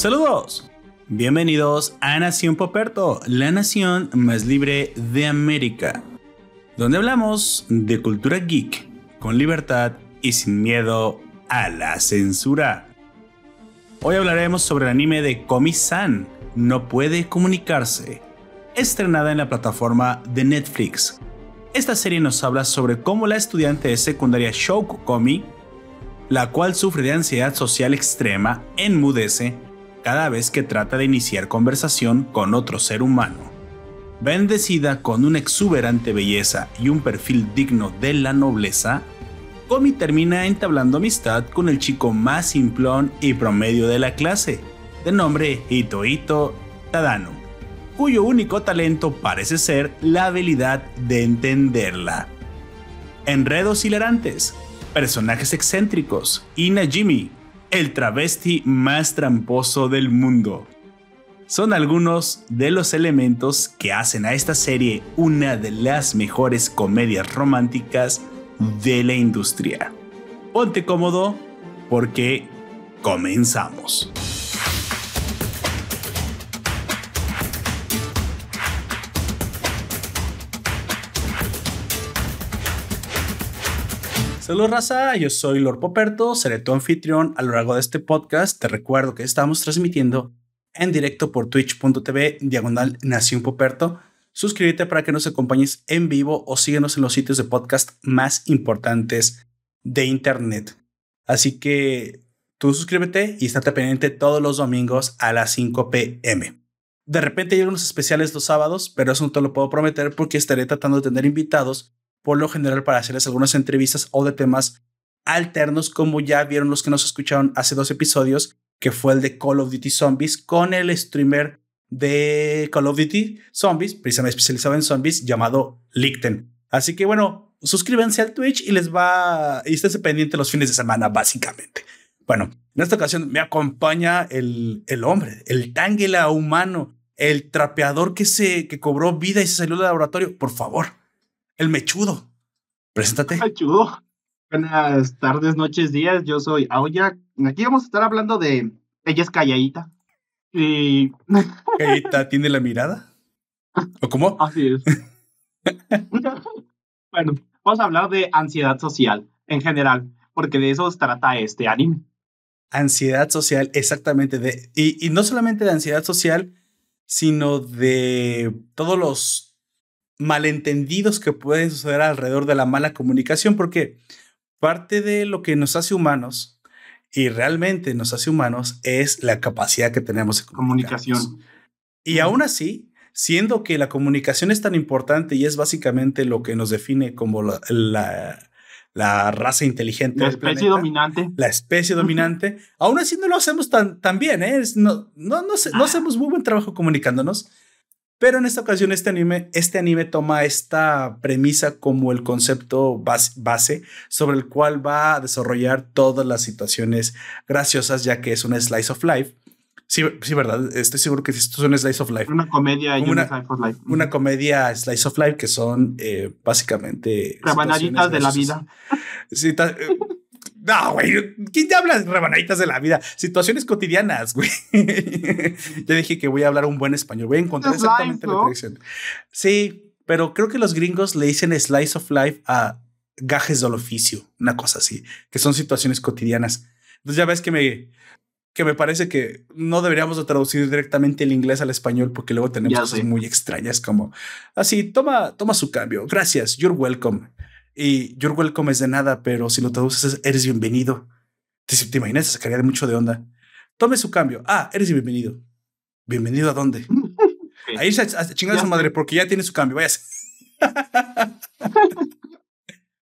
Saludos. Bienvenidos a Nación Poperto, la nación más libre de América, donde hablamos de cultura geek con libertad y sin miedo a la censura. Hoy hablaremos sobre el anime de Komi-san, No puede comunicarse, estrenada en la plataforma de Netflix. Esta serie nos habla sobre cómo la estudiante de secundaria Shouko Komi, la cual sufre de ansiedad social extrema, enmudece cada vez que trata de iniciar conversación con otro ser humano. Bendecida con una exuberante belleza y un perfil digno de la nobleza, Komi termina entablando amistad con el chico más simplón y promedio de la clase, de nombre Hitohito Tadano, cuyo único talento parece ser la habilidad de entenderla. Enredos hilarantes, personajes excéntricos y Najimi, el travesti más tramposo del mundo. Son algunos de los elementos que hacen a esta serie una de las mejores comedias románticas de la industria. Ponte cómodo porque comenzamos. Saludos raza, yo soy Lord Poperto, seré tu anfitrión a lo largo de este podcast. Te recuerdo que estamos transmitiendo en directo por twitch.tv diagonal Nación Poperto suscríbete para que nos acompañes en vivo o síguenos en los sitios de podcast más importantes de Internet. Así que tú suscríbete y estate pendiente todos los domingos a las 5 pm. De repente hay unos especiales los sábados, pero eso no te lo puedo prometer porque estaré tratando de tener invitados, por lo general para hacerles algunas entrevistas o de temas alternos, como ya vieron los que nos escucharon hace dos episodios, que fue el de Call of Duty Zombies con el streamer de Call of Duty Zombies, precisamente especializado en zombies, llamado Lichten. Así que bueno, suscríbanse al Twitch y les va, y esténse pendiente los fines de semana, básicamente. Bueno, en esta ocasión me acompaña el, el hombre, el tanguela humano, el trapeador que se que cobró vida y se salió del laboratorio. Por favor, el mechudo. Preséntate. Mechudo. Buenas tardes, noches, días. Yo soy Aoya. Aquí vamos a estar hablando de ella es calladita. Y. ¿Ella tiene la mirada? ¿O cómo? Así es. bueno, vamos a hablar de ansiedad social en general, porque de eso trata este anime. Ansiedad social, exactamente. De, y, y no solamente de ansiedad social, sino de todos los malentendidos que pueden suceder alrededor de la mala comunicación, porque parte de lo que nos hace humanos y realmente nos hace humanos es la capacidad que tenemos de comunicación. Y aún así, siendo que la comunicación es tan importante y es básicamente lo que nos define como la, la, raza inteligente. La especie dominante. La especie dominante. aún así no lo hacemos tan, tan bien, ¿eh? No, no, no, no hacemos muy buen trabajo comunicándonos. Pero en esta ocasión este anime, este anime toma esta premisa como el concepto base sobre el cual va a desarrollar todas las situaciones graciosas, ya que es un slice of life. Sí, sí, verdad. Estoy seguro que esto es un slice of life. Una comedia y una, slice of life. Una comedia slice of life que son eh, básicamente. Rebanaditas de la vida. Sí, no, güey, ¿quién te habla de rebanaditas de la vida? Situaciones cotidianas, güey. ya dije que voy a hablar un buen español. Voy a encontrar exactamente la dirección. Sí, pero creo que los gringos le dicen slice of life a gajes del oficio, una cosa así, que son situaciones cotidianas. Entonces ya ves que me, que me parece que no deberíamos de traducir directamente el inglés al español porque luego tenemos cosas muy extrañas como así, toma, toma su cambio. Gracias, you're welcome. Y you're welcome es de nada, pero si lo traduces eres bienvenido. ¿Te, te imaginas? Se sacaría de mucho de onda. Tome su cambio. Ah, eres bienvenido. ¿Bienvenido a dónde? Ahí se a chingar a su madre porque ya tiene su cambio. Vaya.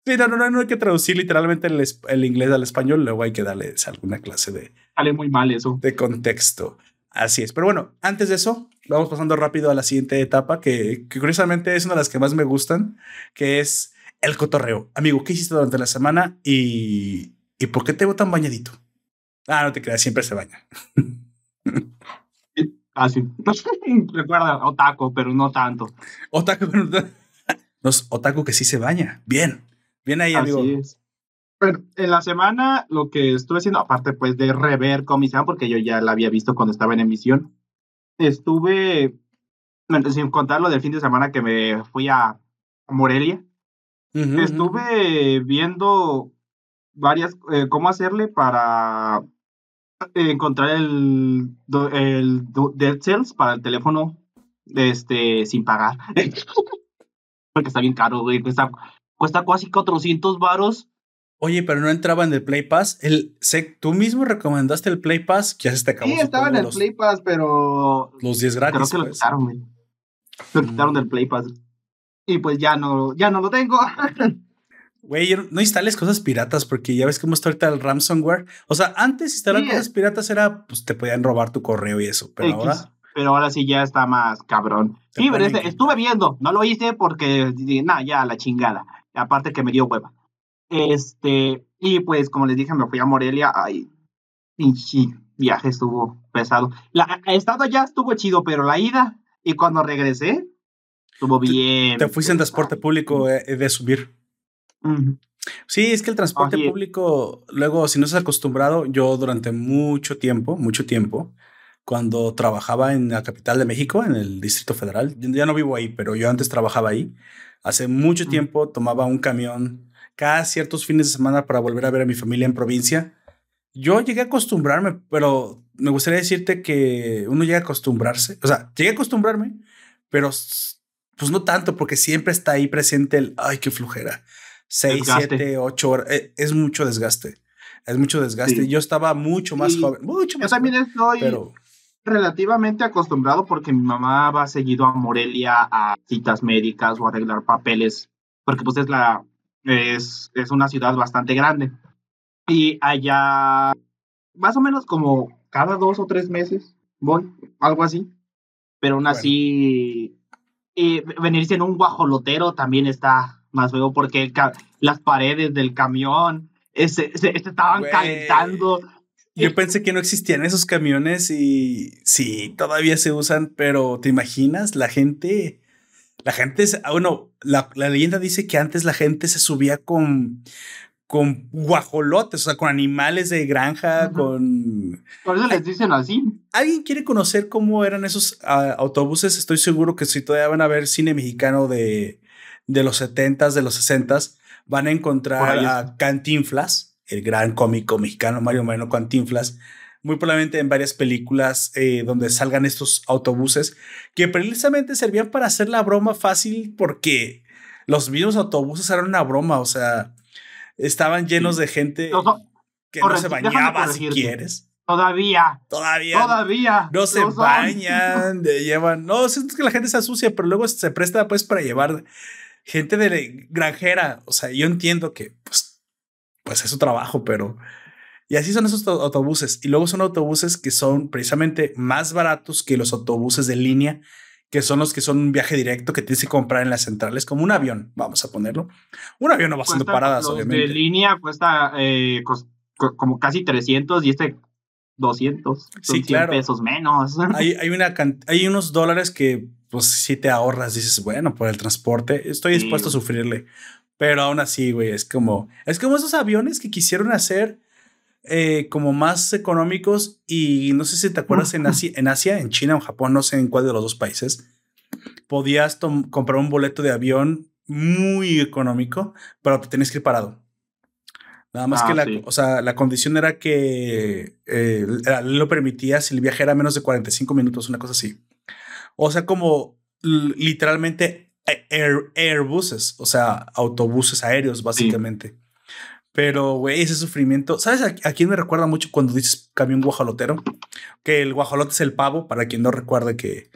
sí, no, no, no hay que traducir literalmente el, el, inglés al español. Luego hay que darle alguna clase de. Sale muy mal eso. De contexto. Así es. Pero bueno, antes de eso, vamos pasando rápido a la siguiente etapa que, que curiosamente es una de las que más me gustan, que es el cotorreo. Amigo, ¿qué hiciste durante la semana y, y por qué te veo tan bañadito? Ah, no te creas, siempre se baña. Ah, sí. Recuerda, otaku, pero no tanto. Otaku, pero no, es otaku que sí se baña. Bien. Bien ahí, amigo. Bueno, en la semana lo que estuve haciendo, aparte pues de rever Comisan, porque yo ya la había visto cuando estaba en emisión, estuve, sin contar lo del fin de semana que me fui a Morelia, estuve viendo varias, eh, cómo hacerle para encontrar el, el Dead Cells para el teléfono este, sin pagar. Porque está bien caro, güey. Cuesta, cuesta casi 400 varos. Oye, pero no entraba en el Play Pass. El, tú mismo recomendaste el Play Pass, que ya se te acabó. Sí, estaba en el Play Pass, pero. Los 10 gratis. Creo que lo pues. quitaron, güey. Lo quitaron del Play Pass. Y pues ya no, ya no lo tengo. Güey, no instales cosas piratas porque ya ves cómo está ahorita el ransomware. O sea, antes instalar cosas piratas era, pues te podían robar tu correo y eso, pero ahora. Pero ahora sí ya está más cabrón. Sí, pero este, estuve viendo, no lo hice porque, nada, ya la chingada. Aparte que me dio hueva. Este, y pues como les dije, me fui a Morelia. Ay, pinche viaje estuvo pesado. La, el estado ya estuvo chido, pero la ida y cuando regresé, estuvo bien. Te, fuiste en transporte público eh, de subir. Sí, es que el transporte público, luego, si no estás acostumbrado, yo durante mucho tiempo, mucho tiempo, cuando trabajaba en la capital de México, en el Distrito Federal, ya no vivo ahí, pero yo antes trabajaba ahí, hace mucho tiempo tomaba un camión cada ciertos fines de semana para volver a ver a mi familia en provincia. Yo llegué a acostumbrarme, pero me gustaría decirte que uno llega a acostumbrarse, o sea, llegué a acostumbrarme, pero pues no tanto, porque siempre está ahí presente el, ay, qué flujera 6, 7, 8 horas. Es mucho desgaste. Es mucho desgaste. Yo estaba mucho más joven, mucho más Yo también estoy relativamente acostumbrado porque mi mamá va seguido a Morelia a citas médicas o a arreglar papeles, porque pues es la es, es una ciudad bastante grande. Y allá más o menos como cada dos o tres meses voy, algo así. Pero aún así, venirse en un guajolotero también está más luego porque las paredes del camión se, estaban calentando. Yo pensé que no existían esos camiones y sí, todavía se usan, pero ¿te imaginas? La gente, la gente, ah, bueno, la, la leyenda dice que antes la gente se subía con, con guajolotes, o sea, con animales de granja, con... Por eso les dicen así. ¿Alguien quiere conocer cómo eran esos ah, autobuses? Estoy seguro que si todavía van a ver cine mexicano de, de los 70s, de los 60s, van a encontrar a Cantinflas, el gran cómico mexicano Mario Moreno Cantinflas, muy probablemente en varias películas eh, donde salgan estos autobuses que precisamente servían para hacer la broma fácil porque los mismos autobuses eran una broma, o sea, estaban llenos de gente que no se bañaba si quieres. Todavía. Todavía. Todavía. No se bañan, llevan. No, es que la gente se asucia, pero luego se presta pues para llevar gente de granjera, o sea, yo entiendo que pues, pues es su trabajo, pero... Y así son esos autobuses. Y luego son autobuses que son precisamente más baratos que los autobuses de línea, que son los que son un viaje directo que tienes que comprar en las centrales, como un avión, vamos a ponerlo. Un avión no va haciendo paradas, obviamente. De línea cuesta eh, como casi 300 y este 200. Sí, claro. pesos menos. Hay, hay, una, hay unos dólares que pues si te ahorras, dices, bueno, por el transporte, estoy dispuesto a sufrirle. Pero aún así, güey, es como, es como esos aviones que quisieron hacer eh, como más económicos y no sé si te acuerdas en Asia, en Asia, en China o en Japón, no sé en cuál de los dos países, podías comprar un boleto de avión muy económico, pero te tenías que ir parado. Nada más que ah, la, o sea, la condición era que eh, lo permitía si el viaje era menos de 45 minutos, una cosa así. O sea, como literalmente eh, air, airbuses, o sea, autobuses aéreos, básicamente. Pero, güey, ese sufrimiento. ¿Sabes a, quién me recuerda mucho cuando dices camión guajolotero? Que el guajolote es el pavo, para quien no recuerde que,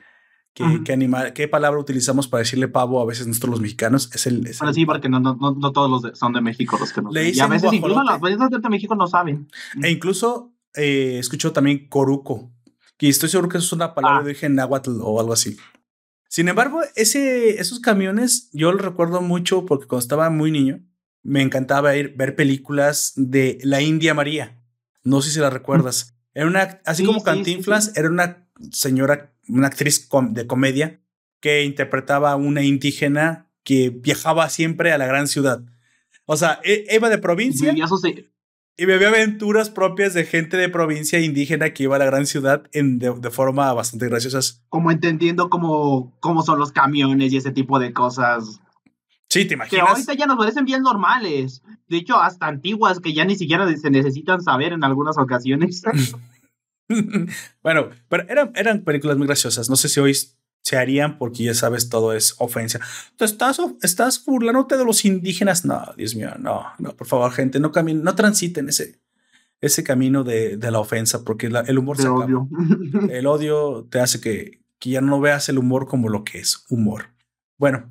que, animal, qué palabra utilizamos para decirle pavo a veces nosotros los mexicanos. Es el. sí, porque no, no, no, todos los son de México los que no. Le y a veces incluso las personas de México no saben. E incluso eh, escucho también coruco, y estoy seguro que eso es una palabra ah. de origen náhuatl o algo así. Sin embargo, ese, esos camiones yo los recuerdo mucho porque cuando estaba muy niño me encantaba ir ver películas de la India María. No sé si la recuerdas. Era una, así como Cantinflas, era una señora, una actriz de comedia que interpretaba a una indígena que viajaba siempre a la gran ciudad. O sea, e, iba de provincia. Y me había aventuras propias de gente de provincia indígena que iba a la gran ciudad en, de, de forma bastante graciosa. como entendiendo cómo, cómo son los camiones y ese tipo de cosas. Sí, te Que imaginas. ahorita ya nos parecen bien normales. De hecho, hasta antiguas que ya ni siquiera se necesitan saber en algunas ocasiones. bueno, pero eran, eran películas muy graciosas. No sé si hoy se harían porque ya sabes, todo es ofensa. ¿Tú estás, estás burlándote de los indígenas? No, Dios mío, no, no, por favor, gente, no caminen, no transiten ese, ese camino de, de la ofensa porque la- el humor se acaba. odio. El odio te hace que, que ya no veas el humor como lo que es humor. Bueno,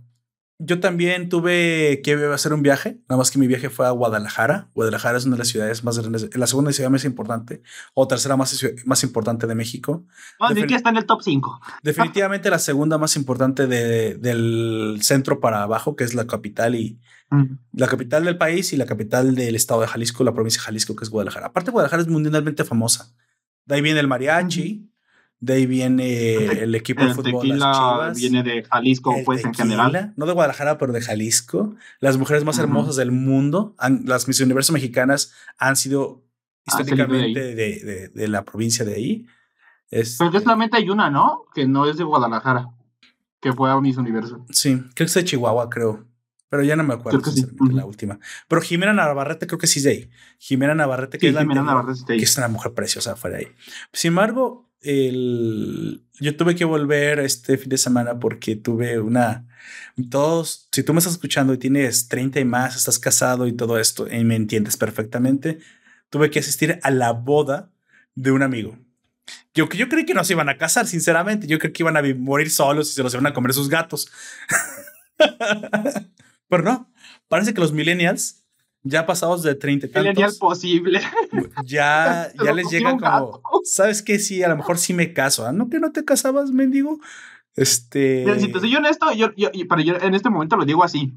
yo también tuve que hacer un viaje, nada más que mi viaje fue a Guadalajara. Guadalajara es una de las ciudades más grandes, la segunda ciudad más importante o tercera más, más importante de México. No, ni Defin- que está en el top 5. Definitivamente la segunda más importante de- del centro para abajo, que es la capital y la capital del país y la capital del estado de Jalisco, la provincia de Jalisco, que es Guadalajara. Aparte, Guadalajara es mundialmente famosa. De ahí viene el mariachi, de ahí viene el equipo de fútbol, las tequila Chivas. viene de Jalisco, el pues en general. No de Guadalajara, pero de Jalisco. Las mujeres más hermosas del mundo, han- las Miss Universo mexicanas, han sido ahí. históricamente de, de- de la provincia de ahí. Este, Pero que solamente hay una, ¿no? Que no es de Guadalajara. Que fue a Miss Universo. Sí, creo que es de Chihuahua, creo. Pero ya no me acuerdo que sí. sinceramente, la última. Pero Jimena Navarrete creo que sí es de ahí. Jimena Navarrete, que Sí, es la Jimena anterior, Navarrete está ahí. que es una mujer preciosa fuera de ahí. Sin embargo, el... yo tuve que volver este fin de semana porque tuve una... Todos, si tú me estás escuchando y tienes 30 y más, estás casado y todo esto, y me entiendes perfectamente, tuve que asistir a la boda de un amigo. Yo, yo creí que no se iban a casar, sinceramente. Yo creí que iban a morir solos y se los iban a comer sus gatos. Pero no, parece que los millennials, ya pasados de 30 y tantos, posible. ya, ya les llega como. ¿sabes qué? Sí, a lo mejor sí me caso. ¿ah? ¿No que no te casabas, mendigo? Este... Si te soy honesto, yo, yo, pero yo en este momento lo digo así.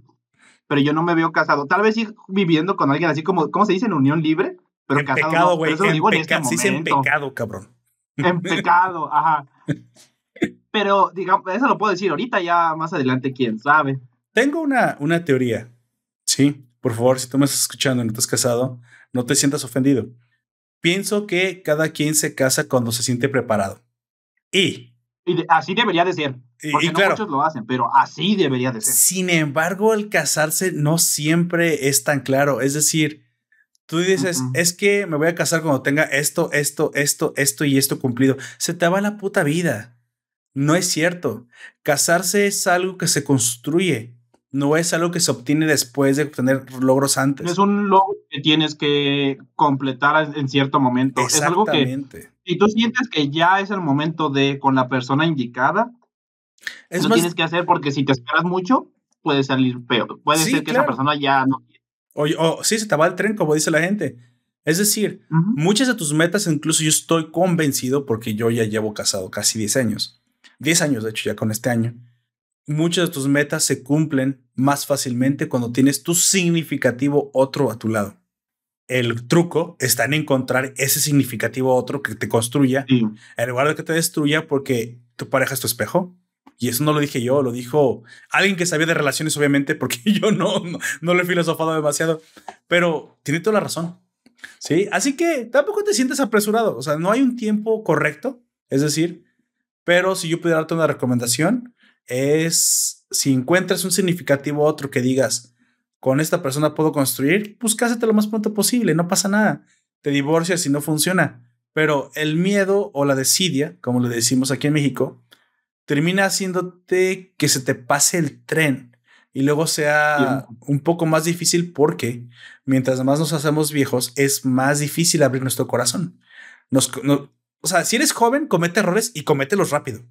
Pero yo no me veo casado. Tal vez sí viviendo con alguien así como, ¿cómo se dice? En unión libre. Pero en casado pecado, güey. Pero eso lo En, digo en este en pecado, cabrón. En pecado, ajá. Pero, digamos, eso lo puedo decir ahorita, ya más adelante, quién sabe. Tengo una, una teoría. Sí, por favor, si tú me estás escuchando y no estás casado, no te sientas ofendido. Pienso que cada quien se casa cuando se siente preparado. Y, Y así debería de ser. Porque y no claro, muchos lo hacen, pero así debería de ser. sin embargo, el casarse no siempre es tan claro. Es decir, tú dices, es que me voy a casar cuando tenga esto, esto, esto, esto y esto cumplido. Se te va la puta vida. No es cierto. Casarse es algo que se construye. No es algo que se obtiene después de obtener logros antes. Es un logro que tienes que completar en cierto momento. Es algo que, Exactamente. si tú sientes que ya es el momento de con la persona indicada, Es lo más, tienes que hacer porque si te esperas mucho, puede salir peor. Puede Sí, ser que claro. esa persona ya no. o, o sí, se te va el tren, como dice la gente. Es decir, muchas de tus metas, incluso yo estoy convencido, porque yo ya llevo casado casi 10 años. 10 años, de hecho, ya con este año. Muchas de tus metas se cumplen más fácilmente cuando tienes tu significativo otro a tu lado. El truco está en encontrar ese significativo otro que te construya Sí. en lugar de que te destruya porque tu pareja es tu espejo. Y eso no lo dije yo, lo dijo alguien que sabía de relaciones, obviamente, porque yo no, no, no lo he filosofado demasiado, pero tiene toda la razón. Sí, así que tampoco te sientes apresurado, o sea, no hay un tiempo correcto, es decir, pero si yo pudiera darte una recomendación, es si encuentras un significativo otro que digas, con esta persona puedo construir, pues cásate lo más pronto posible, no pasa nada. Te divorcias si no funciona. Pero el miedo o la desidia, como le decimos aquí en México, termina haciéndote que se te pase el tren y luego sea un poco más difícil porque mientras más nos hacemos viejos es más difícil abrir nuestro corazón. Nos, no- o sea, si eres joven, comete errores y comételos rápido.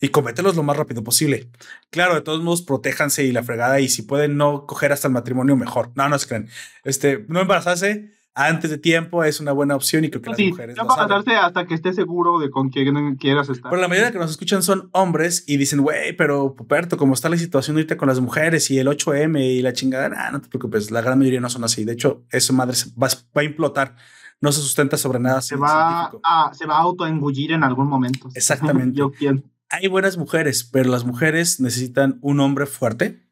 Y comételos lo más rápido posible. Claro, de todos modos, protéjanse y la fregada. Y si pueden no coger hasta el matrimonio, mejor. No, no se crean. Este, no embarazarse antes de tiempo es una buena opción y creo que las Sí, mujeres no pasarse hasta que estés seguro de con quién quieras estar. Pero la mayoría que nos escuchan son hombres y dicen, güey, pero Puperto, como está la situación ahorita con las mujeres y el 8M y la chingada, nah, no te preocupes, la gran mayoría no son así. De hecho, eso madre va, va a implotar. No se sustenta sobre nada se va, a, se va a autoengullir en algún momento. Exactamente. Yo pienso. Hay buenas mujeres, pero las mujeres necesitan un hombre fuerte,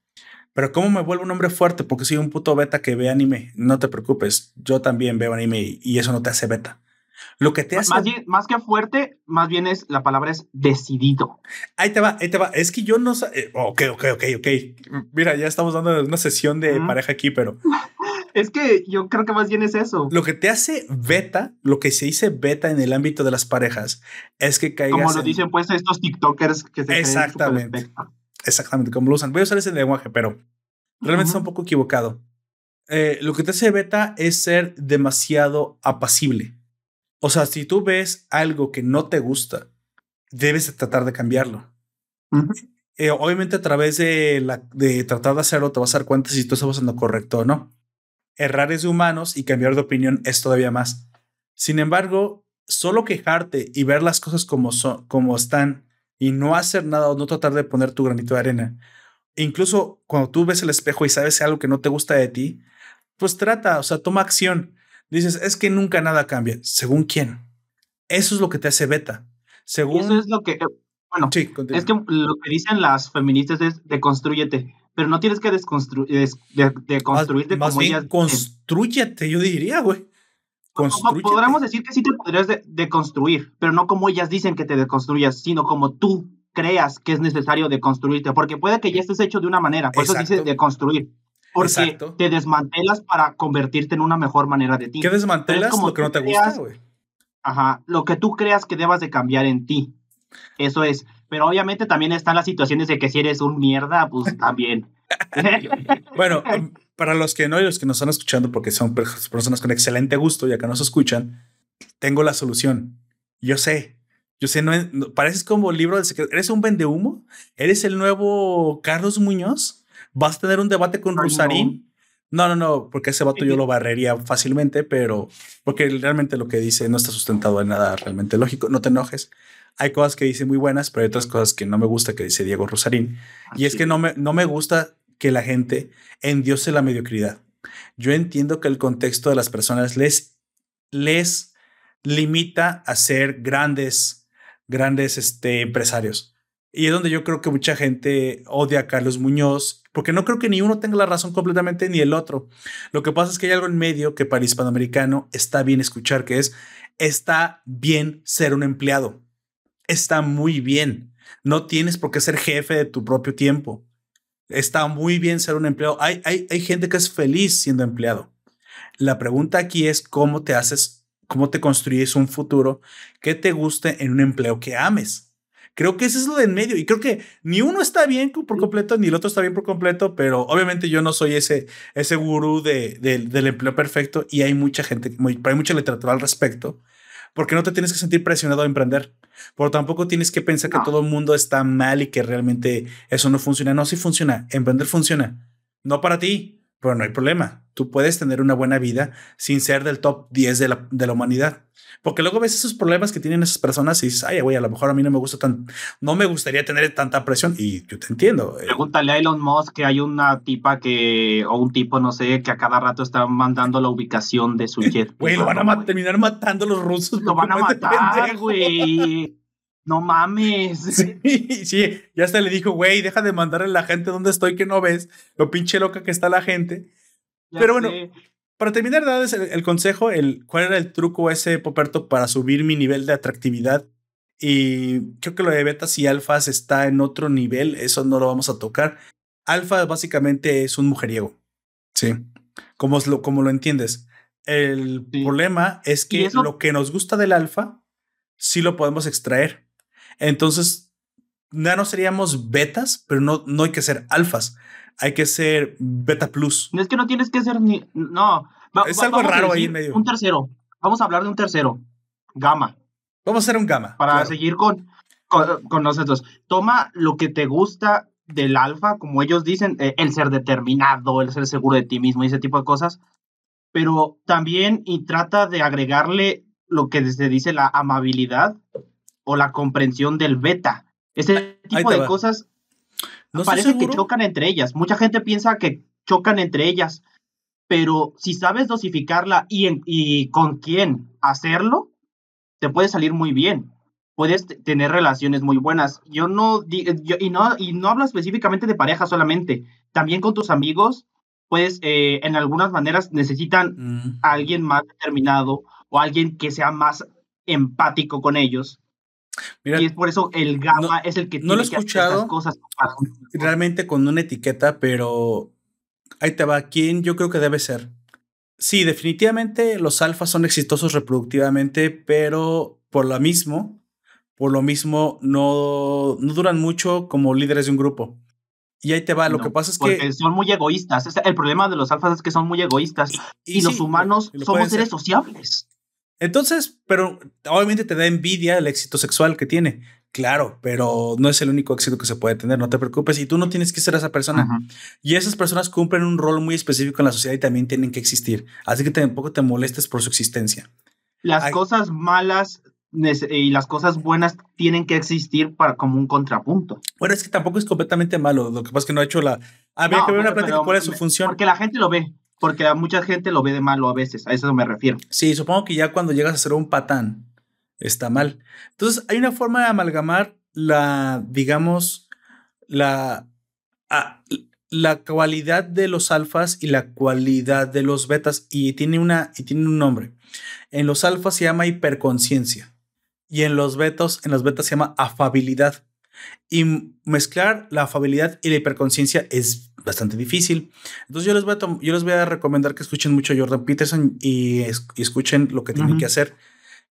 Pero ¿cómo me vuelvo un hombre fuerte? Porque soy un puto beta que ve anime. No te preocupes, yo también veo anime y, eso no te hace beta. Lo que te hace... Más, bien, más que fuerte, más bien es, la palabra es decidido. Ahí te va, ahí te va. Es que yo no sé... Eh, ok, ok, ok, ok. Mira, ya estamos dando una sesión de pareja aquí, pero... es que yo creo que más bien es eso. Lo que te hace beta, lo que se dice beta en el ámbito de las parejas, es que caigas. Como lo dicen pues estos TikTokers que se Exactamente. Exactamente, como lo usan. Voy a usar ese lenguaje, pero realmente está un poco equivocado. Eh, lo que te hace beta es ser demasiado apacible. O sea, si tú ves algo que no te gusta, debes tratar de cambiarlo. Eh, obviamente a través de, la, de tratar de hacerlo te vas a dar cuenta si tú estás haciendo correcto o no errar es de humanos y cambiar de opinión es todavía más. Sin embargo, solo quejarte y ver las cosas como, son, como están y no hacer nada o no tratar de poner tu granito de arena, incluso cuando tú ves el espejo y sabes algo que no te gusta de ti, pues trata, o sea, toma acción. Dices, es que nunca nada cambia. ¿Según quién? Eso es lo que te hace beta. Según... Eso es lo que, bueno, es que lo que dicen las feministas es deconstrúyete pero no tienes que desconstruir, de, de construirte más, como bien Construyete, yo diría, güey. podríamos decir que sí te podrías deconstruir, pero no como ellas dicen que te deconstruyas, sino como tú creas que es necesario deconstruirte, porque puede que ya estés hecho de una manera, por eso dice deconstruir. Porque te desmantelas para convertirte en una mejor manera de ti. ¿Qué desmantelas? Como lo que no te gusta, güey. Ajá, lo que tú creas que debas de cambiar en ti. Eso es. Pero obviamente también están las situaciones de que si eres un mierda, pues también. bueno, um, para los que no y los que nos están escuchando, porque son personas con excelente gusto y acá nos escuchan, tengo la solución. Yo sé, yo sé, no, pareces como libro del secreto. ¿Eres un vendehumo? ¿Eres el nuevo Carlos Muñoz? ¿Vas a tener un debate con Rosarín? No, no, no, porque ese vato yo lo barrería fácilmente, pero porque realmente lo que dice no está sustentado en nada realmente lógico. No te enojes hay cosas que dice muy buenas, pero hay otras cosas que no me gusta que dice Diego Rosarín. y es que no me, no me gusta que la gente endiose la mediocridad. Yo entiendo que el contexto de las personas les, les limita a ser grandes, grandes este, empresarios. Y es donde yo creo que mucha gente odia a Carlos Muñoz, porque no creo que ni uno tenga la razón completamente ni el otro. Lo que pasa es que hay algo en medio que para el hispanoamericano está bien escuchar, que es, está bien ser un empleado está muy bien. No tienes por qué ser jefe de tu propio tiempo. Está muy bien ser un empleado. Hay, hay, hay gente que es feliz siendo empleado. La pregunta aquí es cómo te haces, cómo te construyes un futuro que te guste en un empleo que ames. Creo que eso es lo de en medio y creo que ni uno está bien por completo ni el otro está bien por completo, pero obviamente yo no soy ese, ese gurú de, del empleo perfecto y hay mucha gente, hay mucha literatura al respecto porque no te tienes que sentir presionado a emprender. Pero tampoco tienes que pensar que todo el mundo está mal y que realmente eso no funciona. No, sí funciona. Emprender funciona. No para ti, pero no hay problema. Tú puedes tener una buena vida sin ser del top 10 de la, de la humanidad. Porque luego ves esos problemas que tienen esas personas y dices, ay, güey, a lo mejor a mí no me gusta tan, no me gustaría tener tanta presión y yo te entiendo. Eh. Pregúntale a Elon Musk que hay una tipa que, o un tipo, no sé, que a cada rato está mandando la ubicación de su jet. Güey, lo van a terminar matando los rusos. Lo van a matar, güey. No mames. Sí, sí, ya hasta le dijo, güey, deja de mandarle a la gente donde estoy que no ves, lo pinche loca que está la gente. Pero bueno, para terminar, darles el, consejo, el, cuál era el truco ese, Poperto, para subir mi nivel de atractividad. Y creo que lo de betas y alfas está en otro nivel, eso no lo vamos a tocar. Alfa básicamente es un mujeriego, ¿sí? Como lo, como lo entiendes. El problema es que lo que nos gusta del alfa, sí lo podemos extraer. Entonces, ya no seríamos betas, pero no, no hay que ser alfas hay que ser beta plus. Es que no tienes que ser ni. No. es algo raro ahí en medio. Un tercero. Vamos a hablar de un tercero. Gamma. Vamos a hacer un gamma. Para seguir con, con, nosotros. Toma lo que te gusta del alfa, como ellos dicen, eh, el ser determinado, el ser seguro de ti mismo y ese tipo de cosas. Pero también y trata de agregarle lo que se dice la amabilidad o la comprensión del beta. Ese tipo de cosas parece que chocan entre ellas. Mucha gente piensa que chocan entre ellas, pero si sabes dosificarla y, y con quién hacerlo, te puede salir muy bien. puedes tener relaciones muy buenas. Yo no, yo, y no, y no hablo específicamente de pareja solamente, también con tus amigos, pues eh, en algunas maneras necesitan mm. a alguien más determinado o alguien que sea más empático con ellos. Y es por eso el gamma es el que no tiene lo he escuchado cosas. Realmente con una etiqueta, pero ahí te va. ¿Quién yo creo que debe ser? Sí, definitivamente los alfas son exitosos reproductivamente, pero por lo mismo, por lo mismo no, no duran mucho como líderes de un grupo. Y ahí te va, lo que pasa es que... Son muy egoístas. El problema de los alfas es que son muy egoístas. Y, los humanos somos seres sociables. Entonces, pero obviamente te da envidia el éxito sexual que tiene. Claro, pero no es el único éxito que se puede tener, no te preocupes. Y tú no tienes que ser esa persona. Y esas personas cumplen un rol muy específico en la sociedad y también tienen que existir. Así que tampoco te molestes por su existencia. Las cosas malas y las cosas buenas tienen que existir para como un contrapunto. Bueno, es que tampoco es completamente malo. Lo que pasa es que no ha hecho la. Había que ver una plática cuál es su función. Porque la gente lo ve. Porque mucha gente lo ve de malo a veces. A eso me refiero. Sí, supongo que ya cuando llegas a ser un patán está mal. Entonces, hay una forma de amalgamar la, digamos, la, la cualidad de los alfas y la cualidad de los betas y tiene, una, y tiene un nombre. En los alfas se llama hiperconciencia y en los betas, en los betas se llama afabilidad. Y mezclar la afabilidad y la hiperconciencia es bastante difícil. Entonces yo les voy a, yo les voy a recomendar que escuchen mucho a Jordan Peterson y, escuchen lo que tienen que hacer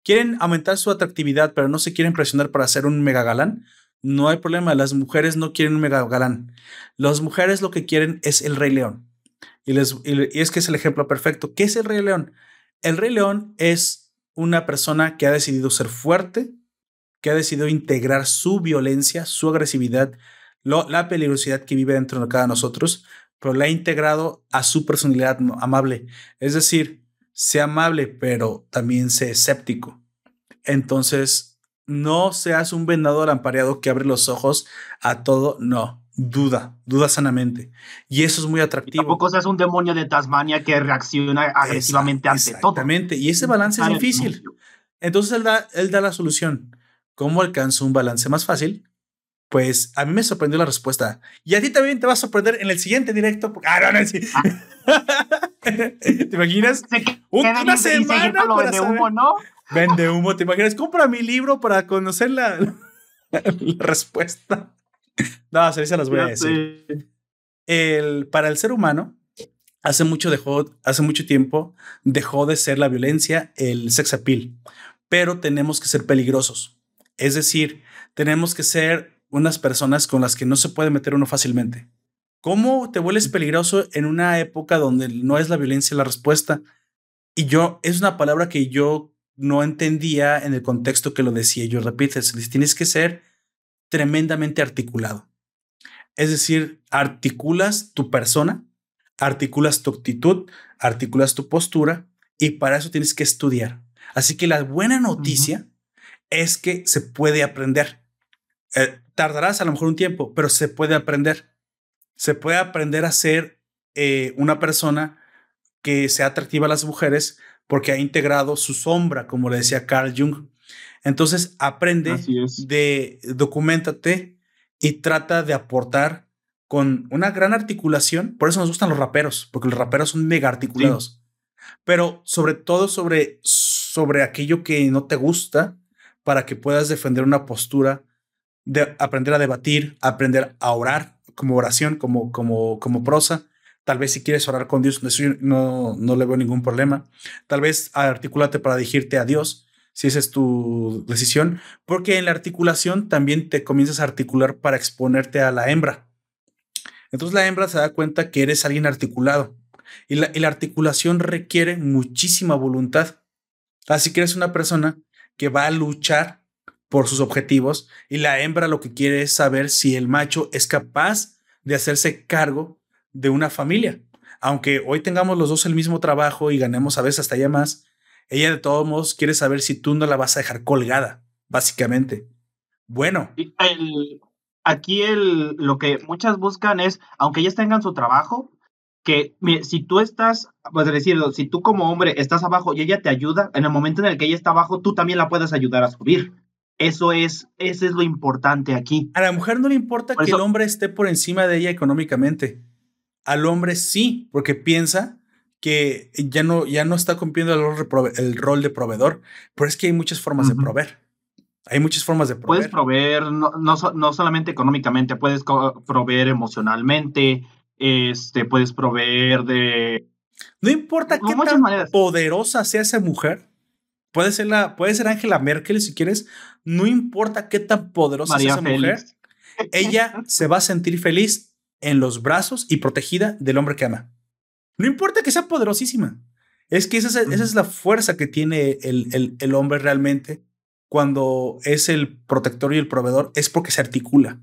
quieren aumentar su atractividad, pero no se quieren presionar para ser un mega galán, no hay problema. Las mujeres no quieren un mega galán. Las mujeres lo que quieren es el Rey León. Y, les, y es que es el ejemplo perfecto. ¿Qué es el Rey León? El Rey León es una persona que ha decidido ser fuerte, que ha decidido integrar su violencia, su agresividad, la peligrosidad que vive dentro de cada nosotros, pero la ha integrado a su personalidad amable. Es decir, sea amable, pero también sea escéptico. Entonces, no seas un venado lampareado que abre los ojos a todo, no. Duda, duda sanamente. Y eso es muy atractivo. tampoco seas un demonio de Tasmania que reacciona agresivamente ante todo. Exactamente. Y ese balance es difícil. Entonces él da, él da la solución. ¿Cómo alcanzo un balance más fácil? Pues a mí me sorprendió la respuesta. Y a ti también te va a sorprender en el siguiente directo. Ah, no, no, sí. ¿Te imaginas? una semana de humo, ¿no? Vende humo, ¿te imaginas? Compra mi libro para conocer la, respuesta. No, se las voy a decir. El, para el ser humano, hace mucho, dejó, hace mucho tiempo dejó de ser la violencia el sex appeal, pero tenemos que ser peligrosos. Es decir, tenemos que ser unas personas con las que no se puede meter uno fácilmente. ¿Cómo te vuelves peligroso en una época donde no es la violencia la respuesta? Y yo, es una palabra que yo no entendía en el contexto que lo decía. Yo repito, tienes que ser tremendamente articulado. Es decir, articulas tu persona, articulas tu actitud, articulas tu postura y para eso tienes que estudiar. Así que la buena noticia es que se puede aprender. Eh, tardarás a lo mejor un tiempo, pero se puede aprender. Se puede aprender a ser eh, una persona que sea atractiva a las mujeres porque ha integrado su sombra, como le decía Carl Jung. Entonces aprende, de documentate y trata de aportar con una gran articulación. Por eso nos gustan los raperos, porque los raperos son mega articulados. Pero sobre todo sobre, sobre aquello que no te gusta para que puedas defender una postura de aprender a debatir, aprender a orar como oración, como, como, como prosa. Tal vez si quieres orar con Dios, no, no le veo ningún problema. Tal vez articulate para dirigirte a Dios, si esa es tu decisión, porque en la articulación también te comienzas a articular para exponerte a la hembra. Entonces la hembra se da cuenta que eres alguien articulado y la, y la articulación requiere muchísima voluntad. Así que eres una persona que va a luchar por sus objetivos y la hembra lo que quiere es saber si el macho es capaz de hacerse cargo de una familia. Aunque hoy tengamos los dos el mismo trabajo y ganemos a veces hasta ya más, ella de todos modos quiere saber si tú no la vas a dejar colgada, básicamente. Bueno. aquí el, lo que muchas buscan es, aunque ellas tengan su trabajo, que si tú estás, pues decirlo, si tú como hombre estás abajo y ella te ayuda, en el momento en el que ella está abajo, tú también la puedes ayudar a subir. Eso es, eso es lo importante aquí. A la mujer no le importa que el hombre esté por encima de ella económicamente. Al hombre sí, porque piensa que ya no, ya no está cumpliendo el rol, de proveedor, pero es que hay muchas formas de proveer. Hay muchas formas de proveer. Puedes proveer no, no, solamente económicamente, puedes proveer emocionalmente, este, puedes proveer de... No importa qué tan poderosa sea esa mujer, puede ser, la, puede ser Angela Merkel si quieres, no importa qué tan poderosa sea esa mujer, ella se va a sentir feliz en los brazos y protegida del hombre que ama. No importa que sea poderosísima. Es que esa es, esa es la fuerza que tiene el, el, el, hombre realmente cuando es el protector y el proveedor, es porque se articula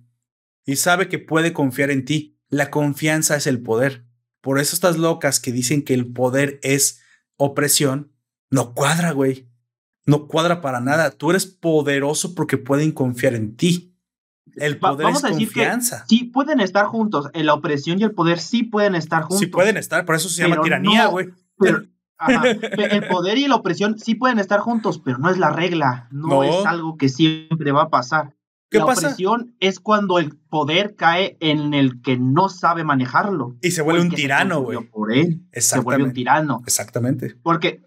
y sabe que puede confiar en ti. La confianza es el poder. Por eso estas locas que dicen que el poder es opresión, no cuadra, güey. No cuadra para nada. Tú eres poderoso porque pueden confiar en ti. El poder Vamos es a decir confianza. sí pueden estar juntos. La opresión y el poder sí pueden estar juntos. Sí pueden estar, por eso se llama tiranía, güey. el poder y la opresión sí pueden estar juntos, pero no es la regla. No, es algo que siempre va a pasar. ¿Qué la opresión es cuando el poder cae en el que no sabe manejarlo. Y se vuelve un tirano, güey. Por él. Se vuelve un tirano. Exactamente. Porque,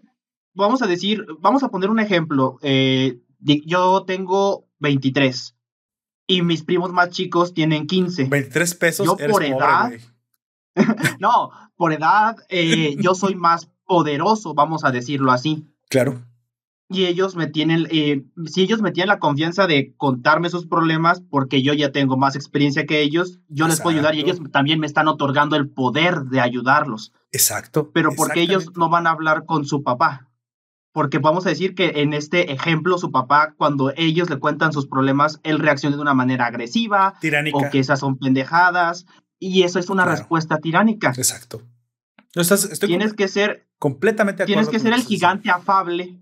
vamos a decir, vamos a poner un ejemplo. Eh, yo tengo 23 y mis primos más chicos tienen 15. 23 pesos. Yo por edad. no, por edad, eh, yo soy más poderoso, vamos a decirlo así. Claro. Y ellos me tienen, eh, si ellos me tienen la confianza de contarme sus problemas, porque yo ya tengo más experiencia que ellos, yo les puedo ayudar y ellos también me están otorgando el poder de ayudarlos. Exacto. Pero porque ellos no van a hablar con su papá porque vamos a decir que en este ejemplo su papá cuando ellos le cuentan sus problemas, él reacciona de una manera agresiva tiránica. o que esas son pendejadas y eso es una respuesta tiránica. Exacto. tienes que ser completamente Tienes que ser el gigante afable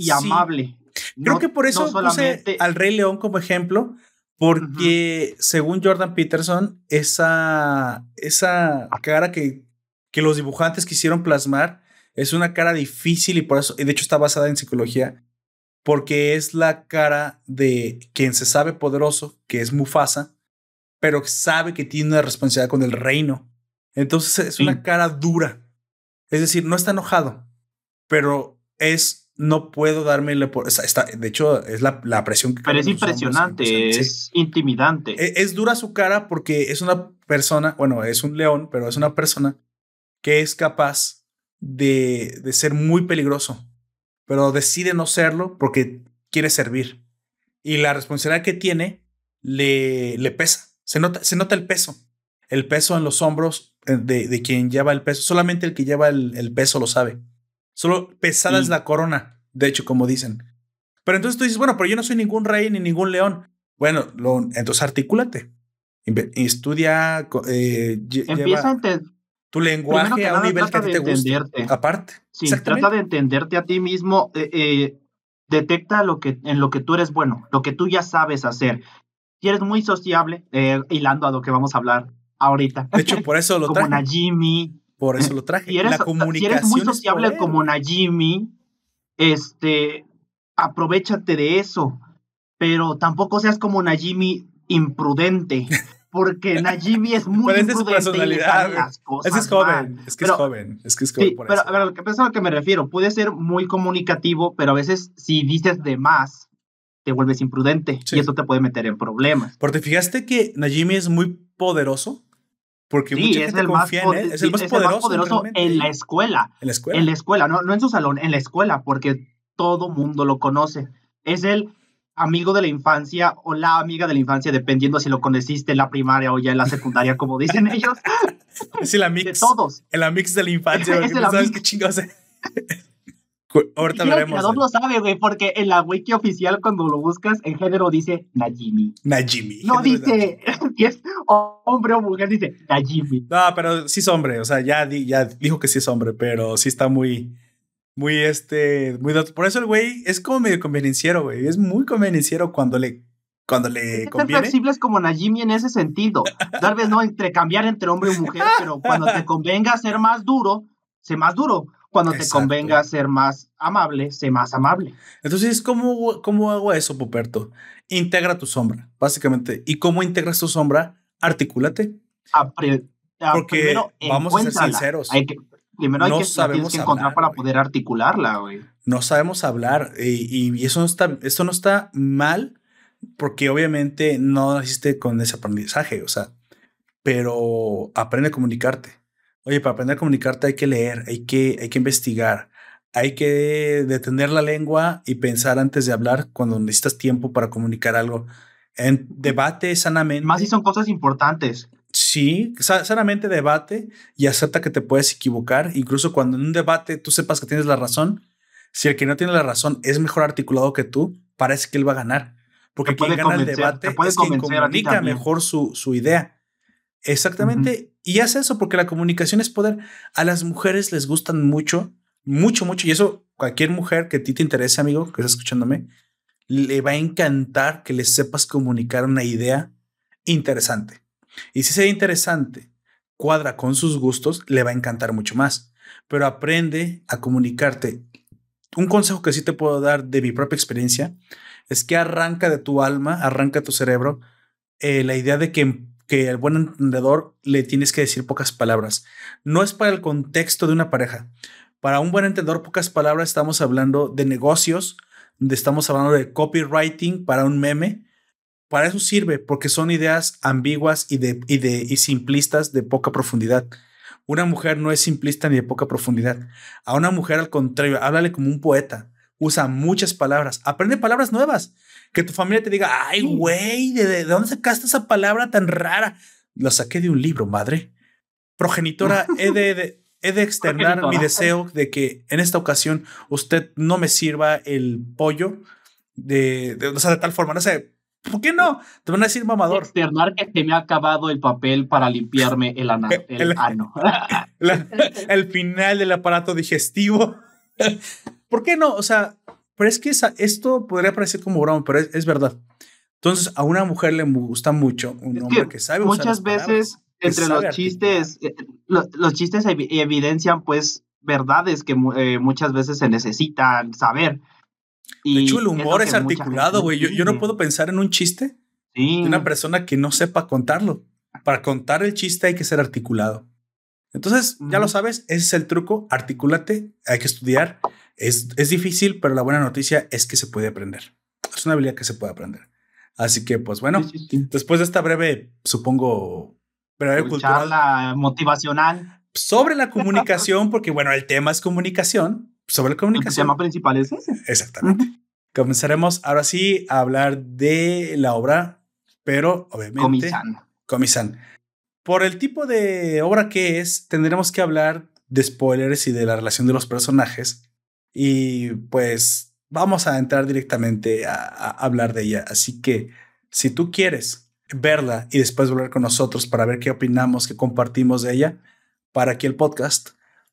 y amable. Creo que por eso solamente... al Rey León como ejemplo, porque según Jordan Peterson, esa, esa cara que, que los dibujantes quisieron plasmar es una cara difícil y por eso, y de hecho está basada en psicología, porque es la cara de quien se sabe poderoso, que es Mufasa, pero sabe que tiene una responsabilidad con el reino. Entonces es una cara dura. Es decir, no está enojado, pero es, no puedo darme por... Está, de hecho, es la, la presión que... Pero es impresionante, es intimidante. Es, es dura su cara porque es una persona, bueno, es un león, pero es una persona que es capaz de, de ser muy peligroso, pero decide no serlo porque quiere servir. Y la responsabilidad que tiene le, le pesa. Se nota, se nota el peso. El peso en los hombros eh, de, de quien lleva el peso. Solamente el que lleva el, el peso lo sabe. Solo pesada es la corona, de hecho, como dicen. Pero entonces tú dices, bueno, pero yo no soy ningún rey ni ningún león. Bueno, lo, entonces articúlate. Estudia. Eh, Empieza a entender tu lenguaje a un nivel que te guste. Aparte. Sí, trata de entenderte a ti mismo. Eh, eh, detecta lo que, en lo que tú eres bueno, lo que tú ya sabes hacer. Si eres muy sociable, eh, hilando a lo que vamos a hablar ahorita. De hecho, por eso lo traje. Como Najimi. Por eso lo traje. Si eres, la comunicación si eres muy sociable como Najimi, este, aprovechate de eso. Pero tampoco seas como Najimi imprudente. porque Najimi es muy es su personalidad. es que es joven, es que es joven, es que es joven. pero a ver, lo que, a lo que me refiero, puede ser muy comunicativo, pero a veces si dices de más, te vuelves imprudente y eso te puede meter en problemas. Porque te fijaste que Najimi es muy poderoso. Porque mucha es gente el confía en él. Es el más poderoso, en la escuela. En la escuela. En la escuela, no, no en su salón, en la escuela, porque todo mundo lo conoce. Es el amigo de la infancia o la amiga de la infancia, dependiendo si lo conociste en la primaria o ya en la secundaria, como dicen ellos. Es el amix. De todos. El amix de la infancia, es el no sabes qué chingados Ahorita veremos. El lo sabe, güey, porque en la wiki oficial, cuando lo buscas, en género dice Najimi. Najimi. No dice si es hombre o mujer, dice Najimi. No, pero sí es hombre, o sea, ya, ya dijo que sí es hombre, pero sí está muy muy este, muy por eso el güey es como medio convenenciero, güey, es muy convenenciero cuando le cuando le conviene. flexibles como Najimi en ese sentido. Tal vez no entre cambiar entre hombre y mujer, pero cuando te convenga ser más duro, sé más duro. Cuando te convenga ser más amable, sé más amable. Entonces, ¿cómo, cómo hago eso, Poperto? Integra tu sombra, básicamente. ¿Y cómo integras tu sombra? Articúlate. Porque vamos a ser sinceros. primero hay que, sabemos encontrar para poder articularla, güey. No sabemos hablar y, y, eso, no está, eso no está mal porque obviamente no naciste con ese aprendizaje, o sea, pero aprende a comunicarte. Oye, para aprender a comunicarte hay que leer, hay que, hay que investigar, hay que detener la lengua y pensar antes de hablar cuando necesitas tiempo para comunicar algo. En debate sanamente. Más si son cosas importantes. Sí, sanamente debate y acepta que te puedes equivocar. Incluso cuando en un debate tú sepas que tienes la razón, si el que no tiene la razón es mejor articulado que tú, parece que él va a ganar. Porque quien gana el debate es quien comunica mejor su, su idea. Exactamente. Y hace eso porque la comunicación es poder. A las mujeres les gustan mucho, mucho, mucho. Y eso, cualquier mujer que a ti te interese, amigo, que estás escuchándome, le va a encantar que le sepas comunicar una idea interesante. Y si idea interesante cuadra con sus gustos, le va a encantar mucho más. Pero aprende a comunicarte. Un consejo que sí te puedo dar de mi propia experiencia es que arranca de tu alma, arranca tu cerebro eh, la idea de que que al buen entendedor le tienes que decir pocas palabras. No es para el contexto de una pareja. Para un buen entendedor, pocas palabras estamos hablando de negocios, estamos hablando de copywriting para un meme. Para eso sirve, porque son ideas ambiguas y, de, y, de, y simplistas de poca profundidad. Una mujer no es simplista ni de poca profundidad. A una mujer, al contrario, háblale como un poeta. Usa muchas palabras. Aprende palabras nuevas que tu familia te diga, ay, güey, ¿de, dónde sacaste esa palabra tan rara? La saqué de un libro, madre. Progenitora, he de, he de externar mi deseo de que en esta ocasión usted no me sirva el pollo de, de, o sea, de tal forma, no sé, ¿por qué no? Te van a decir mamador. Externar que se me ha acabado el papel para limpiarme el, el, ano. el final del aparato digestivo. ¿Por qué no? O sea, pero es que esto podría parecer como broma, pero es, verdad. Entonces, a una mujer le gusta mucho un hombre que, sabe Muchas veces, entre los chistes, eh, los, chistes evidencian, pues, verdades que eh, muchas veces se necesitan saber. Y de hecho, el humor es, articulado, güey. Yo, no puedo pensar en un chiste de una persona que no sepa contarlo. Para contar el chiste hay que ser articulado. Entonces, ya lo sabes, ese es el truco. Articúlate, hay que estudiar es, difícil, pero la buena noticia es que se puede aprender. Es una habilidad que se puede aprender. Así que, pues bueno, después de esta breve, supongo, breve cultural. motivacional. Sobre la comunicación, porque bueno, el tema es comunicación. Sobre la comunicación. El tema principal es ese. Exactamente. Comenzaremos ahora sí a hablar de la obra, pero obviamente. Comisan. Comisan. Por el tipo de obra que es, tendremos que hablar de spoilers y de la relación de los personajes y pues vamos a entrar directamente a, hablar de ella. Así que si tú quieres verla y después volver con nosotros para ver qué opinamos, qué compartimos de ella, para aquí el podcast,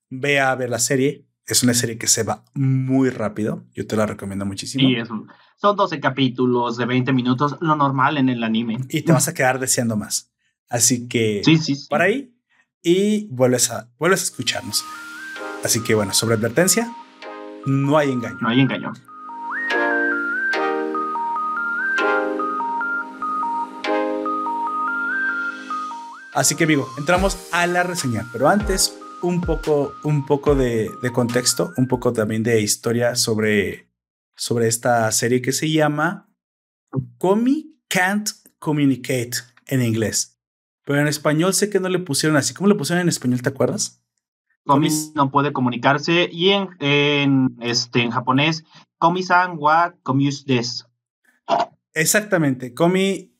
ve a ver la serie. Es una serie que se va muy rápido. Yo te la recomiendo muchísimo. Sí, son 12 capítulos de 20 minutos, lo normal en el anime. Y te vas a quedar deseando más. Así que sí, sí, para ahí y vuelves a, vuelves a escucharnos. Así que bueno, sobre advertencia, no hay engaño. No hay engaño. Así que amigo, entramos a la reseña, pero antes un poco, un poco de, contexto, un poco también de historia sobre, sobre esta serie que se llama Comi Can't Communicate en inglés. Pero en español sé que no le pusieron así. ¿Cómo le pusieron en español? ¿Te acuerdas? Komi no puede comunicarse y en, en, este, en japonés, Komi-san wa des. Exactamente, Komi,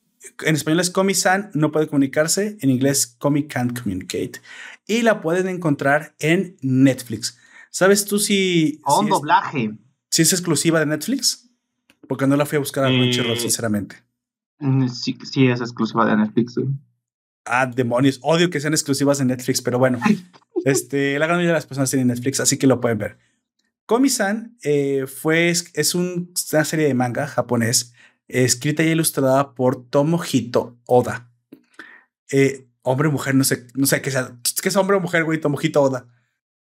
en español es Komi-san, no puede comunicarse, en inglés Komi can't communicate. Y la pueden encontrar en Netflix. ¿Sabes tú si... Con doblaje. si es exclusiva de Netflix? Porque no la fui a buscar a eh, sinceramente. Mm, sí, sí, es exclusiva de Netflix. Ah, demonios. Odio que sean exclusivas de Netflix, pero bueno. Este, la gran mayoría de las personas tienen Netflix, así que lo pueden ver. Komi-san eh, fue, es una serie de manga japonés escrita y ilustrada por Tomohito Oda. Eh, hombre o mujer, no sé, no sé qué sea, qué es hombre o mujer, güey, Tomohito Oda.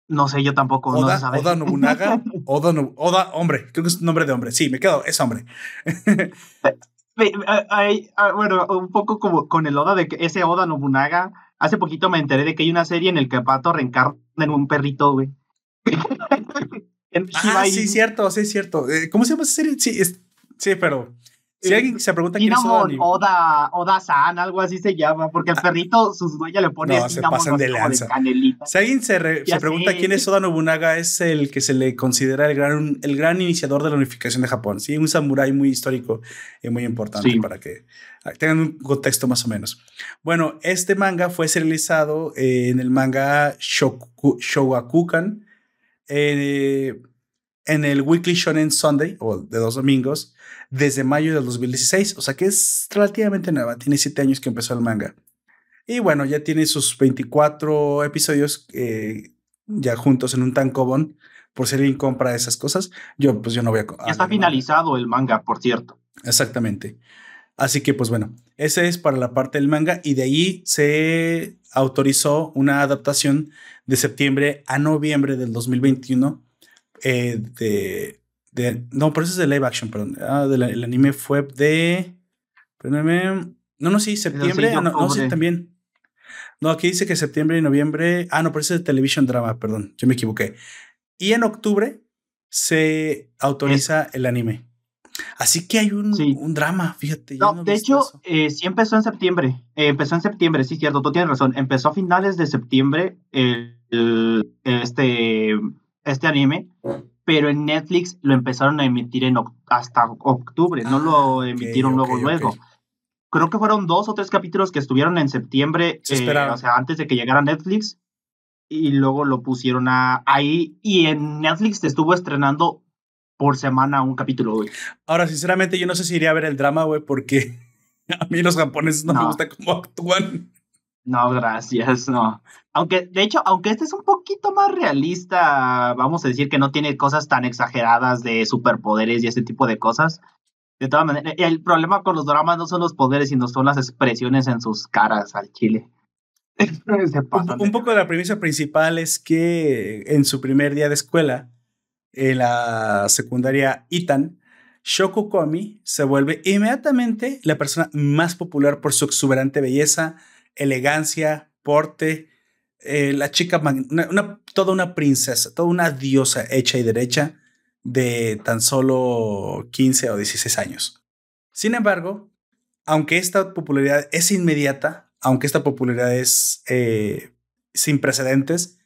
No sé, yo tampoco. Oda, no Oda Nobunaga. Oda, Oda, hombre, creo que es nombre de hombre. Sí, me quedo, es hombre. Bueno, un poco como con el Oda de que ese Oda Nobunaga. Hace poquito me enteré de que hay una serie en el que Pato reencarna en un perrito, güey. ah, sí, cierto, sí, cierto. Eh, ¿Cómo se llama esa serie? Sí, sí, pero si alguien se pregunta quién es Oda, Oda San, algo así se llama, porque el ah. perrito, sus dueñas le pone no, se pasan de lanza. si alguien se, pregunta quién es Oda Nobunaga, es el que se le considera el gran, el gran iniciador de la unificación de Japón. Sí, un samurái muy histórico y muy importante para que tengan un contexto más o menos. Bueno, este manga fue serializado eh, en el manga Shogakukan eh, en el Weekly Shonen Sunday, o de dos domingos, desde mayo del 2016. O sea que es relativamente nueva. Tiene siete años que empezó el manga. Y bueno, ya tiene sus 24 episodios eh, ya juntos en un tankobon. Por si alguien compra esas cosas, yo pues yo no voy a. Ya está finalizado el manga, por cierto. Exactamente. Así que pues bueno, ese es para la parte del manga y de ahí se autorizó una adaptación de septiembre a noviembre del 2021 eh, de, de, No, pero eso es de live action, perdón. Ah, el anime fue de... Perdóname. No, no, sí, septiembre. Ah, no, no, sí, también. No, aquí dice que septiembre y noviembre. Ah, no, pero eso es de television drama, perdón, yo me equivoqué. Y en octubre se autoriza el anime. Así que hay un, un drama, fíjate. No, de hecho, eh, sí empezó en septiembre. Eh, empezó en septiembre, sí, cierto, tú tienes razón. Empezó a finales de septiembre este, este anime, pero en Netflix lo empezaron a emitir en hasta octubre, no lo ah, emitieron luego luego. Creo que fueron dos o tres capítulos que estuvieron en septiembre, eh, o sea, antes de que llegara Netflix, y luego lo pusieron a, ahí, y en Netflix te estuvo estrenando por semana un capítulo, güey. Ahora, sinceramente, yo no sé si iría a ver el drama, güey, porque a mí los japoneses no, no. me gusta cómo actúan. No, gracias, no. Aunque, de hecho, aunque este es un poquito más realista, vamos a decir que no tiene cosas tan exageradas de superpoderes y ese tipo de cosas. De todas maneras, el problema con los dramas no son los poderes, sino son las expresiones en sus caras al chile. un, poco de la premisa principal es que en su primer día de escuela, en la secundaria Itan, Shoko Komi se vuelve inmediatamente la persona más popular por su exuberante belleza, elegancia, porte, eh, la chica, toda una princesa, toda una diosa hecha y derecha de tan solo 15 o 16 años. Sin embargo, aunque esta popularidad es inmediata, aunque esta popularidad es eh, sin precedentes,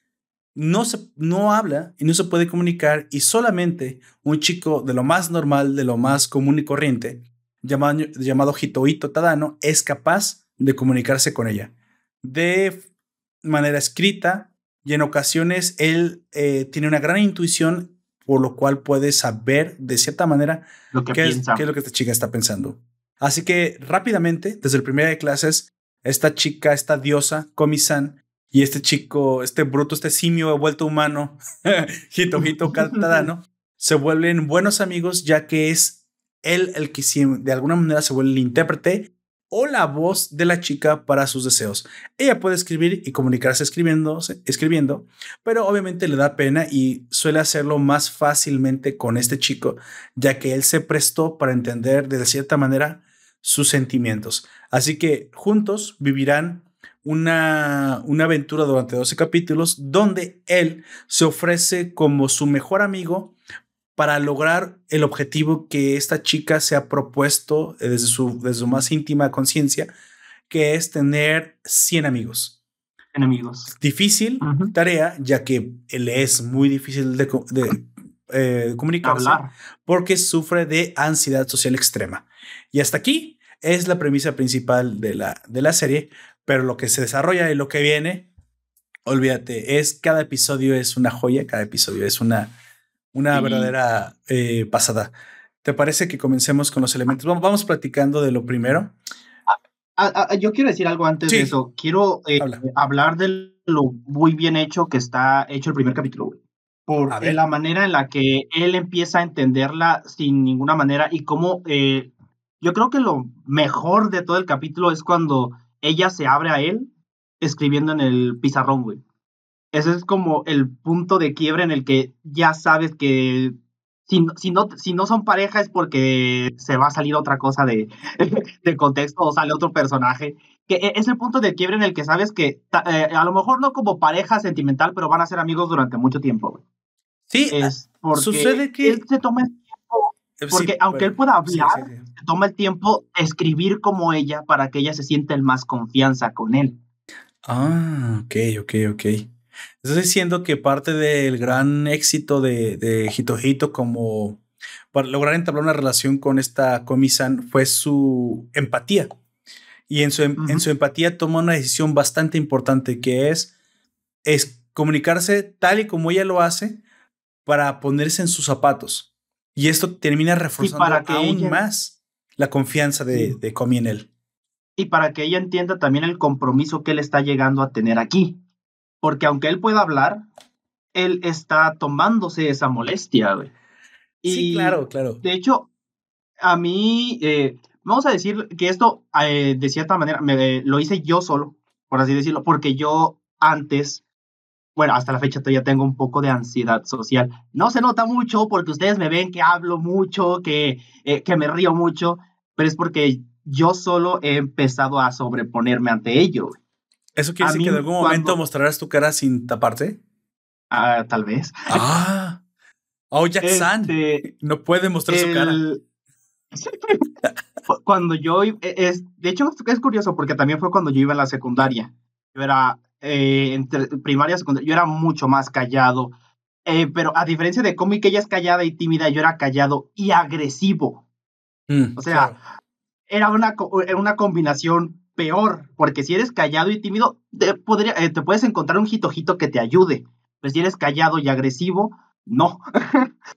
no, se, no habla y no se puede comunicar y solamente un chico de lo más normal, de lo más común y corriente, llamado, llamado Hitoito Tadano, es capaz de comunicarse con ella de manera escrita y en ocasiones él eh, tiene una gran intuición por lo cual puede saber de cierta manera lo que qué, es, qué, es, lo que esta chica está pensando. Así que rápidamente, desde el primer de clases, esta chica, esta diosa, Komi-san, y este chico, este bruto, este simio vuelto humano, Hito Hito Katadano, se vuelven buenos amigos ya que es él el que de alguna manera se vuelve el intérprete o la voz de la chica para sus deseos. Ella puede escribir y comunicarse escribiendo, pero obviamente le da pena y suele hacerlo más fácilmente con este chico, ya que él se prestó para entender de cierta manera sus sentimientos. Así que juntos vivirán una, una aventura durante 12 capítulos donde él se ofrece como su mejor amigo para lograr el objetivo que esta chica se ha propuesto desde su, desde su más íntima conciencia, que es tener 100 amigos. Enemigos. Difícil tarea, ya que él es muy difícil de, de, eh, comunicarse porque sufre de ansiedad social extrema. Y hasta aquí es la premisa principal de la, de la serie, pero lo que se desarrolla y lo que viene, olvídate, es cada episodio es una joya, cada episodio es una una verdadera eh, pasada. ¿Te parece que comencemos con los elementos? Vamos, platicando de lo primero. Ah, ah, ah, yo quiero decir algo antes de eso. Quiero eh, hablar de lo muy bien hecho que está hecho el primer capítulo, Por la manera en la que él empieza a entenderla sin ninguna manera y cómo eh, yo creo que lo mejor de todo el capítulo es cuando ella se abre a él escribiendo en el pizarrón, güey. Ese es como el punto de quiebre en el que ya sabes que si, si, no, si no son pareja es porque se va a salir otra cosa de, de contexto o sale otro personaje. Que e, es el punto de quiebre en el que sabes que eh, a lo mejor no como pareja sentimental, pero van a ser amigos durante mucho tiempo. Sí, es porque sucede que él se toma el tiempo, eh, porque aunque él pueda hablar, se toma el tiempo de escribir como ella para que ella se sienta en más confianza con él. Ah, ok, ok, ok. Estás diciendo que parte del gran éxito de, de Hito como para lograr entablar una relación con esta comisan fue su empatía. Y en su, em, en su empatía toma una decisión bastante importante que es, es comunicarse tal y como ella lo hace para ponerse en sus zapatos. Y esto termina reforzando aún más la confianza de, de Comi en él. Y para que ella entienda también el compromiso que él está llegando a tener aquí porque aunque él pueda hablar, él está tomándose esa molestia, güey. sí, claro, claro. De hecho, a mí, eh, vamos a decir que esto, eh, de cierta manera, me, lo hice yo solo, por así decirlo, porque yo antes, bueno, hasta la fecha todavía tengo un poco de ansiedad social. No se nota mucho porque ustedes me ven que hablo mucho, que, eh, que me río mucho, pero es porque yo solo he empezado a sobreponerme ante ello. Güey. ¿Eso quiere decir que en algún momento mostrarás tu cara sin taparte? Ah, tal vez. Ah. Oh, Jackson. Este, no puede mostrar su cara. cuando yo e, es de hecho es curioso porque también fue cuando yo iba a la secundaria yo era eh, entre primaria secundaria yo era mucho más callado eh, pero a diferencia de cómic ella es callada y tímida yo era callado y agresivo mm, o sea era una era una combinación peor, porque si eres callado y tímido, te, podría, eh, te puedes encontrar un jitojito que te ayude. Pues si eres callado y agresivo, no.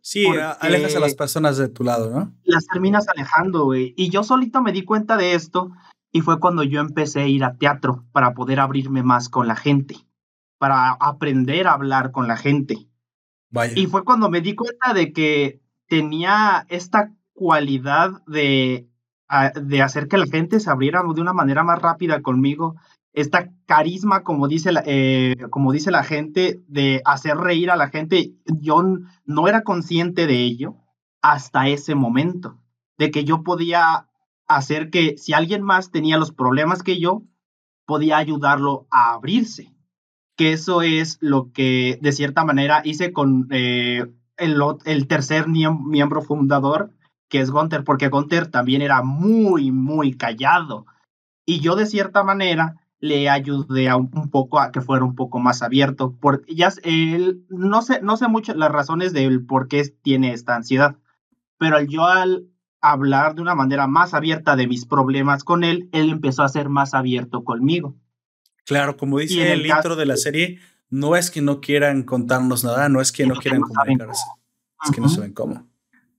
Sí, alejas a las personas de tu lado, ¿no? Las terminas alejando, güey. Y yo solito me di cuenta de esto y fue cuando yo empecé a ir a teatro para poder abrirme más con la gente, para aprender a hablar con la gente. Vaya. Y fue cuando me di cuenta de que tenía esta cualidad de de hacer que la gente se abriera de una manera más rápida conmigo. Esta carisma, como dice, la, eh, como dice la gente, de hacer reír a la gente, yo no era consciente de ello hasta ese momento, de que yo podía hacer que si alguien más tenía los problemas que yo, podía ayudarlo a abrirse. Que eso es lo que de cierta manera hice con eh, el, el, tercer miembro fundador que es Gunter, porque Gunter también era muy, muy callado. Y yo de cierta manera le ayudé a un, poco a que fuera un poco más abierto, porque ya él, no sé, no sé mucho las razones del por qué tiene esta ansiedad, pero yo al hablar de una manera más abierta de mis problemas con él, él empezó a ser más abierto conmigo. Claro, como dice el, intro de la serie, no es que no quieran contarnos nada, no es que no quieran comunicarse, es que no saben cómo.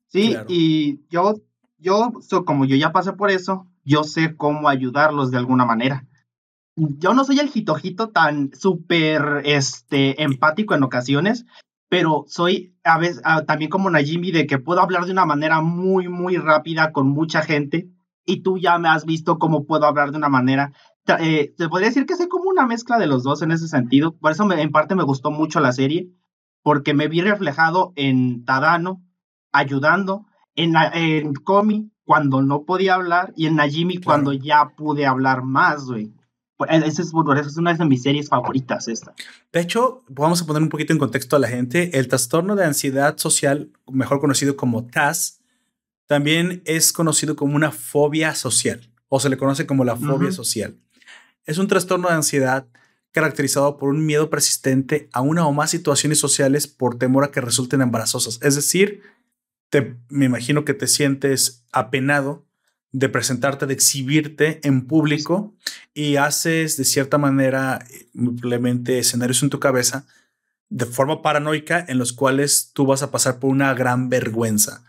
Sí, y yo, yo, como yo ya pasé por eso, yo sé cómo ayudarlos de alguna manera. Yo no soy el jitojito tan súper este, empático en ocasiones, pero soy a veces ah, también como Najimi de que puedo hablar de una manera muy, muy rápida con mucha gente y tú ya me has visto cómo puedo hablar de una manera. Eh, te podría decir que soy como una mezcla de los dos en ese sentido. Por eso me, en parte me gustó mucho la serie, porque me vi reflejado en Tadano, ayudando, en, en Komi cuando no podía hablar y en Najimi cuando ya pude hablar más, güey. Pues, esa es, es una de mis series favoritas esta. De hecho, vamos a poner un poquito en contexto a la gente. El trastorno de ansiedad social, mejor conocido como TAS, también es conocido como una fobia social o se le conoce como la fobia social. Es un trastorno de ansiedad caracterizado por un miedo persistente a una o más situaciones sociales por temor a que resulten embarazosas. Es decir, me imagino que te sientes apenado de presentarte, de exhibirte en público y haces de cierta manera simplemente escenarios en tu cabeza de forma paranoica en los cuales tú vas a pasar por una gran vergüenza.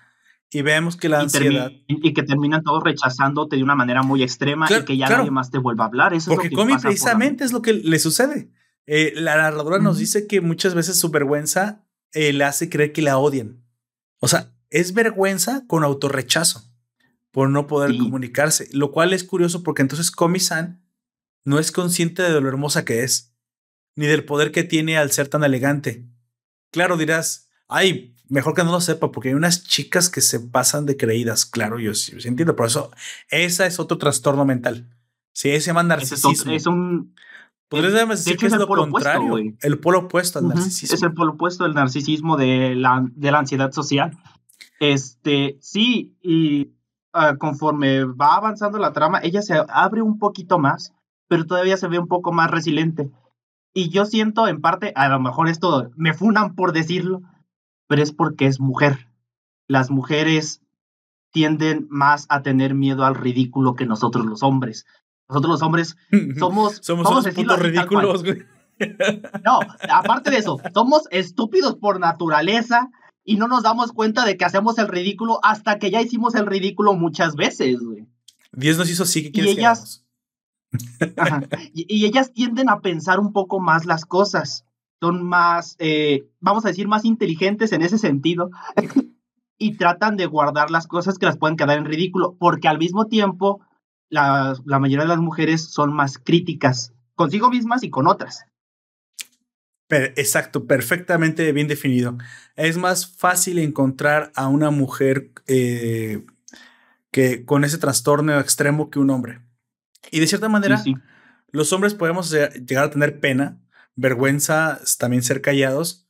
Y vemos que la ansiedad... Y, que terminan todos rechazándote de una manera muy extrema y que ya nadie más te vuelva a hablar. Eso Porque Comi precisamente es lo que le sucede. Eh, la narradora nos dice que muchas veces su vergüenza eh, le hace creer que la odian. O sea, es vergüenza con autorrechazo por no poder comunicarse, lo cual es curioso porque entonces Komi-san no es consciente de lo hermosa que es. ni del poder que tiene al ser tan elegante. Claro, dirás, ay, mejor que no lo sepa, porque hay unas chicas que se pasan de creídas. Claro, yo sí, entiendo, por eso, esa es otro trastorno mental. Sí, se llama narcisismo. Es, un. Podrías decir que es, lo contrario, el polo opuesto al narcisismo. Es el polo opuesto del narcisismo de la, de la ansiedad social. Este, sí, y ah, conforme va avanzando la trama, ella se abre un poquito más, pero todavía se ve un poco más resiliente. Y yo siento, en parte, a lo mejor esto me funan por decirlo, pero es porque es mujer. Las mujeres tienden más a tener miedo al ridículo que nosotros los hombres. Nosotros los hombres somos... somos unos putos ridículos, güey. No, aparte de eso, somos estúpidos por naturaleza y no nos damos cuenta de que hacemos el ridículo hasta que ya hicimos el ridículo muchas veces, güey. Dios nos hizo así, que y ellas, y, ellas tienden a pensar un poco más las cosas. Son más, eh, vamos a decir, más inteligentes en ese sentido. y tratan de guardar las cosas que las pueden quedar en ridículo, porque al mismo tiempo la, la mayoría de las mujeres son más críticas consigo mismas y con otras exacto, perfectamente bien definido. Es más fácil encontrar a una mujer eh, que con ese trastorno extremo que un hombre. Y de cierta manera, los hombres podemos llegar a tener pena, vergüenza, también ser callados,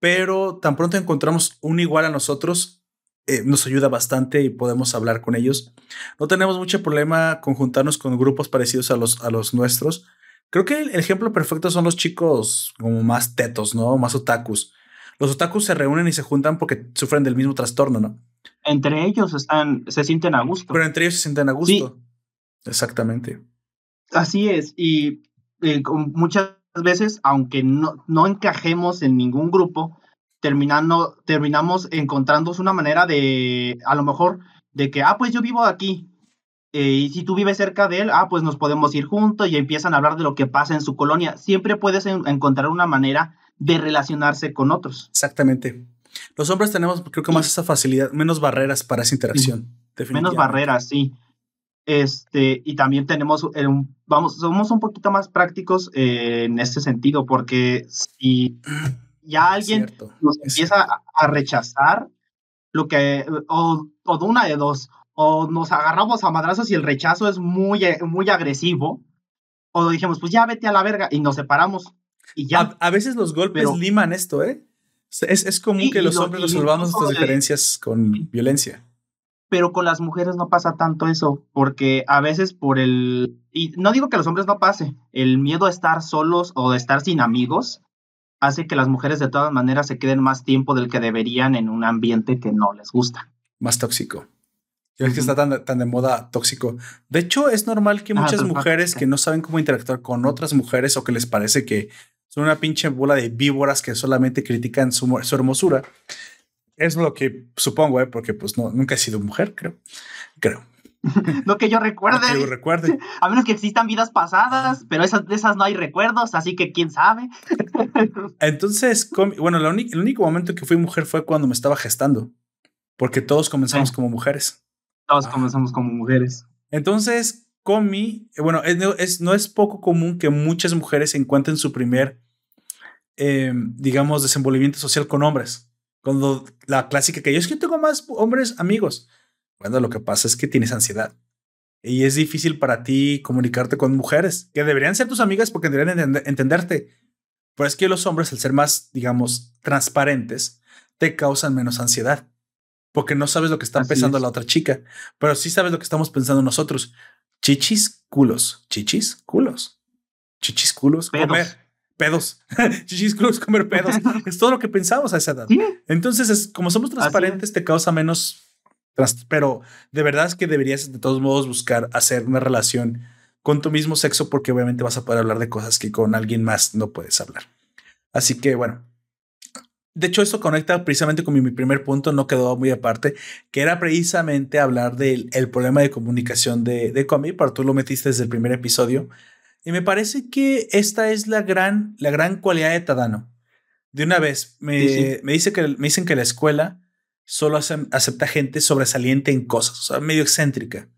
pero tan pronto encontramos un igual a nosotros, eh, nos ayuda bastante y podemos hablar con ellos. No tenemos mucho problema con juntarnos con grupos parecidos a los, a los nuestros Creo que el ejemplo perfecto son los chicos como más tetos, ¿no? Más otakus. Los otakus se reúnen y se juntan porque sufren del mismo trastorno, ¿no? Entre ellos están, se sienten a gusto. Pero entre ellos se sienten a gusto. Exactamente. Así es. Y muchas veces, aunque no, no encajemos en ningún grupo, terminando, terminamos encontrando una manera de, a lo mejor, de que, ah, pues yo vivo aquí, eh, y si tú vives cerca de él, ah, pues nos podemos ir juntos y empiezan a hablar de lo que pasa en su colonia. Siempre puedes encontrar una manera de relacionarse con otros. Exactamente. Los hombres tenemos, creo que más esa facilidad, menos barreras para esa interacción. Menos barreras, sí. Este, y también tenemos, vamos, somos un poquito más prácticos eh, en este sentido, porque si ya alguien nos empieza a, rechazar, lo que, o, o de una de dos, o nos agarramos a madrazos y el rechazo es muy, eh, muy agresivo, o dijimos, pues ya vete a la verga y nos separamos y ya. A, veces los golpes liman esto, ¿eh? Es, es común que los hombres resolvamos estas diferencias con violencia. Pero con las mujeres no pasa tanto eso, porque a veces por el... Y no digo que los hombres no pase, el miedo a estar solos o de estar sin amigos hace que las mujeres de todas maneras se queden más tiempo del que deberían en un ambiente que no les gusta. Más tóxico. Es que está tan, tan de moda tóxico. De hecho, es normal que muchas mujeres que no saben cómo interactuar con otras mujeres o que les parece que son una pinche bola de víboras que solamente critican su, hermosura. Es lo que supongo, ¿eh? porque pues no, nunca he sido mujer, creo. Creo. no que yo recuerde. que yo recuerde. A menos que existan vidas pasadas, pero esas, de esas no hay recuerdos, así que quién sabe. Entonces, bueno, el único momento que fui mujer fue cuando me estaba gestando, porque todos comenzamos como mujeres. Todos comenzamos como mujeres. Entonces, Comi, bueno, es, no es poco común que muchas mujeres encuentren su primer, em, digamos, desenvolvimiento social con hombres. Cuando la clásica que yo es que tengo más hombres amigos. Bueno, lo que pasa es que tienes ansiedad. Y es difícil para ti comunicarte con mujeres, que deberían ser tus amigas porque deberían entenderte. Pero es que los hombres, al ser más, digamos, transparentes, te causan menos ansiedad porque no sabes lo que está pensando la otra chica, pero sí sabes lo que estamos pensando nosotros. Chichis, culos, chichis, culos, chichis, culos, comer pedos, chichis, culos, comer pedos. es todo lo que pensamos a esa edad. Entonces, es, como somos transparentes, te causa menos, pero de verdad es que deberías de todos modos buscar hacer una relación con tu mismo sexo porque obviamente vas a poder hablar de cosas que con alguien más no puedes hablar. Así que bueno, de hecho, esto conecta precisamente con mi, primer punto, no quedó muy aparte, que era precisamente hablar del el problema de comunicación de, de Comi, pero tú lo metiste desde el primer episodio. Y me parece que esta es la gran, la gran cualidad de Tadano. De una vez, me, me, dice que, me dicen que la escuela solo acepta gente sobresaliente en cosas, o sea, medio excéntrica.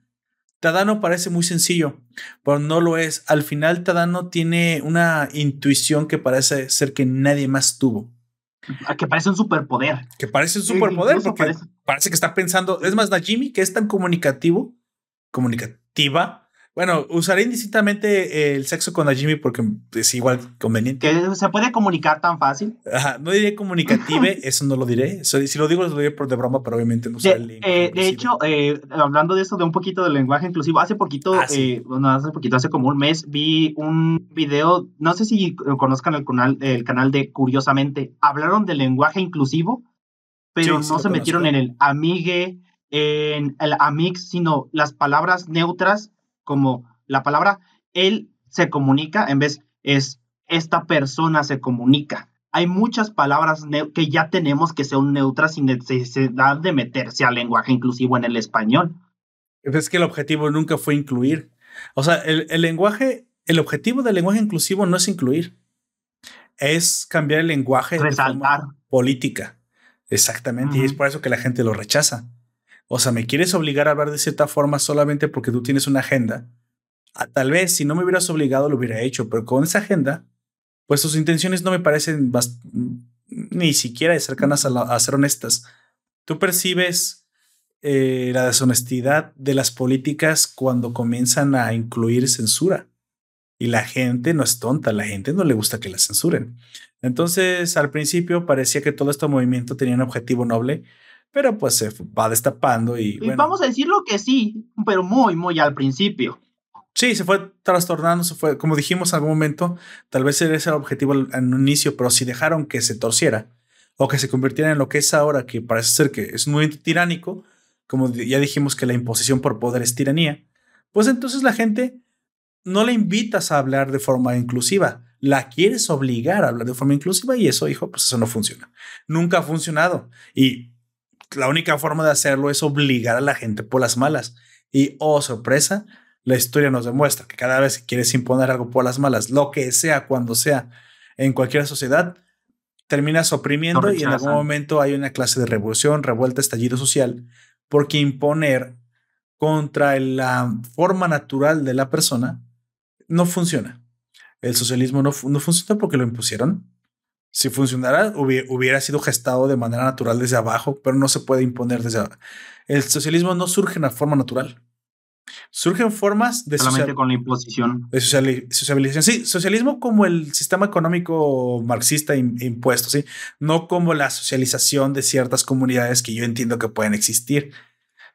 Tadano parece muy sencillo, pero no lo es. Al final, Tadano tiene una intuición que parece ser que nadie más tuvo. Que parece un superpoder. Que parece un superpoder, porque parece. que está pensando. Es más, Najimi, que es tan comunicativo, comunicativa, bueno, usaré indistintamente el sexo con Najimi porque es igual conveniente. Que se puede comunicar tan fácil. Ajá, no diré comunicative, eso no lo diré. si lo digo, lo diré por de broma, pero obviamente no usaré el link. Eh, de hecho, eh, hablando de eso, de un poquito del lenguaje inclusivo, hace poquito, ah, eh, bueno, hace poquito, hace como un mes, vi un video, no sé si conozcan el canal, el canal de Curiosamente, hablaron del lenguaje inclusivo, pero no se metieron en el amigue, en el amix, sino las palabras neutras como la palabra él se comunica en vez es esta persona se comunica. Hay muchas palabras que ya tenemos que son neutras sin necesidad de meterse al lenguaje inclusivo en el español. Es que el objetivo nunca fue incluir. O sea, el, lenguaje, el objetivo del lenguaje inclusivo no es incluir, es cambiar el lenguaje Resaltar. política. Exactamente. Y es por eso que la gente lo rechaza. O sea, me quieres obligar a hablar de cierta forma solamente porque tú tienes una agenda. Ah, tal vez si no me hubieras obligado lo hubiera hecho, pero con esa agenda, pues tus intenciones no me parecen ni siquiera cercanas a, ser honestas. Tú percibes eh, la deshonestidad de las políticas cuando comienzan a incluir censura. Y la gente no es tonta, la gente no le gusta que la censuren. Entonces, al principio parecía que todo este movimiento tenía un objetivo noble, pero pues se va destapando y... vamos a decirlo que sí, pero muy, muy al principio. Sí, se fue trastornando, se fue, como dijimos en algún momento, tal vez ese era el objetivo en un inicio, pero si dejaron que se torciera o que se convirtiera en lo que es ahora, que parece ser que es muy tiránico, como ya dijimos que la imposición por poder es tiranía, pues entonces la gente no la invitas a hablar de forma inclusiva, la quieres obligar a hablar de forma inclusiva y eso, hijo, pues eso no funciona. Nunca ha funcionado. Y la única forma de hacerlo es obligar a la gente por las malas. Y, oh, sorpresa, la historia nos demuestra que cada vez que quieres imponer algo por las malas, lo que sea, cuando sea, en cualquier sociedad, terminas oprimiendo y en algún momento hay una clase de revolución, revuelta, estallido social, porque imponer contra la forma natural de la persona no funciona. El socialismo no, no funciona porque lo impusieron si funcionara, hubiera sido gestado de manera natural desde abajo, pero no se puede imponer desde abajo. El socialismo no surge en la forma natural. Surgen formas de Solamente con la imposición. De socialización. Sí, socialismo como el sistema económico marxista impuesto, sí. No como la socialización de ciertas comunidades que yo entiendo que pueden existir.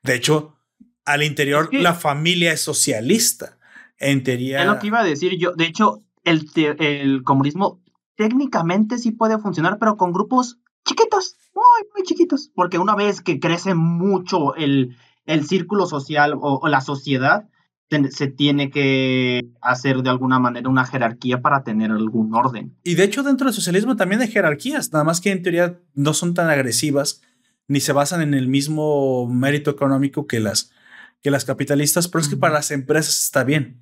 De hecho, al interior la familia es socialista. En teoría. Es lo que iba a decir yo. De hecho, el, el comunismo técnicamente sí puede funcionar, pero con grupos chiquitos, muy, muy chiquitos, porque una vez que crece mucho el, el círculo social o, la sociedad, se tiene que hacer de alguna manera una jerarquía para tener algún orden. Y de hecho dentro del socialismo también hay jerarquías, nada más que en teoría no son tan agresivas ni se basan en el mismo mérito económico que las, que las capitalistas, pero es que para las empresas está bien.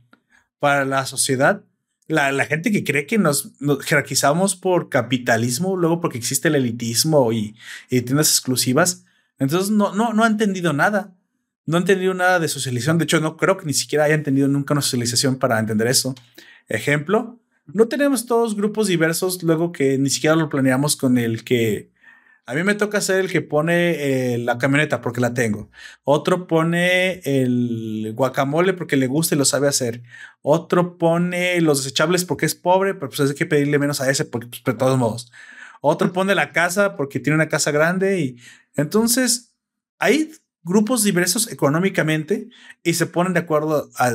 Para la sociedad la, gente que cree que nos, jerarquizamos por capitalismo, luego porque existe el elitismo y, tiendas exclusivas, entonces no, no, no ha entendido nada. No ha entendido nada de socialización. De hecho, no creo que ni siquiera haya entendido nunca una socialización para entender eso. Ejemplo, no tenemos todos grupos diversos luego que ni siquiera lo planeamos con el que a mí me toca ser el que pone eh, la camioneta porque la tengo. Otro pone el guacamole porque le gusta y lo sabe hacer. Otro pone los desechables porque es pobre, pero pues hay que pedirle menos a ese porque pues, de todos modos. Otro pone la casa porque tiene una casa grande y entonces hay grupos diversos económicamente y se ponen de acuerdo a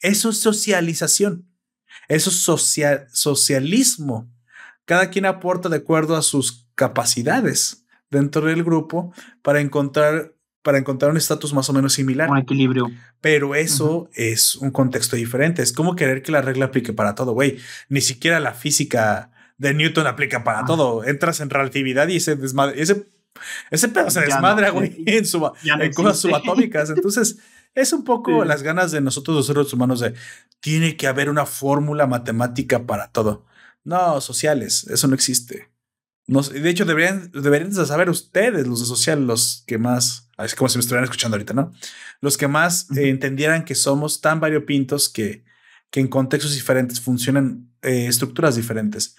eso es socialización. Eso es social, socialismo. Cada quien aporta de acuerdo a sus capacidades dentro del grupo para encontrar para encontrar un estatus más o menos similar. Un equilibrio. Pero eso es un contexto diferente. Es como querer que la regla aplique para todo, güey. Ni siquiera la física de Newton aplica para ah. todo. Entras en relatividad y ese desmadre, ese, ese pedo se desmadra, güey, en, en cosas subatómicas. Entonces, es un poco las ganas de nosotros los seres humanos de tiene que haber una fórmula matemática para todo. No, sociales, eso no existe de hecho, deberían, deberían saber ustedes, los de social, los que más así como si me estuvieran escuchando ahorita, ¿no? Los que más eh, entendieran que somos tan variopintos que, que en contextos diferentes funcionan eh, estructuras diferentes.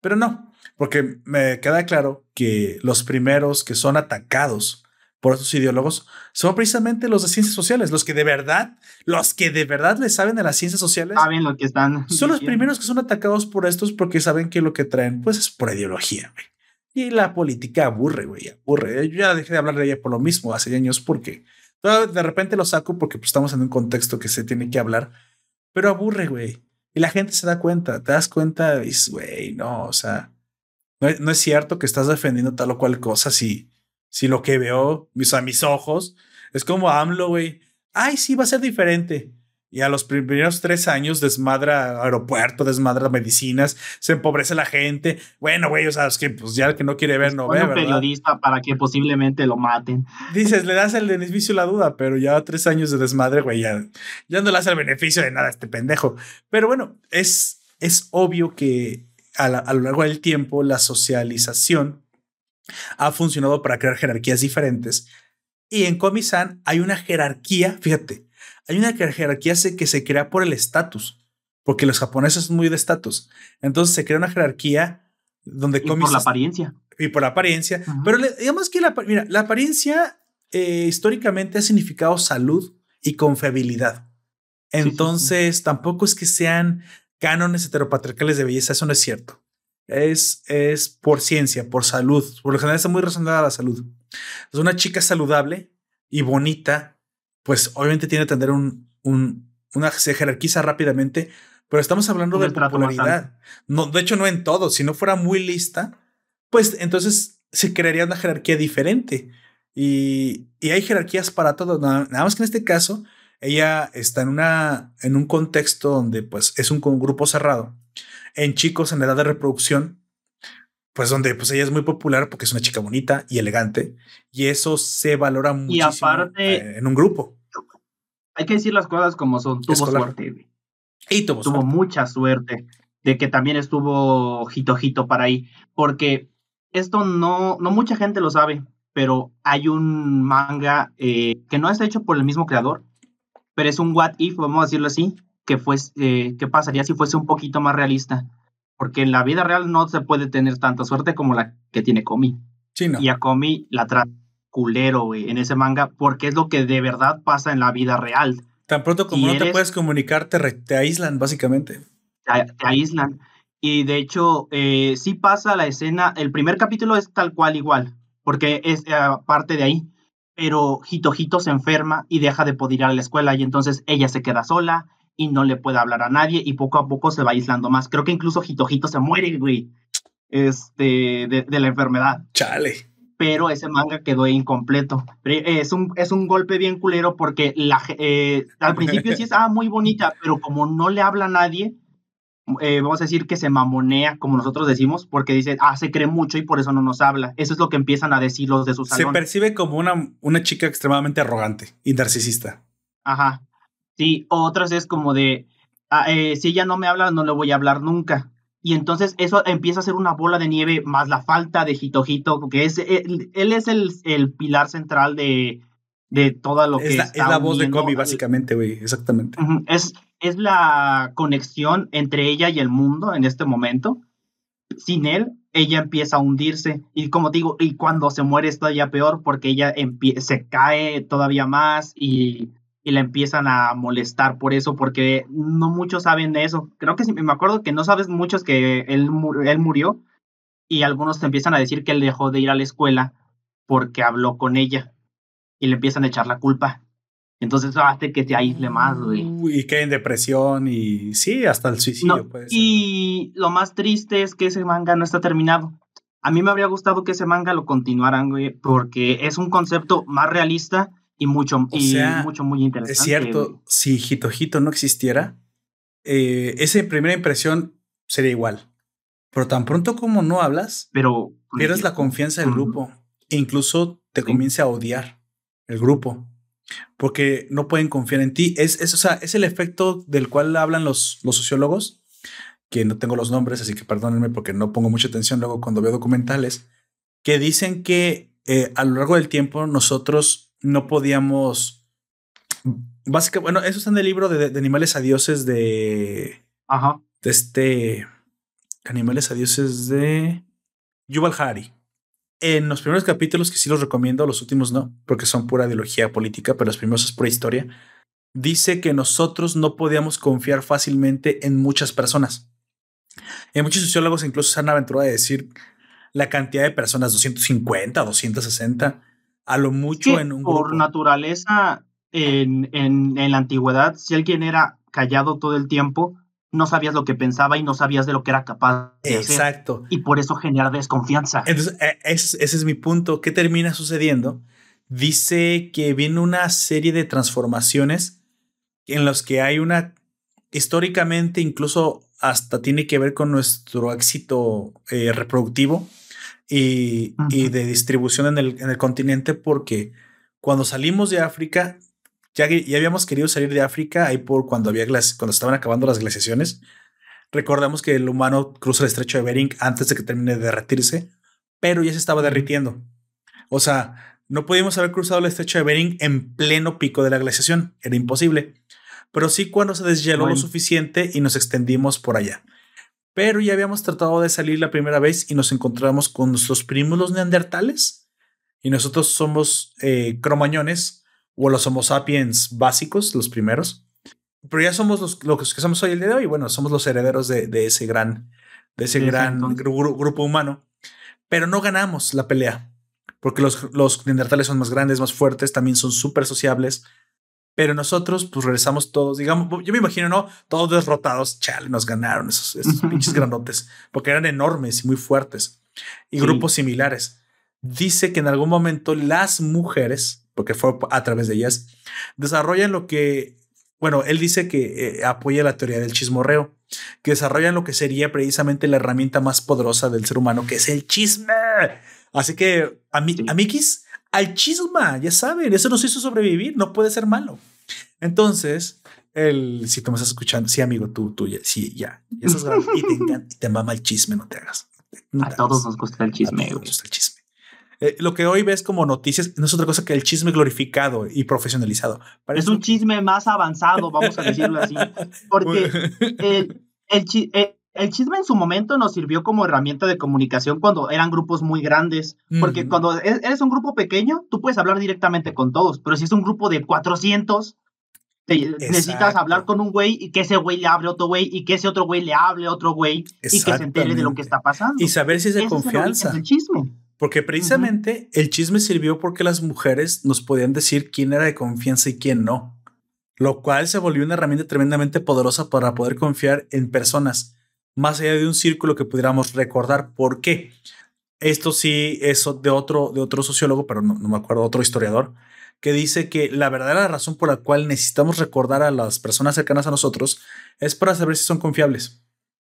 Pero no, porque me queda claro que los primeros que son atacados por estos ideólogos son precisamente los de ciencias sociales, los que de verdad, los que de verdad le saben de las ciencias sociales. Saben lo que están. Son los primeros que son atacados por estos porque saben que lo que traen, pues es por ideología. Y la política aburre, güey, aburre. Yo ya dejé de hablar de ella por lo mismo hace años porque de repente lo saco porque pues, estamos en un contexto que se tiene que hablar, pero aburre, güey. Y la gente se da cuenta, te das cuenta güey, no, o sea, no, no, es cierto que estás defendiendo tal o cual cosa si si lo que veo mis, a mis ojos es como AMLO, güey. Ay, sí, va a ser diferente. Y a los primeros tres años desmadra aeropuerto, desmadra medicinas, se empobrece la gente. Bueno, güey, o sea, es que pues ya el que no quiere ver no ve. Un periodista para que posiblemente lo maten. Dices, le das el beneficio la duda, pero ya tres años de desmadre, güey, ya, ya no le das el beneficio de nada a este pendejo. Pero bueno, es, es obvio que a, a lo largo del tiempo la socialización ha funcionado para crear jerarquías diferentes. Y en Komi-san hay una jerarquía, fíjate, hay una jerarquía que se crea por el estatus, porque los japoneses son muy de estatus. Entonces se crea una jerarquía donde y por la apariencia. Y por la apariencia. Pero digamos que la, mira, la apariencia eh, históricamente ha significado salud y confiabilidad. Entonces tampoco es que sean cánones heteropatriarcales de belleza, eso no es cierto es, es por ciencia, por salud. Por lo general está muy relacionada a la salud. Es una chica saludable y bonita, pues obviamente tiene que tener un, un, una, se jerarquiza rápidamente, pero estamos hablando de popularidad. No, de hecho, no en todo. Si no fuera muy lista, pues entonces se crearía una jerarquía diferente. Y, y hay jerarquías para todo. Nada, nada, más que en este caso, ella está en, una, en un contexto donde pues es un grupo cerrado en chicos en edad de reproducción, pues donde pues ella es muy popular porque es una chica bonita y elegante y eso se valora muchísimo y aparte, eh, en un grupo. Hay que decir las cosas como son. Tuvo suerte. Y tuvo, tuvo mucha suerte de que también estuvo Jito para ahí, porque esto no, no mucha gente lo sabe, pero hay un manga eh, que no está hecho por el mismo creador, pero es un what if, vamos a decirlo así, que fuese, eh, qué pasaría si fuese un poquito más realista. Porque en la vida real no se puede tener tanta suerte como la que tiene Komi. Y a Komi la trata culero, en ese manga, porque es lo que de verdad pasa en la vida real. Tan pronto como no te puedes comunicar, te, aíslan, básicamente. Te, aíslan. Y de hecho, eh, sí pasa la escena, el primer capítulo es tal cual igual, porque es eh, parte de ahí, pero Hito se enferma y deja de poder ir a la escuela y entonces ella se queda sola y no le puede hablar a nadie y poco a poco se va aislando más. Creo que incluso Hitojito se muere, güey, este, de, la enfermedad. Chale. Pero ese manga quedó incompleto. Es un, es un golpe bien culero porque la, eh, al principio sí es ah, muy bonita, pero como no le habla a nadie, eh, vamos a decir que se mamonea, como nosotros decimos, porque dice, ah, se cree mucho y por eso no nos habla. Eso es lo que empiezan a decir los de su salón. Se percibe como una, una chica extremadamente arrogante y narcisista. Ajá. Sí, otras es como de, ah, eh, si ella no me habla, no le voy a hablar nunca. Y entonces eso empieza a ser una bola de nieve más la falta de Hitojito, porque es, él, es el, el, pilar central de, de todo lo que es la, es la voz de Komi, básicamente, güey, exactamente. Es, es la conexión entre ella y el mundo en este momento. Sin él, ella empieza a hundirse. Y como digo, y cuando se muere es todavía peor porque ella se cae todavía más y y la empiezan a molestar por eso, porque no muchos saben de eso. Creo que sí, me acuerdo que no sabes muchos que él, él murió y algunos te empiezan a decir que él dejó de ir a la escuela porque habló con ella y le empiezan a echar la culpa. Entonces eso hace que te aísle más, güey. Y que en depresión y sí, hasta el suicidio puede ser. Y lo más triste es que ese manga no está terminado. A mí me habría gustado que ese manga lo continuaran, güey, porque es un concepto más realista y mucho, y mucho, muy interesante. Es cierto, si Hito no existiera, eh, esa primera impresión sería igual. Pero tan pronto como no hablas, pero pierdes la confianza del grupo e incluso te comienza a odiar el grupo porque no pueden confiar en ti. Es, es, o sea, es el efecto del cual hablan los, los sociólogos, que no tengo los nombres, así que perdónenme porque no pongo mucha atención luego cuando veo documentales, que dicen que eh, a lo largo del tiempo nosotros no podíamos. Básicamente, bueno, eso está en el libro de, de animales a dioses de. Ajá. De este. Animales a dioses de. Yuval Hari. En los primeros capítulos, que sí los recomiendo, los últimos no, porque son pura ideología política, pero los primeros es pura historia. Dice que nosotros no podíamos confiar fácilmente en muchas personas. Hay muchos sociólogos incluso se han aventurado a decir la cantidad de personas, 250, 260, a lo mucho en un por grupo. naturaleza, en, en, en la antigüedad, si alguien era callado todo el tiempo, no sabías lo que pensaba y no sabías de lo que era capaz de hacer. Exacto. Y por eso genera desconfianza. Entonces, eh, ese, ese es mi punto. ¿Qué termina sucediendo? Dice que viene una serie de transformaciones en los que hay una, históricamente, incluso hasta tiene que ver con nuestro éxito eh, reproductivo y, y de distribución en el, en el continente, porque cuando salimos de África, ya, ya habíamos querido salir de África ahí por cuando había cuando estaban acabando las glaciaciones. Recordamos que el humano cruza el estrecho de Bering antes de que termine de derretirse, pero ya se estaba derritiendo. O sea, no pudimos haber cruzado el estrecho de Bering en pleno pico de la glaciación, era imposible. Pero sí cuando se deshieló Bueno. lo suficiente y nos extendimos por allá. Pero ya habíamos tratado de salir la primera vez y nos encontramos con nuestros primos los neandertales. Y nosotros somos eh, cromañones o los homo sapiens básicos, los primeros. Pero ya somos los, los que somos hoy el día de hoy. Bueno, somos los herederos de, de ese gran, de ese gran gru- grupo humano. Pero no ganamos la pelea. Porque los, los neandertales son más grandes, más fuertes, también son súper sociables. Pero nosotros, pues regresamos todos, digamos, yo me imagino, ¿no? Todos derrotados, chale, nos ganaron esos, esos pinches grandotes, porque eran enormes y muy fuertes y Sí. grupos similares. Dice que en algún momento las mujeres, porque fue a través de ellas, desarrollan lo que, bueno, él dice que eh, apoya la teoría del chismorreo, que desarrollan lo que sería precisamente la herramienta más poderosa del ser humano, que es el chisme. Así que, ami Sí. amiguis, al chisma, ya saben, eso nos hizo sobrevivir, no puede ser malo. Entonces, el, si tú me estás escuchando, sí, amigo, tú, tú, ya, sí, ya, ya estás grabando y te, encanta- y te mama el chisme, no te hagas. No A todos nos gusta el A chisme, todos nos gusta el chisme. Eh, lo que hoy ves como noticias no es otra cosa que el chisme glorificado y profesionalizado. Es un chisme más avanzado, vamos a decirlo así. Porque el, el, el- el chisme en su momento nos sirvió como herramienta de comunicación cuando eran grupos muy grandes. Porque cuando e- eres un grupo pequeño, tú puedes hablar directamente con todos. Pero si es un grupo de 400, te- necesitas hablar con un güey y que ese güey le hable a otro güey y que ese otro güey le hable a otro güey y que se entere de lo que está pasando. y saber si es de confianza. del chisme. Porque precisamente el chisme sirvió porque las mujeres nos podían decir quién era de confianza y quién no. Lo cual se volvió una herramienta tremendamente poderosa para poder confiar en personas, más allá de un círculo que pudiéramos recordar. ¿Por qué? Esto sí es de otro, de otro sociólogo, pero no, no me acuerdo, otro historiador, que dice que la verdadera razón por la cual necesitamos recordar a las personas cercanas a nosotros es para saber si son confiables.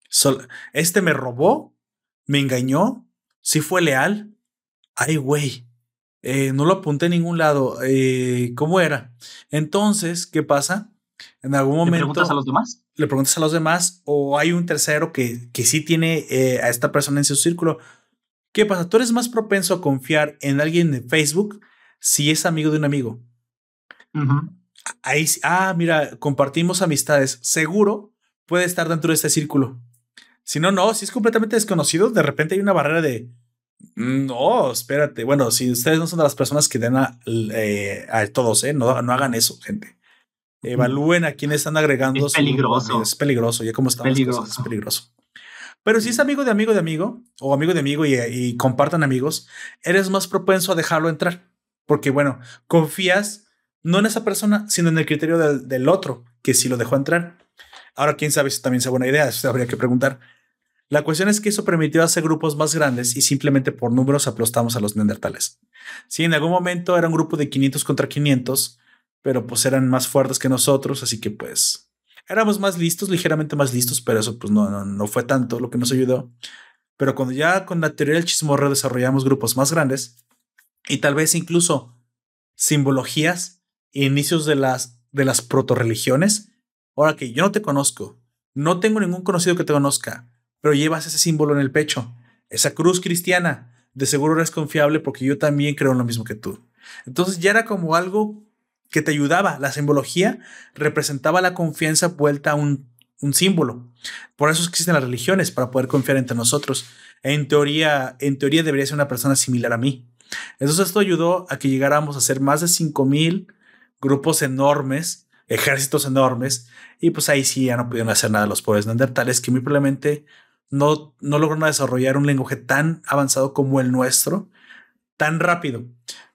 Sol- este me robó, me engañó, si fue leal. Ay, güey, eh, no lo apunté en ningún lado. Eh, ¿Cómo era? Entonces, ¿qué pasa? En algún ¿Le momento preguntas a los demás? Le preguntas a los demás o hay un tercero que, que sí tiene eh, a esta persona en su círculo. ¿Qué pasa? Tú eres más propenso a confiar en alguien de Facebook si es amigo de un amigo. Ujú. Ahí, sí- ah, mira, compartimos amistades. Seguro puede estar dentro de este círculo. Si no, no, si es completamente desconocido, de repente hay una barrera de no, espérate. Bueno, si ustedes no son de las personas que den a, eh, a todos, eh, no, no hagan eso, gente. Evalúen a quiénes están agregando. Es su- peligroso. Es peligroso, ya como estamos Peligroso. cosas, es peligroso. Pero si es amigo de amigo de amigo o amigo de amigo y, y compartan amigos, eres más propenso a dejarlo entrar. Porque, bueno, confías no en esa persona, sino en el criterio del, del otro, que sí lo dejó entrar. Ahora, quién sabe si también sea buena idea, eso habría que preguntar. La cuestión es que eso permitió hacer grupos más grandes y simplemente por números aplastamos a los neandertales. Sí, en algún momento era un grupo de 500 contra 500, pero pues eran más fuertes que nosotros, así que pues éramos más listos, ligeramente más listos, pero eso pues no, no, no fue tanto lo que nos ayudó. Pero cuando ya con la teoría del chismorreo desarrollamos grupos más grandes y tal vez incluso simbologías, inicios de las, de las proto-religiones, ahora que yo no te conozco, no tengo ningún conocido que te conozca, pero llevas ese símbolo en el pecho, esa cruz cristiana, de seguro eres confiable porque yo también creo en lo mismo que tú. Entonces ya era como algo que te ayudaba. La simbología representaba la confianza vuelta a un, símbolo. Por eso existen las religiones, para poder confiar entre nosotros. En teoría, en teoría debería ser una persona similar a mí. Entonces esto ayudó a que llegáramos a ser más de 5000 grupos enormes, ejércitos enormes, y pues ahí sí ya no pudieron hacer nada los pobres neandertales que muy probablemente no, no lograron desarrollar un lenguaje tan avanzado como el nuestro, tan rápido.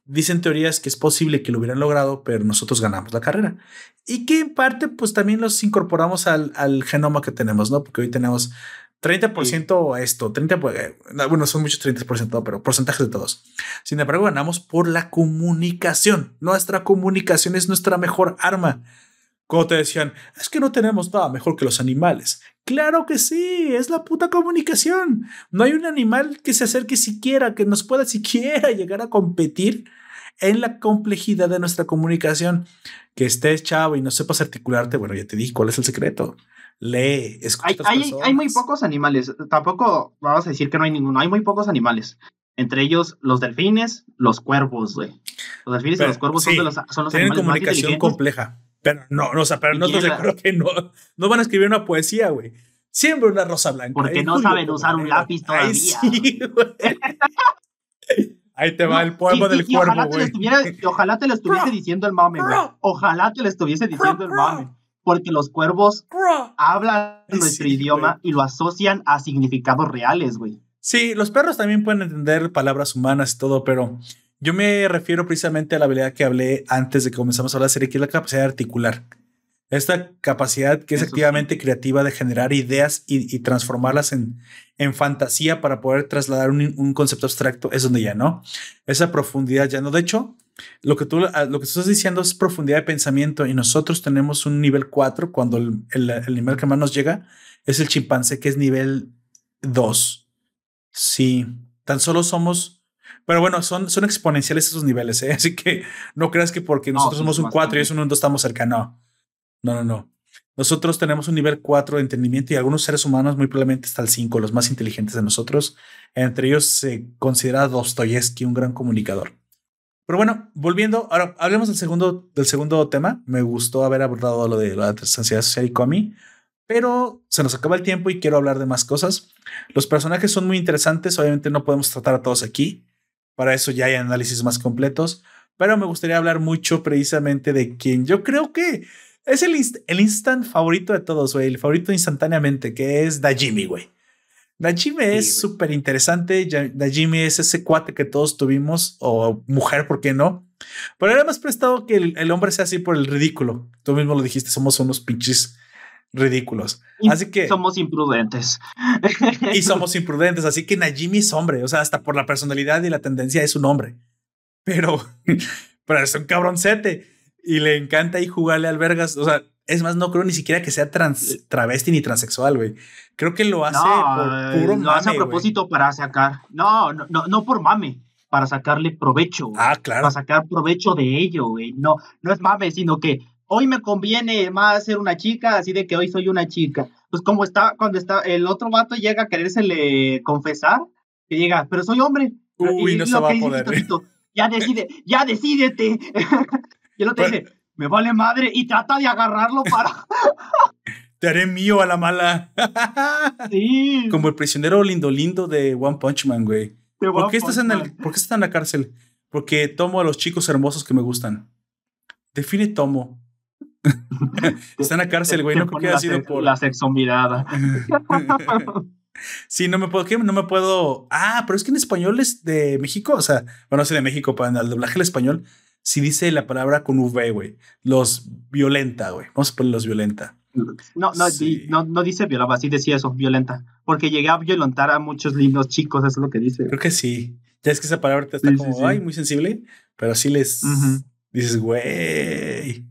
Dicen teorías que es posible que lo hubieran logrado, pero nosotros ganamos la carrera. Y que en parte, pues también los incorporamos al, al genoma que tenemos, ¿no? Porque hoy tenemos 30% esto, 30%, eh, bueno, son muchos 30%, pero porcentajes de todos. Sin embargo, ganamos por la comunicación. Nuestra comunicación es nuestra mejor arma. Como te decían, es que no tenemos nada mejor que los animales. Claro que sí, es la puta comunicación. No hay un animal que se acerque siquiera, que nos pueda siquiera llegar a competir en la complejidad de nuestra comunicación. Que estés chavo y no sepas articularte, bueno, ya te dije cuál es el secreto. Lee, escucha. Hay, hay, muy pocos animales, tampoco vamos a decir que no hay ninguno, hay muy pocos animales. Entre ellos los delfines, los cuervos, güey. Los delfines y los cuervos son, de los, son los tienen comunicación compleja. Pero no, no, o sea, pero no estoy seguro que no, no van a escribir una poesía, güey. Siempre una rosa blanca. Porque no saben usar un lápiz todavía. sí, Ahí te va el poema del cuervo, güey. Ojalá te lo estuviese diciendo el mame, güey. Ojalá te lo estuviese diciendo el mame. Porque los cuervos hablan nuestro idioma y lo asocian a significados reales, güey. Sí, los perros también pueden entender palabras humanas y todo, pero yo me refiero precisamente a la habilidad que hablé antes de que comenzamos a hablar de serie, que es la capacidad de articular. Esta capacidad que es activamente creativa de generar ideas y, transformarlas en, en, fantasía para poder trasladar un, concepto abstracto es donde ya no. Esa profundidad ya no. De hecho, lo que tú, lo que estás diciendo es profundidad de pensamiento y nosotros tenemos un nivel 4 cuando el, el, el nivel que más nos llega es el chimpancé que es nivel 2. Sí, tan solo somos pero bueno, son, son exponenciales esos niveles, ¿eh? así que no creas que porque nosotros somos un 4 y es un 1 estamos cerca, no. No, no, no. Nosotros tenemos un nivel 4 de entendimiento y algunos seres humanos muy probablemente hasta el 5, los más inteligentes de nosotros. Entre ellos se considera Dostoyevsky un gran comunicador. Pero bueno, volviendo, ahora hablemos del segundo, del segundo tema. Me gustó haber abordado lo de la ansiedad social y comi, pero se nos acaba el tiempo y quiero hablar de más cosas. Los personajes son muy interesantes, obviamente no podemos tratar a todos aquí. Para eso ya hay análisis más completos, pero me gustaría hablar mucho precisamente de quien yo creo que es el, el instant favorito de todos, güey, el favorito instantáneamente, que es Dajimi, güey. Dajimi es súper interesante. Dajimi es ese cuate que todos tuvimos, o mujer, ¿por qué no? Pero era más prestado que el, el hombre sea así por el ridículo. Tú mismo lo dijiste, somos unos pinches ridículos. Así que. Somos imprudentes. y somos imprudentes. Así que Najimi es hombre. O sea, hasta por la personalidad y la tendencia es un hombre. Pero, pero es un cabroncete. Y le encanta ahí jugarle al vergas. O sea, es más, no creo ni siquiera que sea trans, travesti ni transexual, güey. Creo que lo hace por puro Lo hace a propósito para sacar. No, no, no, no por mame para sacarle provecho. Ah, claro. Para sacar provecho de ello, güey. No, no es mame, sino que hoy me conviene más ser una chica, así de que hoy soy una chica. Pues como está, cuando está, el otro vato llega a querérsele confesar, que llega, pero soy hombre. Uy, no se va a poder. ya decide, ya decídete. y el otro dice, me vale madre, y trata de agarrarlo para. Te haré mío a la mala. sí. Como el prisionero lindo lindo de One Punch Man, güey. ¿Por qué, estás en el, ¿Por qué estás en la cárcel? Porque tomo a los chicos hermosos que me gustan. Define tomo. Está en la cárcel, güey. No creo que haya sido por. La sexo mirada. sí, no me puedo. ¿qué? No me puedo. Ah, pero es que en español es de México. O sea, bueno, no sé de México, para el doblaje al español, sí dice la palabra con V, güey. Los violenta, güey. Vamos a poner los violenta. No, no, no, no dice violaba, sí decía eso, violenta. Porque llegué a violentar a muchos lindos chicos, eso es lo que dice. Creo que sí. Ya es que esa palabra te está como, ay, muy sensible, pero sí les dices, güey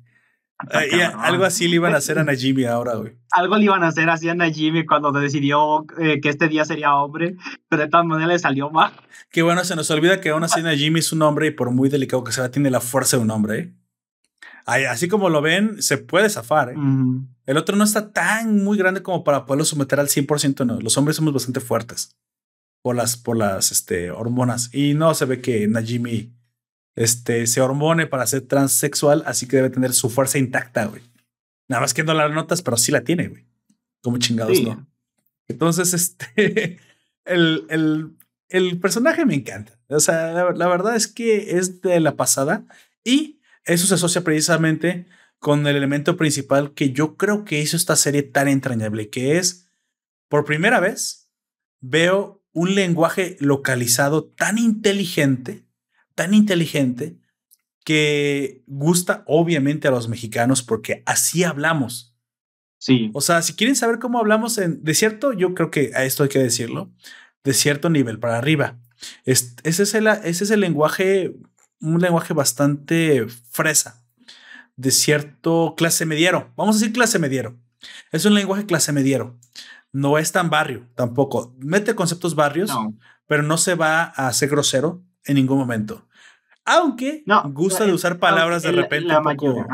algo así le iban a hacer a Najimi ahora, güey. Algo le iban a hacer así a Najimi cuando decidió eh, que este día sería hombre, pero de todas maneras le salió mal. Qué bueno, se nos olvida que aún así Najimi es un hombre y por muy delicado que sea, tiene la fuerza de un hombre. ¿eh? así como lo ven, se puede zafar. ¿eh? El otro no está tan muy grande como para poderlo someter al 100%. No, los hombres somos bastante fuertes por las, por las este, hormonas. Y no se ve que Najimi este, se hormone para ser transexual, así que debe tener su fuerza intacta, güey. Nada más que no la notas, pero sí la tiene, güey. Como chingados, ¿no? Entonces, este, el, el, el, personaje me encanta. O sea, la, la, verdad es que es de la pasada y eso se asocia precisamente con el elemento principal que yo creo que hizo esta serie tan entrañable, que es, por primera vez, veo un lenguaje localizado tan inteligente, tan inteligente, que gusta obviamente a los mexicanos porque así hablamos. Sí. O sea, si quieren saber cómo hablamos en, de cierto, yo creo que a esto hay que decirlo, de cierto nivel para arriba. ese, es el, ese es el lenguaje, un lenguaje bastante fresa, de cierto clase mediero. Vamos a decir clase mediero. Es un lenguaje clase mediero. No es tan barrio tampoco. Mete conceptos barrios, pero no se va a hacer grosero en ningún momento. Aunque no, gusta de usar palabras de repente un poco.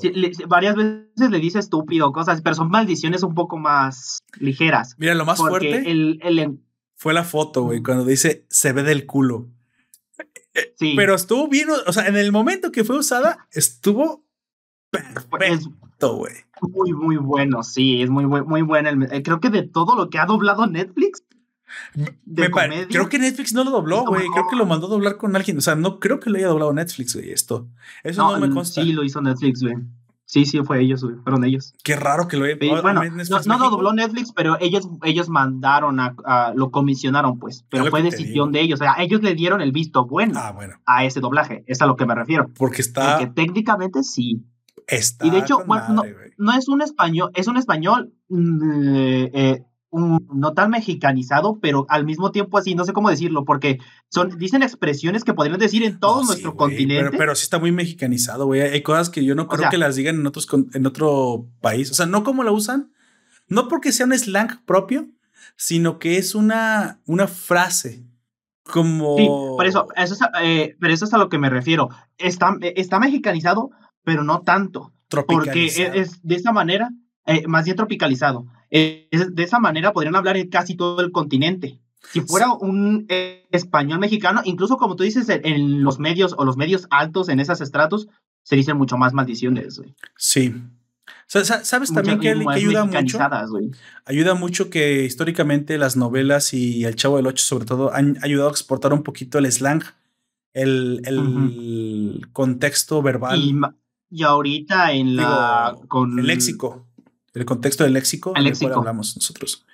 Sí, varias veces le dice estúpido, cosas, pero son maldiciones un poco más ligeras. Mira, lo más fuerte el, fue la foto, güey, cuando dice se ve del culo. Sí. Pero estuvo bien, o sea, en el momento que fue usada, estuvo perfecto, güey. Muy, muy bueno, sí, es muy, muy, muy bueno. Eh, creo que de todo lo que ha doblado Netflix, creo que Netflix no lo dobló, güey. Creo que lo mandó a doblar con alguien. O sea, no creo que lo haya doblado Netflix, güey. Esto. Eso no, me consta. Sí, lo hizo Netflix, güey. Sí, sí, fue ellos, güey. Fueron ellos. Qué raro que lo hayan Bueno, no, lo dobló Netflix, pero ellos, ellos mandaron a, lo comisionaron, pues. Pero fue decisión de ellos. O sea, ellos le dieron el visto bueno, ah, bueno. a ese doblaje. Es a lo que me refiero. Porque está. Porque técnicamente sí. Está y de hecho, bueno, no, es un español, es un español mm, eh, no tan mexicanizado, pero al mismo tiempo así, no sé cómo decirlo, porque son, dicen expresiones que podrían decir en todo nuestro continente. Pero, sí está muy mexicanizado, güey. Hay cosas que yo no creo que las digan en, otros, en otro país. O sea, no como la usan, no porque sea un slang propio, sino que es una, una frase. Como. Sí, por eso, eso es, eh, pero eso es a lo que me refiero. Está, está mexicanizado, pero no tanto. Porque es, de esa manera, eh, más bien tropicalizado de esa manera podrían hablar en casi todo el continente. Si fuera un eh, español mexicano, incluso como tú dices, en los medios o los medios altos en esas estratos, se dicen mucho más maldiciones. Sí. ¿Sabes también que, ayuda mucho? Ayuda mucho que históricamente las novelas y el Chavo del Ocho, sobre todo, han ayudado a exportar un poquito el slang, el, contexto verbal. Y, ahorita en la. con, el léxico el contexto del léxico, el léxico. hablamos nosotros.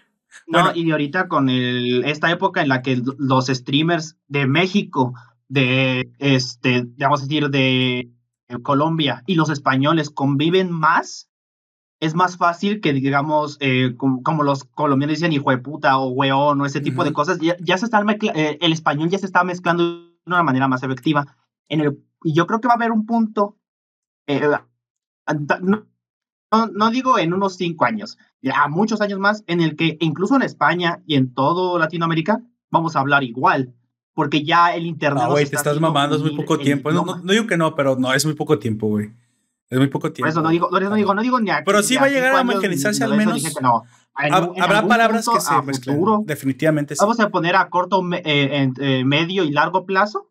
No, y ahorita con el, esta época en la que los streamers de México, de este, vamos a decir, de Colombia y los españoles conviven más, es más fácil que, digamos, eh, como, los colombianos dicen hijo de puta o weón o ese tipo de cosas, ya, se está eh, el español ya se está mezclando de una manera más efectiva. En el, y yo creo que va a haber un punto, eh, no, digo en unos cinco años, ya muchos años más, en el que incluso en España y en todo Latinoamérica vamos a hablar igual, porque ya el internet. No, güey, te estás mamando, es muy poco tiempo. No, digo que no, pero no, es muy poco tiempo, güey. Es muy poco tiempo. Por eso no digo, no digo, no digo ni Pero sí va a llegar a mecanizarse al menos. Habrá palabras que se mezclan. Definitivamente sí. Vamos a poner a corto, eh, eh, medio y largo plazo.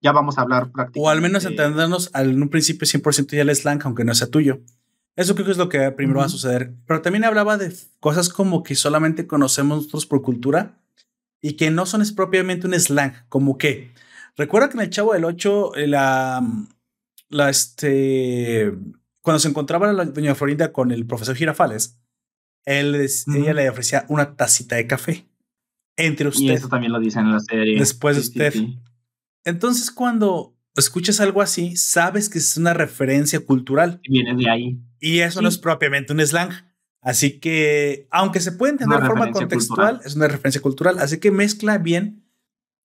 Ya vamos a hablar prácticamente. O al menos entendernos en un principio 100% ya el slang, aunque no sea tuyo. Eso creo que es lo que primero va a suceder. Pero también hablaba de cosas como que solamente conocemos nosotros por cultura y que no son es propiamente un slang, como que recuerda que en el Chavo del 8 eh, la la este cuando se encontraba la doña Florinda con el profesor Girafales, él ella le ofrecía una tacita de café entre ustedes. Y eso también lo dicen en la serie. Después de usted. Entonces cuando escuchas algo así, sabes que es una referencia cultural. Viene de ahí. Y eso no es propiamente un slang. Así que, aunque se puede entender de forma contextual, es una referencia cultural. Así que mezcla bien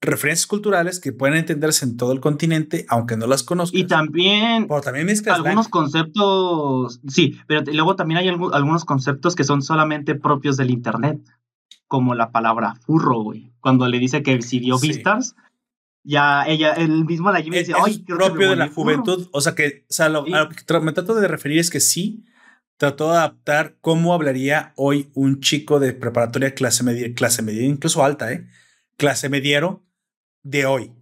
referencias culturales que pueden entenderse en todo el continente, aunque no las conozcas. Y también, también algunos conceptos, sí, pero luego también hay algunos conceptos que son solamente propios del Internet, como la palabra furro, güey. Cuando le dice que si dio Vistars, ya ella, el mismo la dice, es propio de la juventud, o sea que, o sea, lo, que me trato de referir es que sí, trató de adaptar cómo hablaría hoy un chico de preparatoria clase media, clase media, incluso alta, ¿eh? Clase mediero de hoy.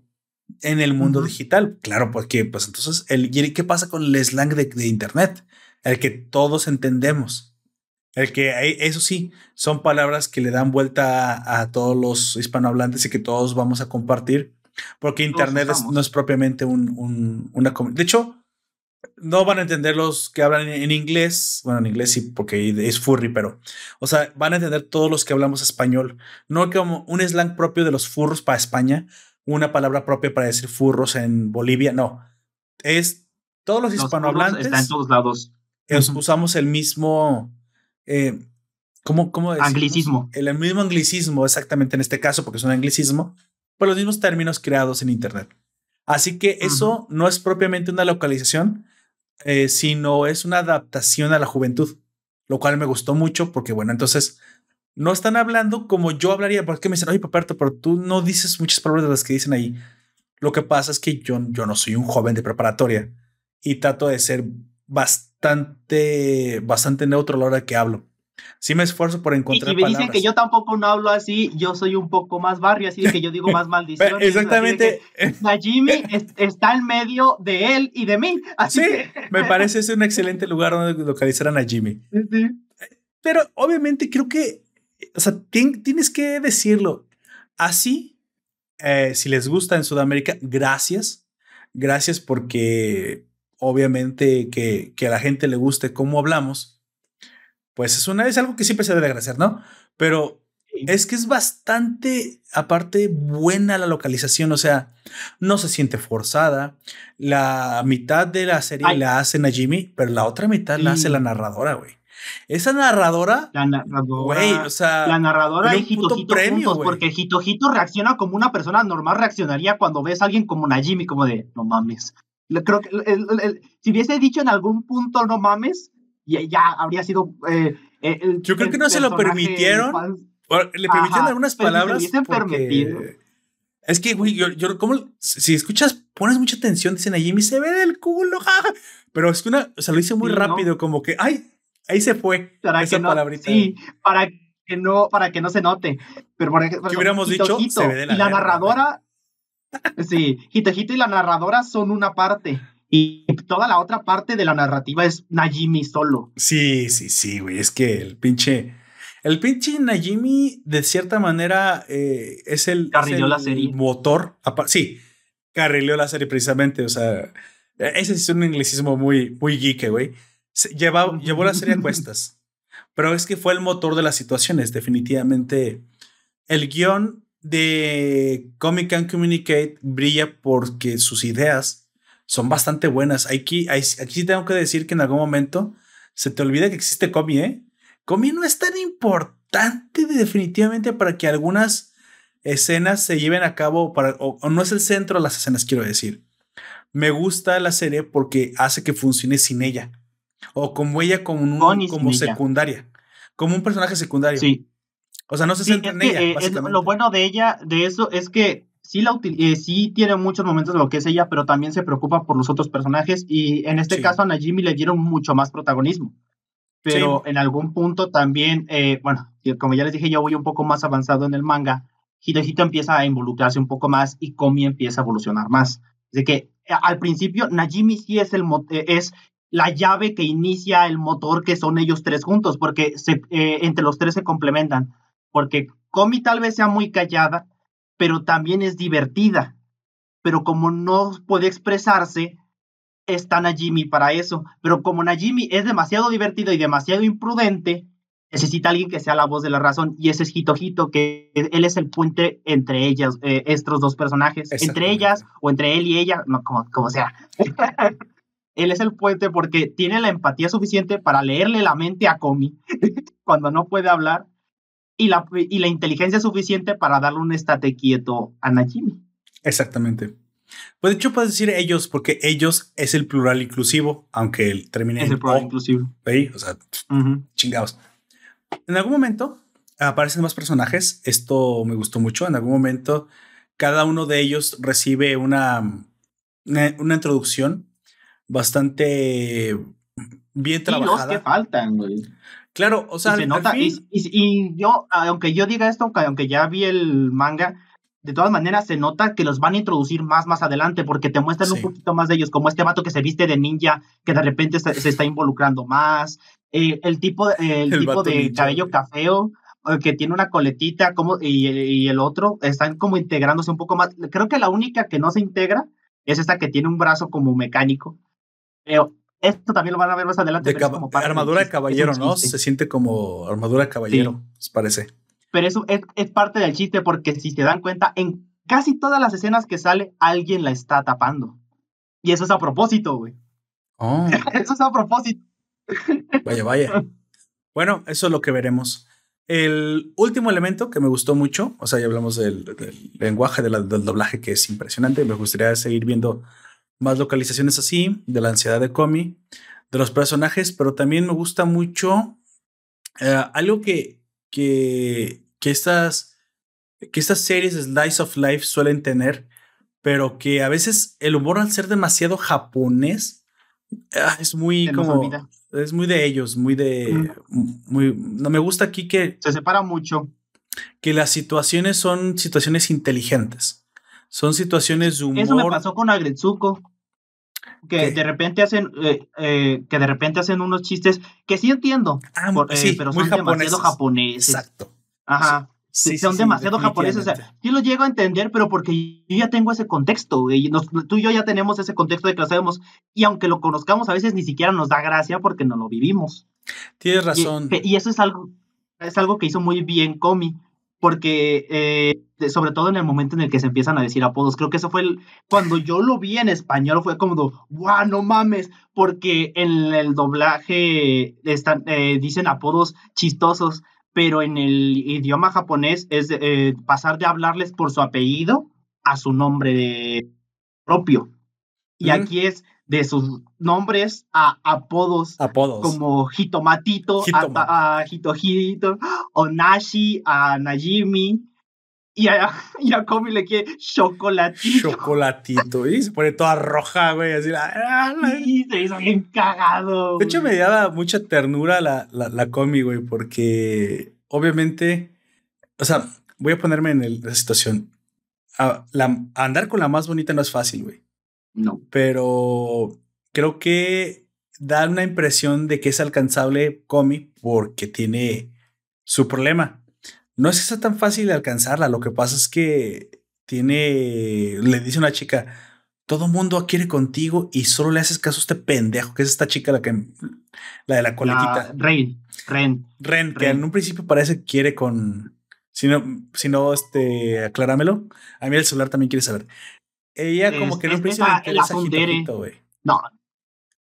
en el mundo digital. Claro, porque pues entonces, el, ¿qué pasa con el slang de, de Internet? El que todos entendemos. El que, eso sí, son palabras que le dan vuelta a, todos los hispanohablantes y que todos vamos a compartir, porque Internet no es propiamente un, un, una... De hecho, no van a entender los que hablan en, inglés, bueno, en inglés sí, porque es furry, pero, o sea, van a entender todos los que hablamos español, no como un slang propio de los furros para España, una palabra propia para decir furros en Bolivia, no, es todos los, hispanohablantes. Está en todos lados. Usamos el mismo eh, ¿cómo, cómo Anglicismo. El, mismo anglicismo, exactamente en este caso, porque es un anglicismo, por los mismos términos creados en Internet. Así que eso no es propiamente una localización, eh, sino es una adaptación a la juventud, lo cual me gustó mucho porque, bueno, entonces no están hablando como yo hablaría, porque me dicen, oye, Paperto, pero tú no dices muchas palabras de las que dicen ahí. Lo que pasa es que yo, yo no soy un joven de preparatoria y trato de ser bastante, bastante neutro a la hora que hablo. Sí me esfuerzo por encontrar y, y me dicen que yo tampoco no hablo así, yo soy un poco más barrio, así que yo digo más maldiciones. Exactamente. Najimi está en medio de él y de mí. Así sí, me parece es un excelente lugar donde localizar a Najimi. Pero obviamente creo que, o sea, tienes que decirlo. Así, eh, si les gusta en Sudamérica, gracias. Gracias porque obviamente que, que a la gente le guste cómo hablamos, pues es, una, es algo que siempre se debe agradecer, ¿no? Pero es que es bastante, aparte, buena la localización, o sea, no se siente forzada. La mitad de la serie la hace Najimi, pero la otra mitad la hace la narradora, güey. Esa narradora. La narradora. o sea. La narradora y Hito juntos, porque Hito reacciona como una persona normal reaccionaría cuando ves a alguien como Najimi, como de, no mames, Creo que si hubiese dicho en algún punto no mames, ya, ya habría sido. Eh, eh, Yo creo que no se lo permitieron. Le permitieron algunas palabras. Porque... Es que, güey, yo, yo, como si escuchas, pones mucha atención, dicen a Jimmy, se ve del culo, jaja. Pero es que una, o sea, lo hice muy rápido, como que, ay, ahí se fue para esa que no, palabrita. Sí, para que no, para que no se note. Pero por ejemplo, ¿qué hubiéramos dicho? se ve de la y la narradora, Sí, Hitehito y la narradora son una parte. Y toda la otra parte de la narrativa es Najimi solo. Sí, sí, sí, güey. Es que el pinche. El pinche Najimi, de cierta manera, eh, es el, la serie. motor. Sí, carrileó la serie precisamente. O sea, ese es un inglesismo muy, muy geek, güey. llevó la serie a cuestas. Pero es que fue el motor de las situaciones, definitivamente. El guion de Comic and Communicate brilla porque sus ideas son bastante buenas. Aquí, aquí tengo que decir que en algún momento se te olvida que existe Comi, ¿eh? Comi no es tan importante definitivamente para que algunas escenas se lleven a cabo para, o, no es el centro de las escenas, quiero decir. Me gusta la serie porque hace que funcione sin ella. O como ella como, un, como secundaria. Como un personaje secundario. Sí. O sea, no se siente en ella. Eh, lo bueno de ella, de eso, es que sí, la eh, sí tiene muchos momentos de lo que es ella, pero también se preocupa por los otros personajes. Y en este caso a Najimi le dieron mucho más protagonismo. Pero en algún punto también, eh, bueno, como ya les dije, yo voy un poco más avanzado en el manga. Hitohito empieza a involucrarse un poco más y Komi empieza a evolucionar más. Así que al principio Najimi sí es, el, es la llave que inicia el motor que son ellos tres juntos, porque se, entre los tres se complementan porque Comi tal vez sea muy callada, pero también es divertida. Pero como no puede expresarse, está Najimi para eso. Pero como Najimi es demasiado divertido y demasiado imprudente, necesita alguien que sea la voz de la razón. Y ese es Hito que él es el puente entre ellas, eh, estos dos personajes. Entre ellas o entre él y ella, no, como, como sea. él es el puente porque tiene la empatía suficiente para leerle la mente a Comi cuando no puede hablar y la, y la inteligencia suficiente para darle un estate quieto a Najimi. Exactamente. Pues de hecho puedes decir ellos, porque ellos es el plural inclusivo, aunque el termine es el plural inclusivo. O sea, chingados. En algún momento aparecen más personajes. Esto me gustó mucho. En algún momento, cada uno de ellos recibe una, una, introducción bastante bien trabajada. Y los que faltan, güey. Claro, o sea, y, y, yo, aunque yo diga esto, aunque ya vi el manga, de todas maneras se nota que los van a introducir más más adelante porque te muestran un poquito más de ellos, como este vato que se viste de ninja, que de repente se, está involucrando más, eh, el tipo, el, tipo de cabello cafeo eh, que tiene una coletita como, y, el otro están como integrándose un poco más. Creo que la única que no se integra es esta que tiene un brazo como mecánico. Pero esto también lo van a ver más adelante. como armadura de caballero, ¿no? Se siente como armadura de caballero, parece. Pero eso es, es, parte del chiste porque si se dan cuenta, en casi todas las escenas que sale, alguien la está tapando. Y eso es a propósito, güey. Oh. eso es a propósito. Vaya, vaya. Bueno, eso es lo que veremos. El último elemento que me gustó mucho, o sea, ya hablamos del, lenguaje del doblaje que es impresionante. Me gustaría seguir viendo más localizaciones así, de la ansiedad de Comi, de los personajes, pero también me gusta mucho eh, algo que, que, que, estas, que estas series Slice of Life suelen tener, pero que a veces el humor al ser demasiado japonés ah, es muy como es muy de ellos, muy de muy no me gusta aquí que se separa mucho. que las situaciones son situaciones inteligentes. Son situaciones de humor. Eso me pasó con Agretsuko. Que de repente hacen eh, eh, que de repente hacen unos chistes que sí entiendo, ah, eh, pero son demasiado japoneses. Exacto. Ajá. Sí, son demasiado japoneses. O sea, yo lo llego a entender, pero porque yo ya tengo ese contexto. Y tú y yo ya tenemos ese contexto de que lo sabemos. Y aunque lo conozcamos, a veces ni siquiera nos da gracia porque no lo vivimos. Tienes razón. Y, eso es algo, es algo que hizo muy bien Comi. Porque, eh, sobre todo en el momento en el que se empiezan a decir apodos, creo que eso fue el, cuando yo lo vi en español, fue como, ¡guau, no mames! Porque en el doblaje están, eh, dicen apodos chistosos pero en el idioma japonés es eh, pasar de hablarles por su apellido a su nombre propio. Y aquí es de sus nombres a apodos, apodos. como Hitomatito, a, Hitohito, o Nashi, a Najimi, y a, y a Komi le quiere chocolatito. Chocolatito. Y se pone toda roja, güey. Así la. Y se hizo bien cagado. De hecho, me daba mucha ternura la, la, la güey, porque obviamente. O sea, voy a ponerme en la situación. la, andar con la más bonita no es fácil, güey. No. Pero creo que da una impresión de que es alcanzable Komi porque tiene su problema no es que sea tan fácil de alcanzarla. Lo que pasa es que tiene, le dice una chica, todo mundo quiere contigo y solo le haces caso a este pendejo, que es esta chica la que, la de la coletita. Ren, Ren. Ren, que en un principio parece que quiere con, si no, si no, este, acláramelo. A mí el celular también quiere saber. Ella como que en un principio le güey. No.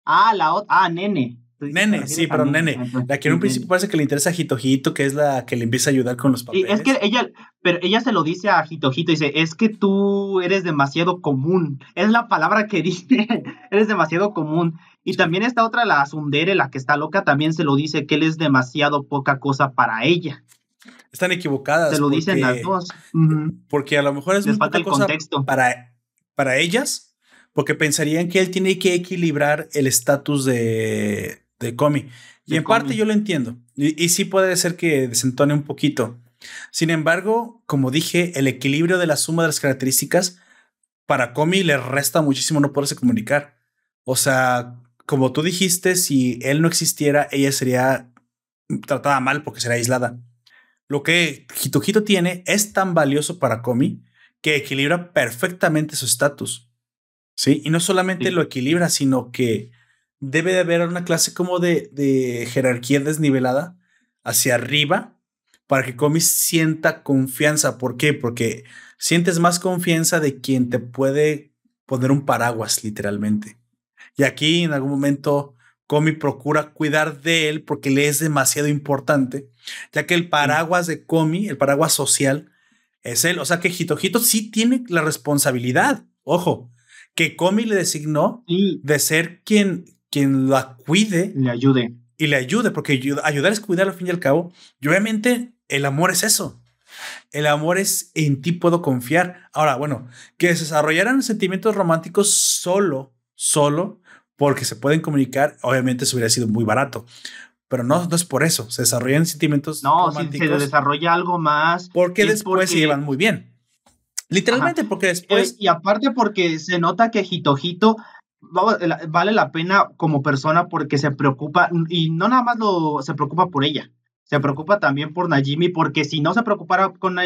Ah, la otra, ah, nene. Nene, sí, pero nene. La que en un principio parece que le interesa a Jitojito, que es la que le empieza a ayudar con los papeles. es que ella, pero ella se lo dice a Jitojito, dice, es que tú eres demasiado común. Es la palabra que dice, eres demasiado común. Y también esta otra, la Sundere, la que está loca, también se lo dice que él es demasiado poca cosa para ella. Están equivocadas. Se lo dicen las dos. Porque a lo mejor es muy poca cosa para, para ellas, porque pensarían que él tiene que equilibrar el estatus de de Comi. Y en parte yo lo entiendo. Y, sí puede ser que desentone un poquito. Sin embargo, como dije, el equilibrio de la suma de las características para Comi le resta muchísimo no poderse comunicar. O sea, como tú dijiste, si él no existiera, ella sería tratada mal porque será aislada. Lo que Hito tiene es tan valioso para Comi que equilibra perfectamente su estatus. Sí, y no solamente lo equilibra, sino que debe de haber una clase como de, jerarquía desnivelada hacia arriba para que Comi sienta confianza. ¿Por qué? Porque sientes más confianza de quien te puede poner un paraguas, literalmente. Y aquí en algún momento Comi procura cuidar de él porque le es demasiado importante, ya que el paraguas de Comi, el paraguas social, es él. O sea que Hitojito sí tiene la responsabilidad, ojo, que Comi le designó de ser quien, quien la cuide. Le ayude. Y le ayude, porque ayudar es cuidar al fin y al cabo. Y obviamente el amor es eso. El amor es en ti puedo confiar. Ahora, bueno, que desarrollaran sentimientos románticos solo, solo, porque se pueden comunicar, obviamente eso hubiera sido muy barato. Pero no, no es por eso. Se desarrollan sentimientos no, románticos. No, se desarrolla algo más. Porque después se llevan muy bien. Literalmente, porque después. Eh, y aparte, porque se nota que Hitojito vale la pena como persona porque se preocupa, y no nada más lo, se preocupa por ella, se preocupa también por Najimi, porque si no se preocupara con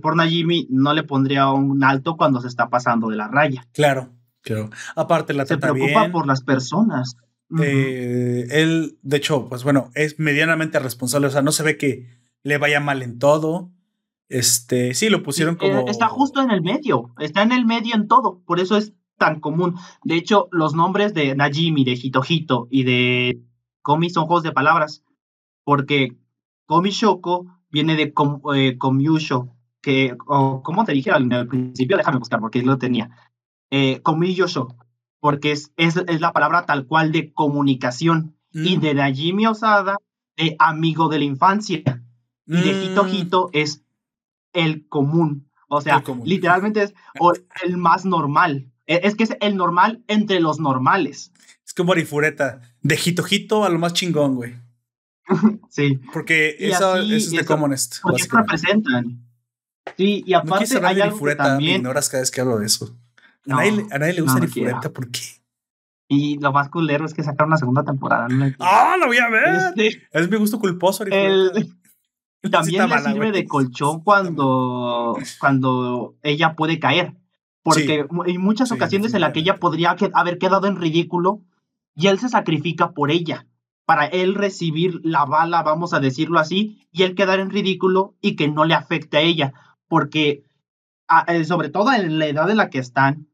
por Najimi, no le pondría un alto cuando se está pasando de la raya. Claro, claro. Aparte, la Se preocupa por las personas. Eh, él, de hecho, pues bueno, es medianamente responsable, o sea, no se ve que le vaya mal en todo. Este, sí, lo pusieron como. Eh, está justo en el medio, está en el medio en todo, por eso es tan común. De hecho, los nombres de Najimi, de Hitojito y de Komi son juegos de palabras, porque Komi Shoko viene de com, eh, que, o como te dije al, principio, déjame buscar porque lo tenía. Eh, Komi Yosho, porque es, es, es, la palabra tal cual de comunicación. Y mm. de Najimi Osada, de amigo de la infancia. Y de Hito mm. Hito es el común. O sea, literalmente es el más normal. E, es que es el normal entre los normales. Es como Arifureta, de Hito Hito a lo más chingón, güey. sí. Porque eso, es de commonest. Porque representan. Sí, y aparte no hay algo que también... Me ignoras cada vez que hablo de eso. A, nadie, le gusta no, Arifureta, ¿por qué? Y lo más culero es que sacaron una segunda temporada. ¡Ah, lo voy a ver! Este, es mi gusto culposo. El, también le sirve de colchón cuando, cuando ella puede caer. Porque hay muchas ocasiones en las que ella podría haber quedado en ridículo y él se sacrifica por ella, para él recibir la bala, vamos a decirlo así, y él quedar en ridículo y que no le afecte a ella. Porque, eh, sobre todo en la edad en la que están,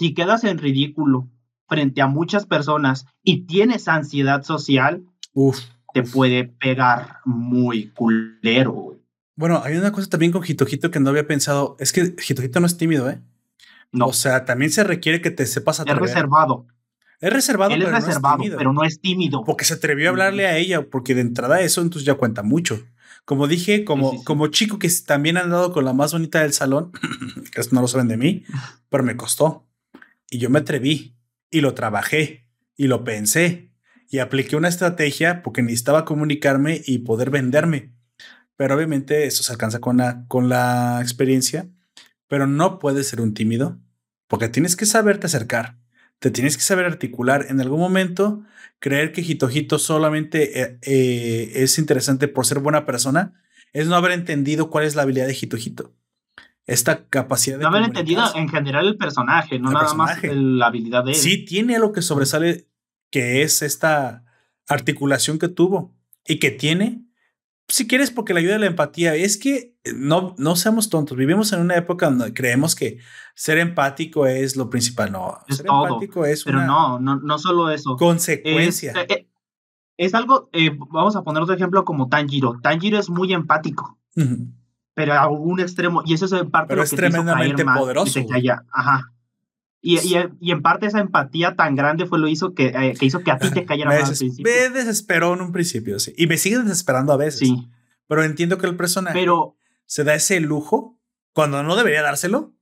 si quedas en ridículo frente a muchas personas y tienes ansiedad social, te puede pegar muy culero. Bueno, hay una cosa también con Jitojito que no había pensado. Es que Jitojito no es tímido, ¿eh? No. O sea, también se requiere que te sepas atrever. Es reservado. Es reservado, Él es reservado, pero no es tímido. Porque se atrevió a hablarle a ella, porque de entrada eso entonces ya cuenta mucho. Como dije, como, como chico que también han andado con la más bonita del salón, que no lo saben de mí, pero me costó. Y yo me atreví y lo trabajé y lo pensé y apliqué una estrategia porque necesitaba comunicarme y poder venderme. Pero obviamente eso se alcanza con la, con la experiencia, pero no puedes ser un tímido porque tienes que saberte acercar, te tienes que saber articular. En algún momento, creer que Jitojito solamente eh, eh, es interesante por ser buena persona es no haber entendido cuál es la habilidad de Jitojito esta capacidad de. No haber entendido en general el personaje, no nada más la habilidad de él. Sí, tiene algo que sobresale, que es esta articulación que tuvo y que tiene. Si quieres, porque la ayuda de la empatía. Es que eh, no, no seamos tontos. Vivimos en una época donde creemos que ser empático es lo principal. No, es ser empático es Pero no, no, no solo eso. Consecuencia. Es, eh, algo, eh, vamos a poner otro ejemplo como Tanjiro. Tanjiro es muy empático pero a un extremo, y eso es en parte pero es tremendamente poderoso. ajá. Y, y, en parte esa empatía tan grande fue lo hizo que, eh, que hizo que a ti te cayera más al principio. Me desesperó en un principio, sí. Y me sigue desesperando a veces. Sí. Pero entiendo que el personaje pero, se da ese lujo cuando no debería dárselo,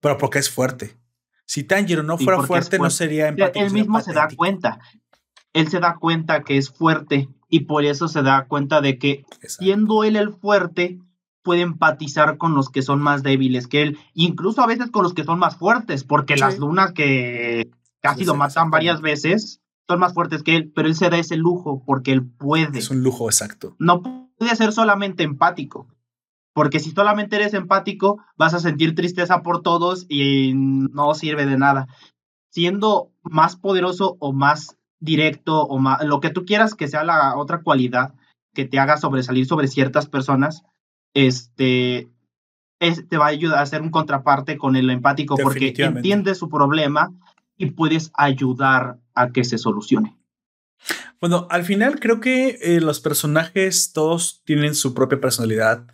pero porque es fuerte. Si Tanjiro no fuera fuerte, no sería empático. Él mismo se da cuenta. Él se da cuenta que es fuerte y por eso se da cuenta de que siendo él el fuerte, puede empatizar con los que son más débiles que él, incluso a veces con los que son más fuertes, porque las lunas que casi lo matan varias veces son más fuertes que él, pero él se da ese lujo porque él puede. Es un lujo exacto. No puede ser solamente empático, porque si solamente eres empático, vas a sentir tristeza por todos y no sirve de nada. Siendo más poderoso o más directo o más, lo que tú quieras que sea la otra cualidad que te haga sobresalir sobre ciertas personas, este, te va a ayudar a hacer un contraparte con el empático porque entiendes su problema y puedes ayudar a que se solucione. Bueno, al final creo que eh, los personajes todos tienen su propia personalidad.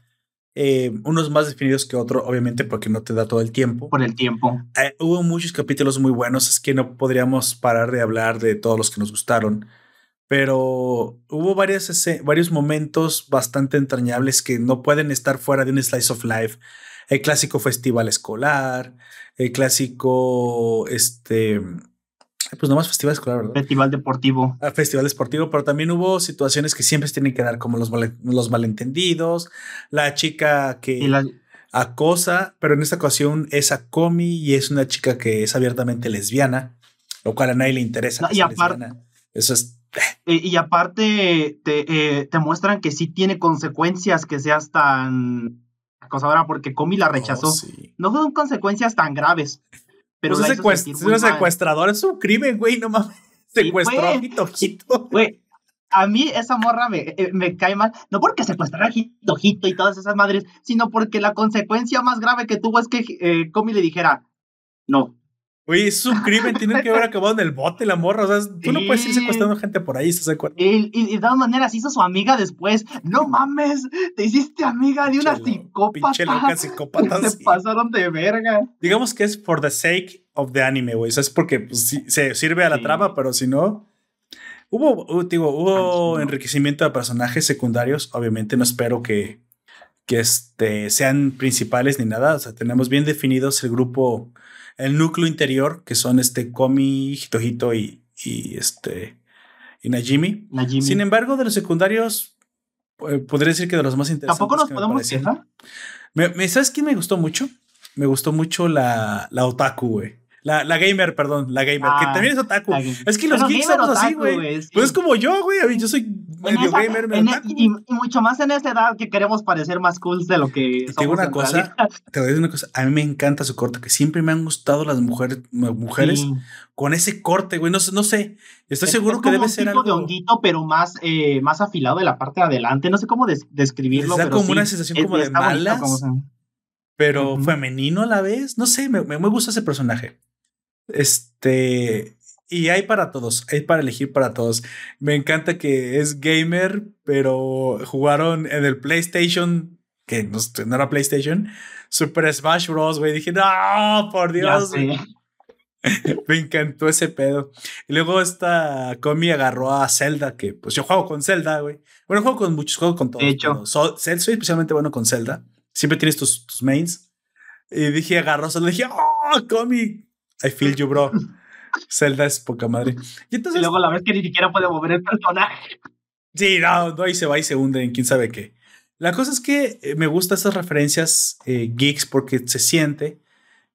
Eh, unos más definidos que otros, obviamente, porque no te da todo el tiempo. Por el tiempo. Eh, hubo muchos capítulos muy buenos, es que no podríamos parar de hablar de todos los que nos gustaron pero hubo varios, varios momentos bastante entrañables que no pueden estar fuera de un slice of life. El clásico festival escolar, el clásico, este, pues no más festival escolar, ¿verdad? Festival deportivo. Ah, festival deportivo, pero también hubo situaciones que siempre se tienen que dar, como los, los malentendidos, la chica que... acosa, pero en esta ocasión es a Comi y es una chica que es abiertamente lesbiana, lo cual a nadie le interesa. y aparte, eso es. Y, aparte te, eh, te, muestran que sí tiene consecuencias que seas tan acosadora porque Comi la oh, rechazó. No son consecuencias tan graves. Pero pues es, un secuestrador, es un crimen, güey, no mames. Secuestró a Hitojito. Güey, a mí esa morra me, eh, me cae mal, no porque secuestrara a Hitojito y todas esas madres, sino porque la consecuencia más grave que tuvo es que eh, Comi le dijera, no, Oye, es un crimen, tienen que haber acabado en el bote la morra. O sea, tú no puedes ir secuestrando gente por ahí, ¿estás de acuerdo? Y, y, de todas maneras hizo su amiga después. No mames, te hiciste amiga de una psicópata. Pinche loca psicópata. Se pasaron de verga. Digamos que es for the sake of the anime, güey. O sea, es porque pues, se sirve a la trama, pero si no. Hubo, digo, hubo enriquecimiento de personajes secundarios. Obviamente, no espero que, que este, sean principales ni nada. O sea, tenemos bien definidos el grupo el núcleo interior, que son este Komi, Hitojito y, y este y Najimi. Sin embargo, de los secundarios, eh, podría decir que de los más interesantes. Tampoco nos podemos quejar. Me, ¿Sabes quién me gustó mucho? Me gustó mucho la, la Otaku, güey. La, la gamer, perdón, la gamer, que ah, también es otaku. Es que los geeks somos así, güey. Pues es como yo, güey. Yo soy medio gamer, medio e, y, mucho más en esta edad que queremos parecer más cool de lo que te digo una cosa, Te voy a decir una cosa. A mí me encanta su corte, que siempre me han gustado las mujeres, mujeres con ese corte, güey. No, no sé. Estoy seguro que debe ser algo. de honguito, pero más, eh, más afilado de la parte de adelante. No sé cómo describirlo. Da como una sensación como de malas. pero femenino a la vez. No sé, me, me, gusta ese personaje. Este, y hay para todos, hay para elegir para todos. Me encanta que es gamer, pero jugaron en el PlayStation, que no, era PlayStation, Super Smash Bros. Güey, dije, no, por Dios. Me encantó ese pedo. Y luego esta Comi agarró a Zelda, que pues yo juego con Zelda, güey. Bueno, juego con muchos, juegos con todos. De hecho, soy, especialmente bueno con Zelda. Siempre tienes tus, tus mains. Y dije, agarró Zelda. Dije, oh, Comi, I feel you, bro. Zelda es poca madre. Y, entonces, luego la vez que ni siquiera puede mover el personaje. Sí, no, no, ahí se va y se hunde en quién sabe qué. La cosa es que eh, me gustan esas referencias eh, geeks porque se siente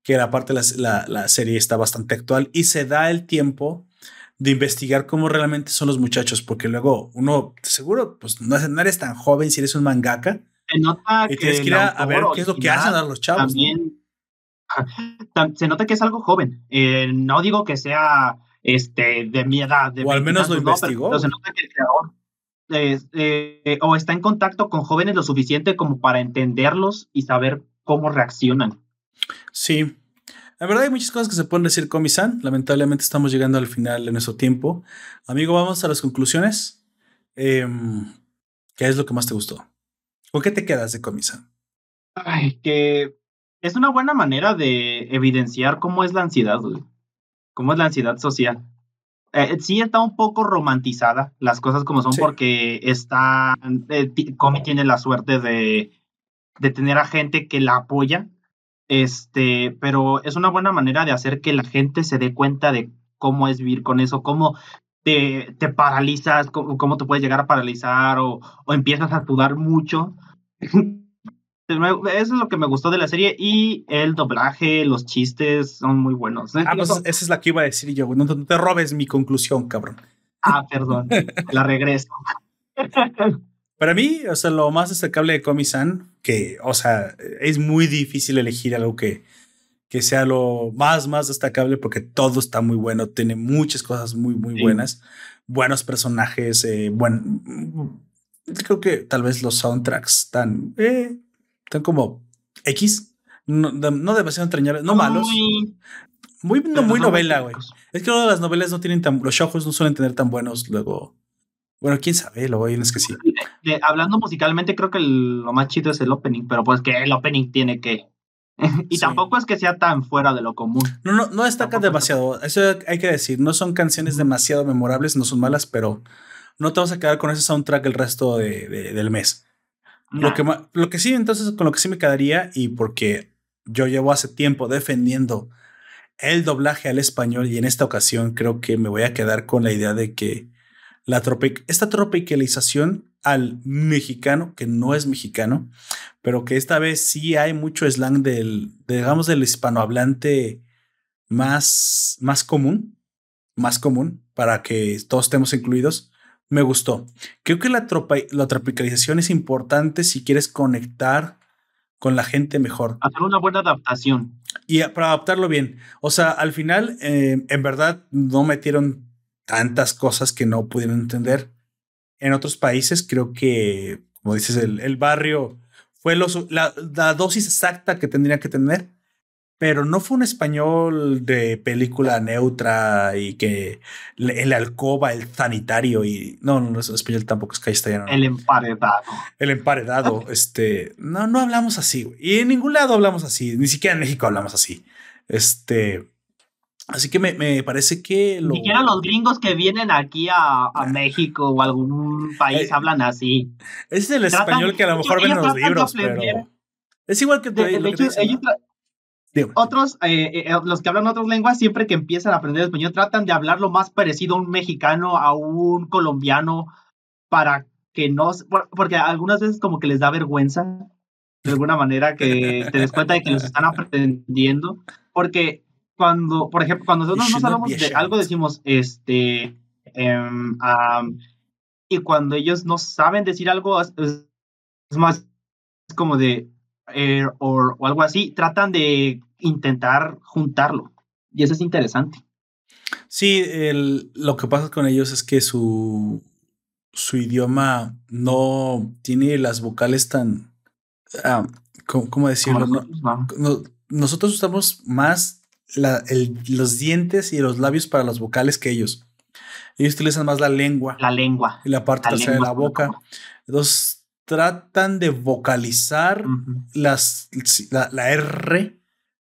que la parte de la, la, serie está bastante actual y se da el tiempo de investigar cómo realmente son los muchachos, porque luego uno, seguro, pues no, eres tan joven si eres un mangaka. Se nota y tienes que ir a, ver qué es lo que hacen a los chavos. También, se nota que es algo joven. Eh, no digo que sea este, de mi edad. De o al menos lo investigó. pero, se nota que el creador eh, o está en contacto con jóvenes lo suficiente como para entenderlos y saber cómo reaccionan. Sí. La verdad hay muchas cosas que se pueden decir con san Lamentablemente estamos llegando al final de nuestro tiempo. Amigo, vamos a las conclusiones. Em, ¿Qué es lo que más te gustó? ¿Con qué te quedas de Comisan? Ay, que es una buena manera de evidenciar cómo es la ansiedad, cómo es la ansiedad social. Eh, sí está un poco romantizada las cosas como son porque está, eh, Comi tiene la suerte de, de tener a gente que la apoya, este, pero es una buena manera de hacer que la gente se dé cuenta de cómo es vivir con eso, cómo te, te paralizas, cómo, cómo, te puedes llegar a paralizar o, o empiezas a sudar mucho. Eso es lo que me gustó de la serie y el doblaje, los chistes son muy buenos. Ah, pues esa es la que iba a decir yo. No, te robes mi conclusión, cabrón. Ah, perdón. la regreso. Para mí, o sea, lo más destacable de Komi-san, que, o sea, es muy difícil elegir algo que, que sea lo más, más destacable porque todo está muy bueno, tiene muchas cosas muy, muy buenas, buenos personajes, eh, bueno, creo que tal vez los soundtracks están, eh, están como X, no, no demasiado entrañables, no malos. Muy, muy novela, güey. Es que las novelas no tienen tan, los ojos no suelen tener tan buenos luego. Bueno, quién sabe, lo es que sí. hablando musicalmente, creo que lo más chido es el opening, pero pues que el opening tiene que. y tampoco es que sea tan fuera de lo común. No, no, no destaca demasiado. Eso hay que decir. No son canciones demasiado memorables, no son malas, pero no te vas a quedar con ese soundtrack el resto de, del mes. Lo, que, lo que sí, entonces, con lo que sí me quedaría, y porque yo llevo hace tiempo defendiendo el doblaje al español, y en esta ocasión creo que me voy a quedar con la idea de que la tropic esta tropicalización al mexicano, que no es mexicano, pero que esta vez sí hay mucho slang del, digamos, del hispanohablante más, más común, más común, para que todos estemos incluidos. Me gustó. Creo que la, la tropicalización es importante si quieres conectar con la gente mejor. Hacer una buena adaptación. Y para adaptarlo bien. O sea, al final, eh, en verdad, no metieron tantas cosas que no pudieron entender. En otros países, creo que, como dices, el, el barrio fue la, la, dosis exacta que tendría que tener pero no fue un español de película neutra y que el alcoba, el sanitario y no, no, es español tampoco es castellano. El emparedado. El emparedado, este, no, no hablamos así, y en ningún lado hablamos así, ni siquiera en México hablamos así. Este, así que me, me parece que Ni siquiera los gringos que vienen aquí a, a ah. México o algún país eh, hablan así. es el español que a lo mejor ven en los libros, pero es igual que, de, hecho, ellos otros, eh, eh, eh, los que hablan otras lenguas, siempre que empiezan a aprender español, tratan de hablar lo más parecido a un mexicano, a un colombiano, para que no, porque algunas veces como que les da vergüenza, de alguna manera, que te des cuenta de que los están aprendiendo, porque cuando, por ejemplo, cuando nosotros nos hablamos de algo, decimos, este, em, y cuando ellos no saben decir algo, es, es más como de, eh, o, algo así, tratan de intentar juntarlo. Y eso es interesante. Sí, el, lo que pasa con ellos es que su, su idioma no tiene las vocales tan... Ah, ¿cómo, decirlo? nosotros, usamos más la, el, los dientes y los labios para las vocales que ellos. Ellos utilizan más la lengua. La lengua. Y la parte trasera de la boca. Entonces, tratan de vocalizar las, la, R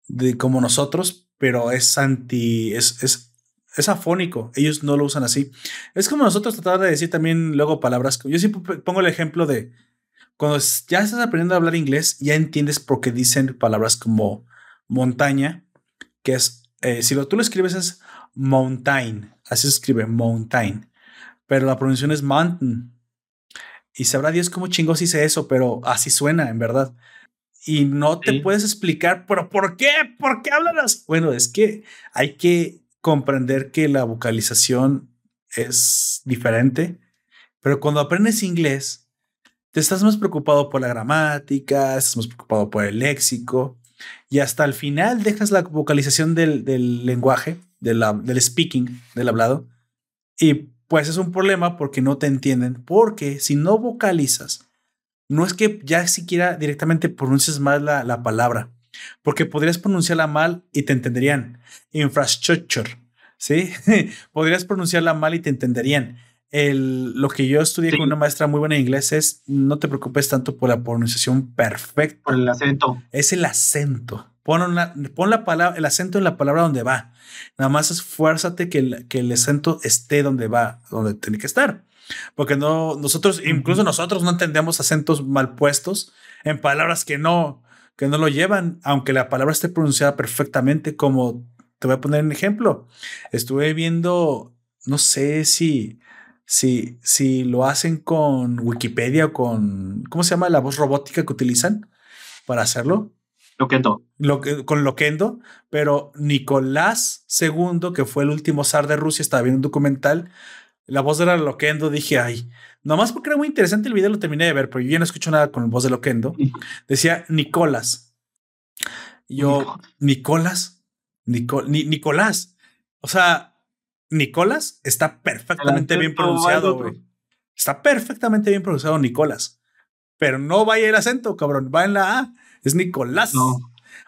de como nosotros, pero es anti, es, es, es, afónico. Ellos no lo usan así. Es como nosotros tratar de decir también luego palabras. Yo siempre pongo el ejemplo de cuando ya estás aprendiendo a hablar inglés, ya entiendes por qué dicen palabras como montaña, que es, eh, si lo, tú lo escribes es mountain, así se escribe mountain, pero la pronunciación es mountain. Y sabrá Dios cómo chingos hice eso, pero así suena, en verdad. Y no te puedes explicar, pero ¿por qué? ¿Por qué hablan así? Bueno, es que hay que comprender que la vocalización es diferente, pero cuando aprendes inglés, te estás más preocupado por la gramática, estás más preocupado por el léxico, y hasta el final dejas la vocalización del, del lenguaje, del, del speaking, del hablado, y pues es un problema porque no te entienden, porque si no vocalizas, no es que ya siquiera directamente pronuncies mal la, la palabra, porque podrías pronunciarla mal y te entenderían. Infrastructure, ¿sí? podrías pronunciarla mal y te entenderían. El, lo que yo estudié con una maestra muy buena en inglés es no te preocupes tanto por la pronunciación perfecta. Por el acento. Es el acento. Pon, una, pon la palabra, el acento en la palabra donde va. Nada más esfuérzate que el, que el acento esté donde va, donde tiene que estar. Porque no, nosotros, incluso nosotros no entendemos acentos mal puestos en palabras que no, que no lo llevan, aunque la palabra esté pronunciada perfectamente, como te voy a poner un ejemplo. Estuve viendo, no sé si, si, si lo hacen con Wikipedia o con, ¿cómo se llama la voz robótica que utilizan para hacerlo? Loquendo. Lo, con Loquendo, pero Nicolás II, que fue el último zar de Rusia, estaba viendo un documental. La voz era Loquendo. Dije, ay, nomás porque era muy interesante el video, lo terminé de ver, pero yo ya no escucho nada con la voz de Loquendo. Decía Nicolás. yo, Nicolás, Nicolás. O sea, Nicolás está perfectamente bien pronunciado, Está perfectamente bien pronunciado Nicolás. Pero no vaya el acento, cabrón. Va en la A es Nicolás.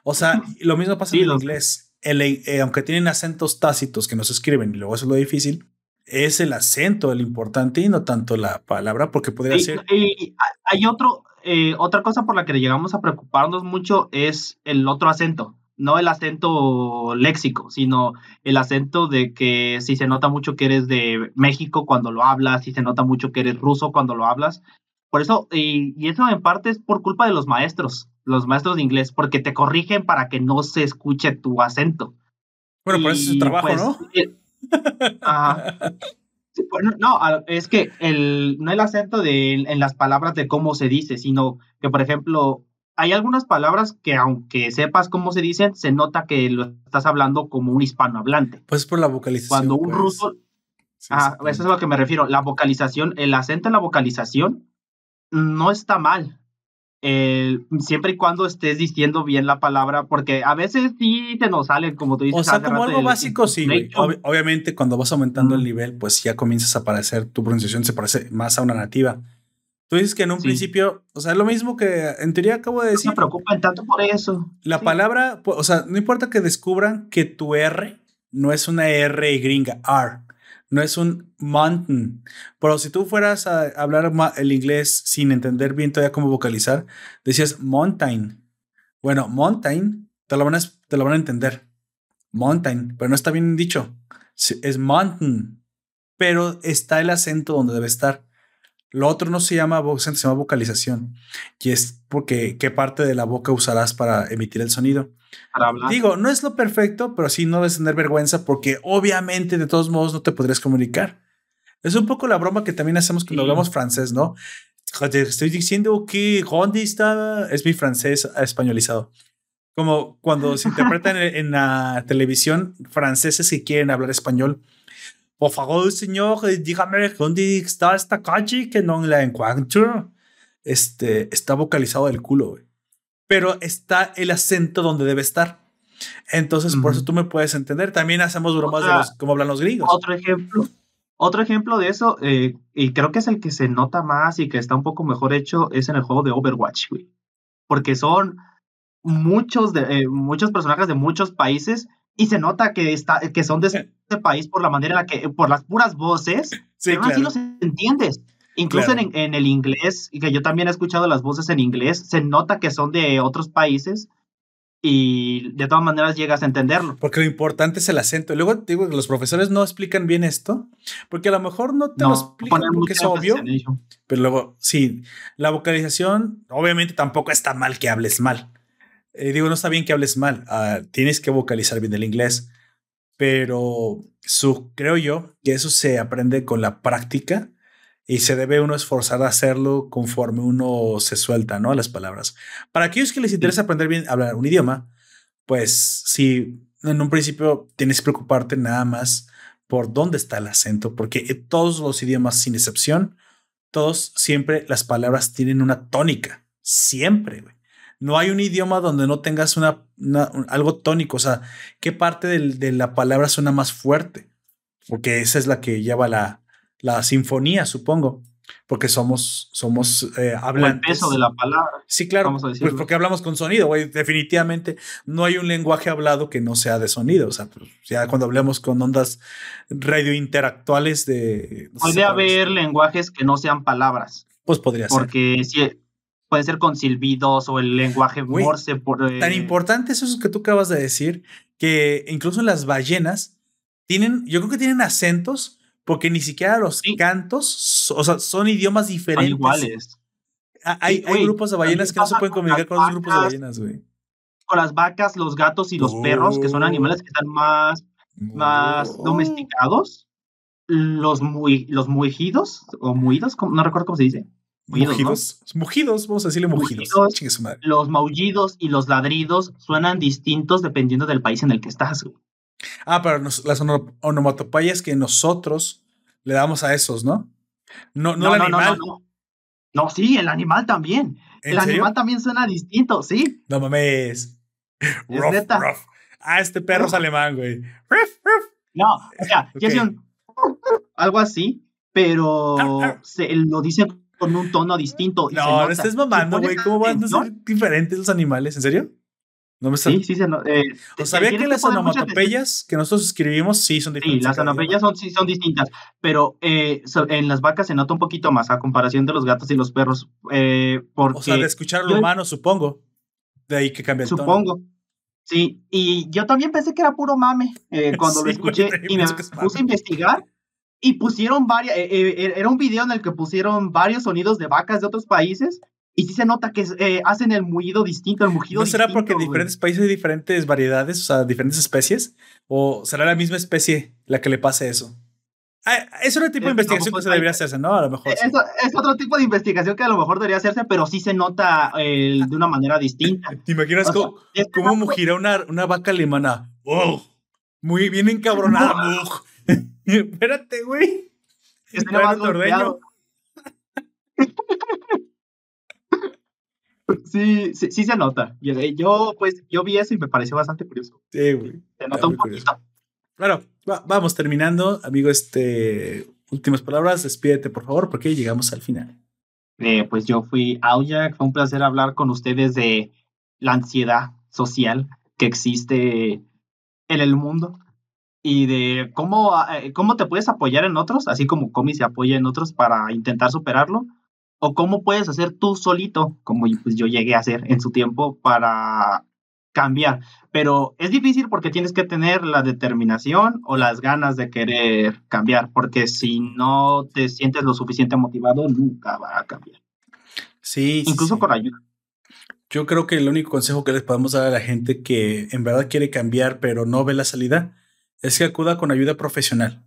O sea, lo mismo pasa en inglés. Eh, aunque tienen acentos tácitos que no se escriben y luego eso es lo difícil, es el acento el importante y no tanto la palabra, porque podría ser. hay otro, eh, otra cosa por la que llegamos a preocuparnos mucho es el otro acento. No el acento léxico, sino el acento de que si se nota mucho que eres de México cuando lo hablas, si se nota mucho que eres ruso cuando lo hablas. Por eso, y eso en parte es por culpa de los maestros los maestros de inglés, porque te corrigen para que no se escuche tu acento. Bueno, por eso es su trabajo, pues, ¿no? Eh, no, es que el, no el acento de, en las palabras de cómo se dice, sino que, por ejemplo, hay algunas palabras que aunque sepas cómo se dicen, se nota que lo estás hablando como un hispanohablante. Pues por la vocalización. Cuando un pues. ruso... ah, eso es a lo que me refiero. La vocalización, el acento en la vocalización no está mal. siempre y cuando estés diciendo bien la palabra, porque a veces sí te nos sale, como tú dices. O sea, como algo básico, sí. obviamente, cuando vas aumentando el nivel, pues ya comienzas a parecer, tu pronunciación se parece más a una nativa. Tú dices que en un principio, o sea, es lo mismo que en teoría acabo de decir. No me preocupan tanto por eso. La palabra, o sea, no importa que descubran que tu R no es una R gringa, R, no es un mountain. Pero si tú fueras a hablar el inglés sin entender bien todavía cómo vocalizar, decías mountain. Bueno, mountain, te lo van a, te lo van a entender. Mountain, pero no está bien dicho. Es mountain, pero está el acento donde debe estar. Lo otro no se llama se llama vocalización. Y es porque qué parte de la boca usarás para emitir el sonido. Digo, no es lo perfecto, pero sí no debes tener vergüenza porque obviamente de todos modos no te podrías comunicar. Es un poco la broma que también hacemos cuando hablamos francés, ¿no? Estoy diciendo que ¿dónde está? Es mi francés españolizado. Como cuando se interpretan en la televisión franceses que quieren hablar español por favor, señor, dígame dónde está esta calle que no la encuentro. Este, está vocalizado del culo, güey. Pero está el acento donde debe estar. Entonces, por eso tú me puedes entender. También hacemos bromas de los, cómo hablan los gringos. Otro ejemplo. Otro ejemplo de eso, eh, y creo que es el que se nota más y que está un poco mejor hecho, es en el juego de Overwatch, güey. Porque son muchos, de, eh, muchos personajes de muchos países y se nota que, está, que son de este país por la manera en la que, por las puras voces, sí, pero así los entiendes. Incluso en, en, el inglés, y que yo también he escuchado las voces en inglés, se nota que son de otros países y de todas maneras llegas a entenderlo. Porque lo importante es el acento. Luego digo que los profesores no explican bien esto, porque a lo mejor no te lo explican porque es obvio. Pero luego, sí, la vocalización, obviamente tampoco está mal que hables mal. Eh, digo, no está bien que hables mal, ah, tienes que vocalizar bien el inglés, pero su, creo yo que eso se aprende con la práctica y se debe uno esforzar a hacerlo conforme uno se suelta, ¿no? A las palabras. Para aquellos que les interesa aprender bien hablar un idioma, pues sí, en un principio tienes que preocuparte nada más por dónde está el acento, porque todos los idiomas, sin excepción, todos siempre las palabras tienen una tónica, siempre. No hay un idioma donde no tengas una, algo tónico, o sea, ¿qué parte de la palabra suena más fuerte? Porque esa es la que lleva la, la sinfonía, supongo, porque somos, somos eh, hablantes. el peso de la palabra. Sí, claro, pues porque hablamos con sonido, güey. Definitivamente no hay un lenguaje hablado que no sea de sonido, o sea, pues, ya cuando hablemos con ondas radiointeractuales de... Puede haber lenguajes que no sean palabras. Pues podría ser. Porque si puede ser con silbidos o el lenguaje morse. Por, Tan importante es eso que tú acabas de decir, que incluso las ballenas tienen, yo creo que tienen acentos, porque ni siquiera los cantos, o sea, son idiomas diferentes. iguales. Ah, hay, grupos de ballenas que no se pueden comunicar con los grupos de ballenas, güey. Con las vacas, los gatos y los perros, que son animales que están más, más domesticados. Los, muy, los mugidos, o muidos, no recuerdo cómo se dice. Mugidos, mugidos, vamos a decirle mugidos. los maullidos y los ladridos suenan distintos dependiendo del país en el que estás. Ah, pero las onomatopeyas que nosotros le damos a esos, ¿no? No, no, el animal. No, no, sí, el animal también. El animal también suena distinto, sí. No mames. Ruff, ruff. Ah, este perro es alemán, güey. Ruff, ruff. No, o sea, okay. un, algo así, pero se, lo dice con un tono distinto. no, no estés mamando, güey. ¿Cómo van a ser diferentes los animales? ¿En serio? ¿No me Sí, sí, se, eh, sabía que las onomatopeyas que nosotros escribimos sí son diferentes. Sí, las onomatopeyas son, sí son distintas, pero eh, en las vacas se nota un poquito más a comparación de los gatos y los perros. Eh, porque o sea, de escuchar lo humano, supongo. De ahí que cambia el Supongo. Sí, y yo también pensé que era puro mame eh, cuando lo escuché y me puse a investigar y pusieron varias, eh, eh, era un video en el que pusieron varios sonidos de vacas de otros países y sí se nota que eh, hacen el mugido distinto, el mugido ¿No será porque en diferentes países hay diferentes variedades, o sea, diferentes especies? ¿O será la misma especie la que le pase eso? Ah, es otro tipo de investigación que se debería hacerse, ¿no? A lo mejor. Es, es, otro tipo de investigación que a lo mejor debería hacerse, pero sí se nota de una manera distinta. ¿Te imaginas cómo, cómo gira una, una vaca alemana? ¡Oh! Muy bien encabronada. Espérate, güey. Está más Sí, sí, sí, se nota. Yo, pues, yo vi eso y me pareció bastante curioso. Sí, güey. Se nota un poquito. Claro, vamos terminando, amigo. Este, últimas palabras, despídete por favor, porque llegamos al final. Eh, pues yo fui Aujak, fue un placer hablar con ustedes de la ansiedad social que existe en el mundo y de cómo, eh, cómo te puedes apoyar en otros, así como Comi se apoya en otros para intentar superarlo, o cómo puedes hacer tú solito, como pues, yo llegué a hacer en su tiempo, para cambiar. Pero es difícil porque tienes que tener la determinación o las ganas de querer cambiar, porque si no te sientes lo suficiente motivado, nunca va a cambiar. Sí. Incluso con ayuda. Yo creo que el único consejo que les podemos dar a la gente que en verdad quiere cambiar, pero no ve la salida, es que acuda con ayuda profesional.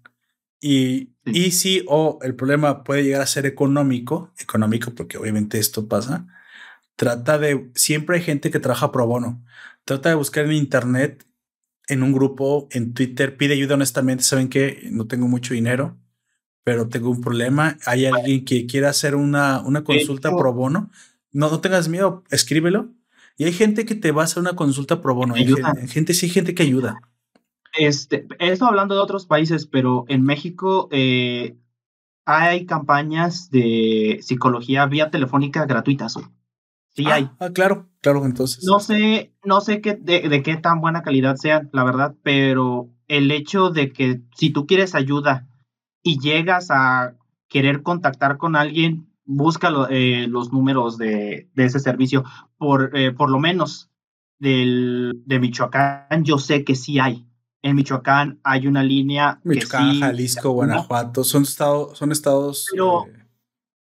Y, y si o el problema puede llegar a ser económico, económico porque obviamente esto pasa, trata de, siempre hay gente que trabaja pro bono, trata de buscar en internet, en un grupo, en Twitter, pide ayuda honestamente, saben que no tengo mucho dinero, pero tengo un problema, hay alguien que quiera hacer una, una consulta pro bono, no, no tengas miedo, escríbelo. Y hay gente que te va a hacer una consulta pro bono, hay gente, sí hay gente que ayuda. Este, esto hablando de otros países, pero en México eh, hay campañas de psicología vía telefónica gratuitas. Sí ah, hay. Ah, claro, claro, entonces. No sé, no sé qué, de, qué tan buena calidad sean, la verdad, pero el hecho de que si tú quieres ayuda y llegas a querer contactar con alguien, busca eh, los números de, ese servicio. Por, eh, por lo menos del, de Michoacán, yo sé que sí hay en Michoacán hay una línea. Michoacán, Jalisco, Guanajuato, son estados, son estados. Pero eh,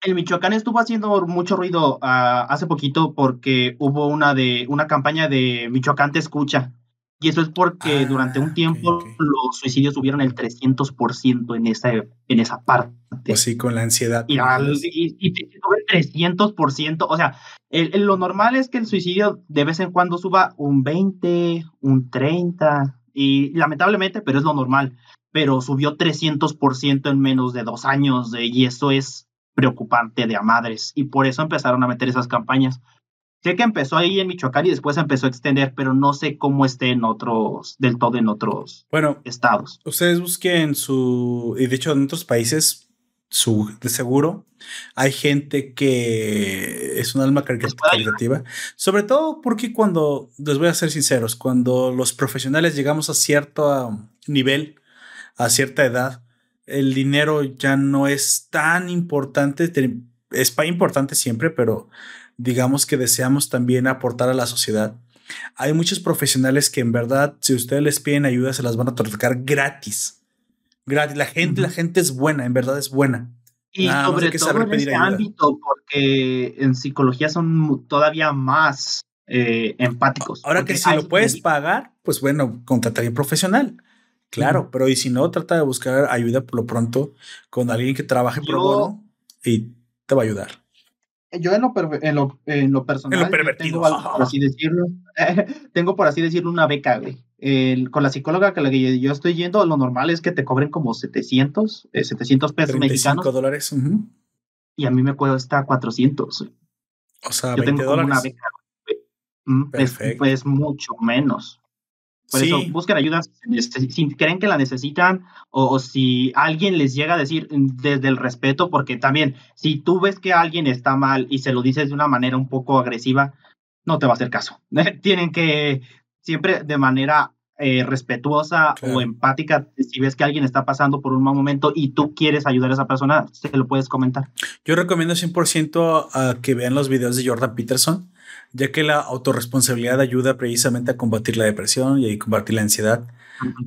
el Michoacán estuvo haciendo mucho ruido ah, hace poquito porque hubo una de una campaña de Michoacán te escucha. Y eso es porque ah, durante un tiempo los suicidios subieron el 300% en esa, en esa parte. Pues sí, con la ansiedad. Y, y, y, el 300%. O sea, lo normal es que el suicidio de vez en cuando suba un 20, un 30, y lamentablemente, pero es lo normal, pero subió 300% en menos de dos años y eso es preocupante de a madres y por eso empezaron a meter esas campañas. Sé que empezó ahí en Michoacán y después empezó a extender, pero no sé cómo esté en otros, del todo en otros bueno, estados. Ustedes busquen su, y de hecho en otros países su, de seguro. Hay gente que es un alma caritativa, sobre todo porque cuando, les voy a ser sinceros, cuando los profesionales llegamos a cierto nivel, a cierta edad, el dinero ya no es tan importante, es importante siempre, pero digamos que deseamos también aportar a la sociedad. Hay muchos profesionales que en verdad, si ustedes les piden ayuda, se las van a otorgar gratis gratis. La gente, la gente es buena, en verdad es buena. Y sobre todo en este ámbito, porque en psicología son todavía más eh, empáticos. Ahora que si lo puedes pagar, pues bueno, contrataría un profesional. Claro, pero y si no, trata de buscar ayuda por lo pronto con alguien que trabaje por pro bono y te va a ayudar. Yo en lo, en lo, en lo personal, tengo, por así decirlo, tengo por así decirlo una beca, güey con la psicóloga que la que yo estoy yendo, lo normal es que te cobren como 700, 700 eh, pesos mexicanos. dólares. Y a mí me cuesta 400. O sea, yo 20 tengo. Una beca. Mm, es, mucho menos. Por eso busquen ayuda si creen que la necesitan o, si alguien les llega a decir desde el respeto, porque también si tú ves que alguien está mal y se lo dices de una manera un poco agresiva, no te va a hacer caso. Tienen que siempre de manera eh, respetuosa o empática, si ves que alguien está pasando por un mal momento y tú quieres ayudar a esa persona, se lo puedes comentar. Yo recomiendo 100% a que vean los videos de Jordan Peterson, ya que la autorresponsabilidad ayuda precisamente a combatir la depresión y a combatir la ansiedad.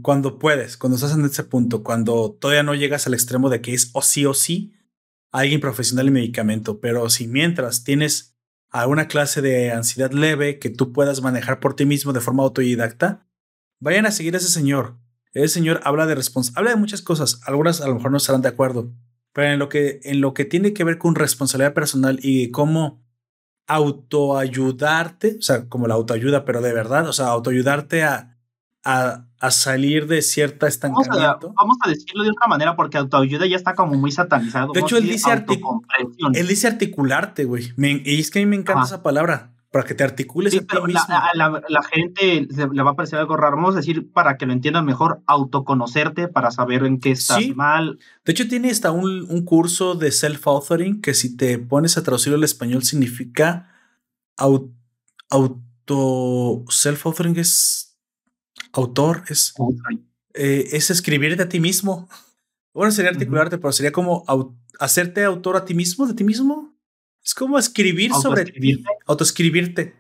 Cuando puedes, cuando estás en ese punto, cuando todavía no llegas al extremo de que es o sí o sí alguien profesional y medicamento, pero si mientras tienes a una clase de ansiedad leve que tú puedas manejar por ti mismo de forma autodidacta, vayan a seguir a ese señor. El señor habla de habla de muchas cosas. Algunas a lo mejor no estarán de acuerdo, pero en lo que, en lo que tiene que ver con responsabilidad personal y cómo autoayudarte, o sea, como la autoayuda, pero de verdad, o sea, autoayudarte a, a, a salir de cierta estancamiento. Vamos a, decirlo de otra manera porque autoayuda ya está como muy satanizado. De hecho, él dice, él dice articularte, güey. y es que a mí me encanta esa palabra para que te articules a ti mismo. La, gente le va a parecer algo raro. Vamos a decir, para que lo entiendan mejor, autoconocerte para saber en qué estás mal. De hecho, tiene hasta un, un curso de self-authoring que si te pones a traducirlo al español significa auto... Self-authoring es autor, es, eh, es escribirte a ti mismo. Bueno, sería articularte, pero sería como hacerte autor a ti mismo, de ti mismo. Es como escribir sobre ti, autoescribirte.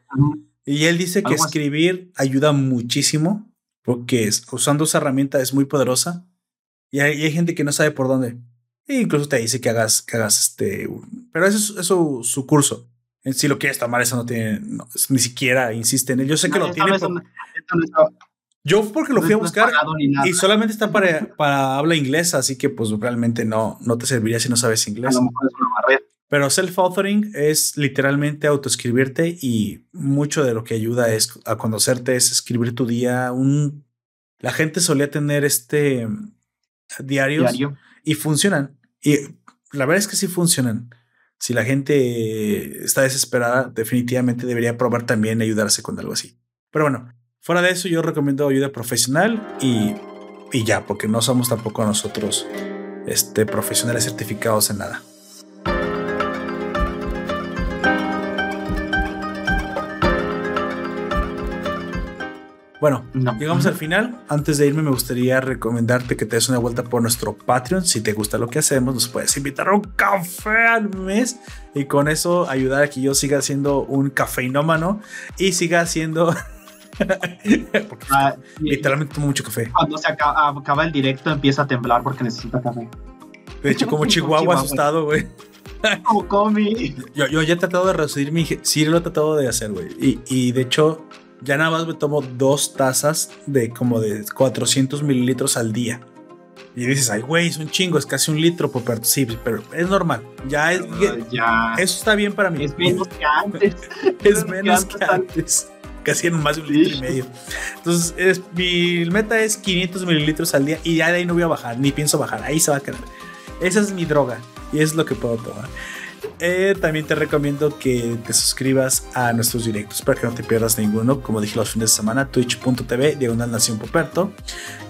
Y él dice que escribir ayuda muchísimo porque usando esa herramienta es muy poderosa. Y hay, gente que no sabe por dónde. E incluso te dice que hagas, que hagas este. Pero eso es su curso. Si lo quieres tomar, eso no tiene. ni siquiera insiste en él. Yo sé que lo tiene. Yo porque lo fui a buscar y solamente está para, para habla inglesa, así que pues realmente no, no te serviría si no sabes inglés. Pero self-authoring es literalmente autoescribirte y mucho de lo que ayuda es a conocerte, es escribir tu día. Un, la gente solía tener este diarios Diario. y funcionan. Y la verdad es que sí funcionan. Si la gente está desesperada, definitivamente debería probar también ayudarse con algo así. Pero bueno, fuera de eso yo recomiendo ayuda profesional y, y ya, porque no somos tampoco nosotros este, profesionales certificados en nada. Bueno, llegamos al final. Antes de irme, me gustaría recomendarte que te des una vuelta por nuestro Patreon. Si te gusta lo que hacemos, nos puedes invitar a un café al mes y con eso ayudar a que yo siga siendo un cafeinómano y siga siendo. Porque ah, literalmente tomo mucho café. Cuando se acaba, el directo, empieza a temblar porque necesita café. De hecho, como Chihuahua, asustado, güey. Como comi. Yo, yo ya he tratado de reducir mi. Sí, lo he tratado de hacer, güey. Y, y de hecho, ya nada más me tomo dos tazas de como de 400 mililitros al día. Y dices, ay, güey, es un chingo, es casi un litro por sí, pero es normal. Ya es. ya. Eso está bien para mí. Es menos que antes. es menos que antes. Casi en más de un litro y medio. Entonces, es, mi meta es 500 mililitros al día y ya de ahí no voy a bajar, ni pienso bajar. Ahí se va a quedar. Esa es mi droga y es lo que puedo tomar. Eh, también te recomiendo que te suscribas a nuestros directos para que no te pierdas ninguno. Como dije los fines de semana, twitch.tv, diagonal nación Poperto.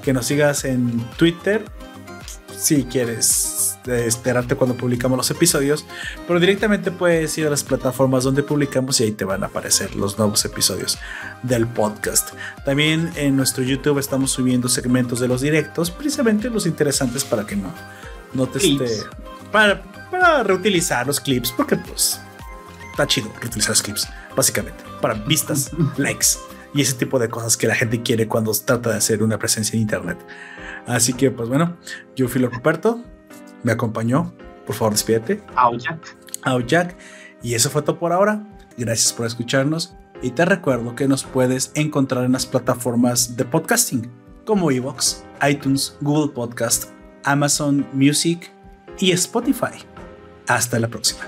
Que nos sigas en Twitter si quieres esperarte cuando publicamos los episodios, pero directamente puedes ir a las plataformas donde publicamos y ahí te van a aparecer los nuevos episodios del podcast. También en nuestro YouTube estamos subiendo segmentos de los directos, precisamente los interesantes para que no, no te esté. Para, para reutilizar los clips, porque pues está chido reutilizar los clips, básicamente, para vistas, likes y ese tipo de cosas que la gente quiere cuando trata de hacer una presencia en internet. Así que, pues bueno, yo fui Ruperto, me acompañó, por favor, despídete. Au Jack. Au Jack. Y eso fue todo por ahora. Gracias por escucharnos. Y te recuerdo que nos puedes encontrar en las plataformas de podcasting como Evox, iTunes, Google Podcast, Amazon Music y Spotify. Hasta la próxima.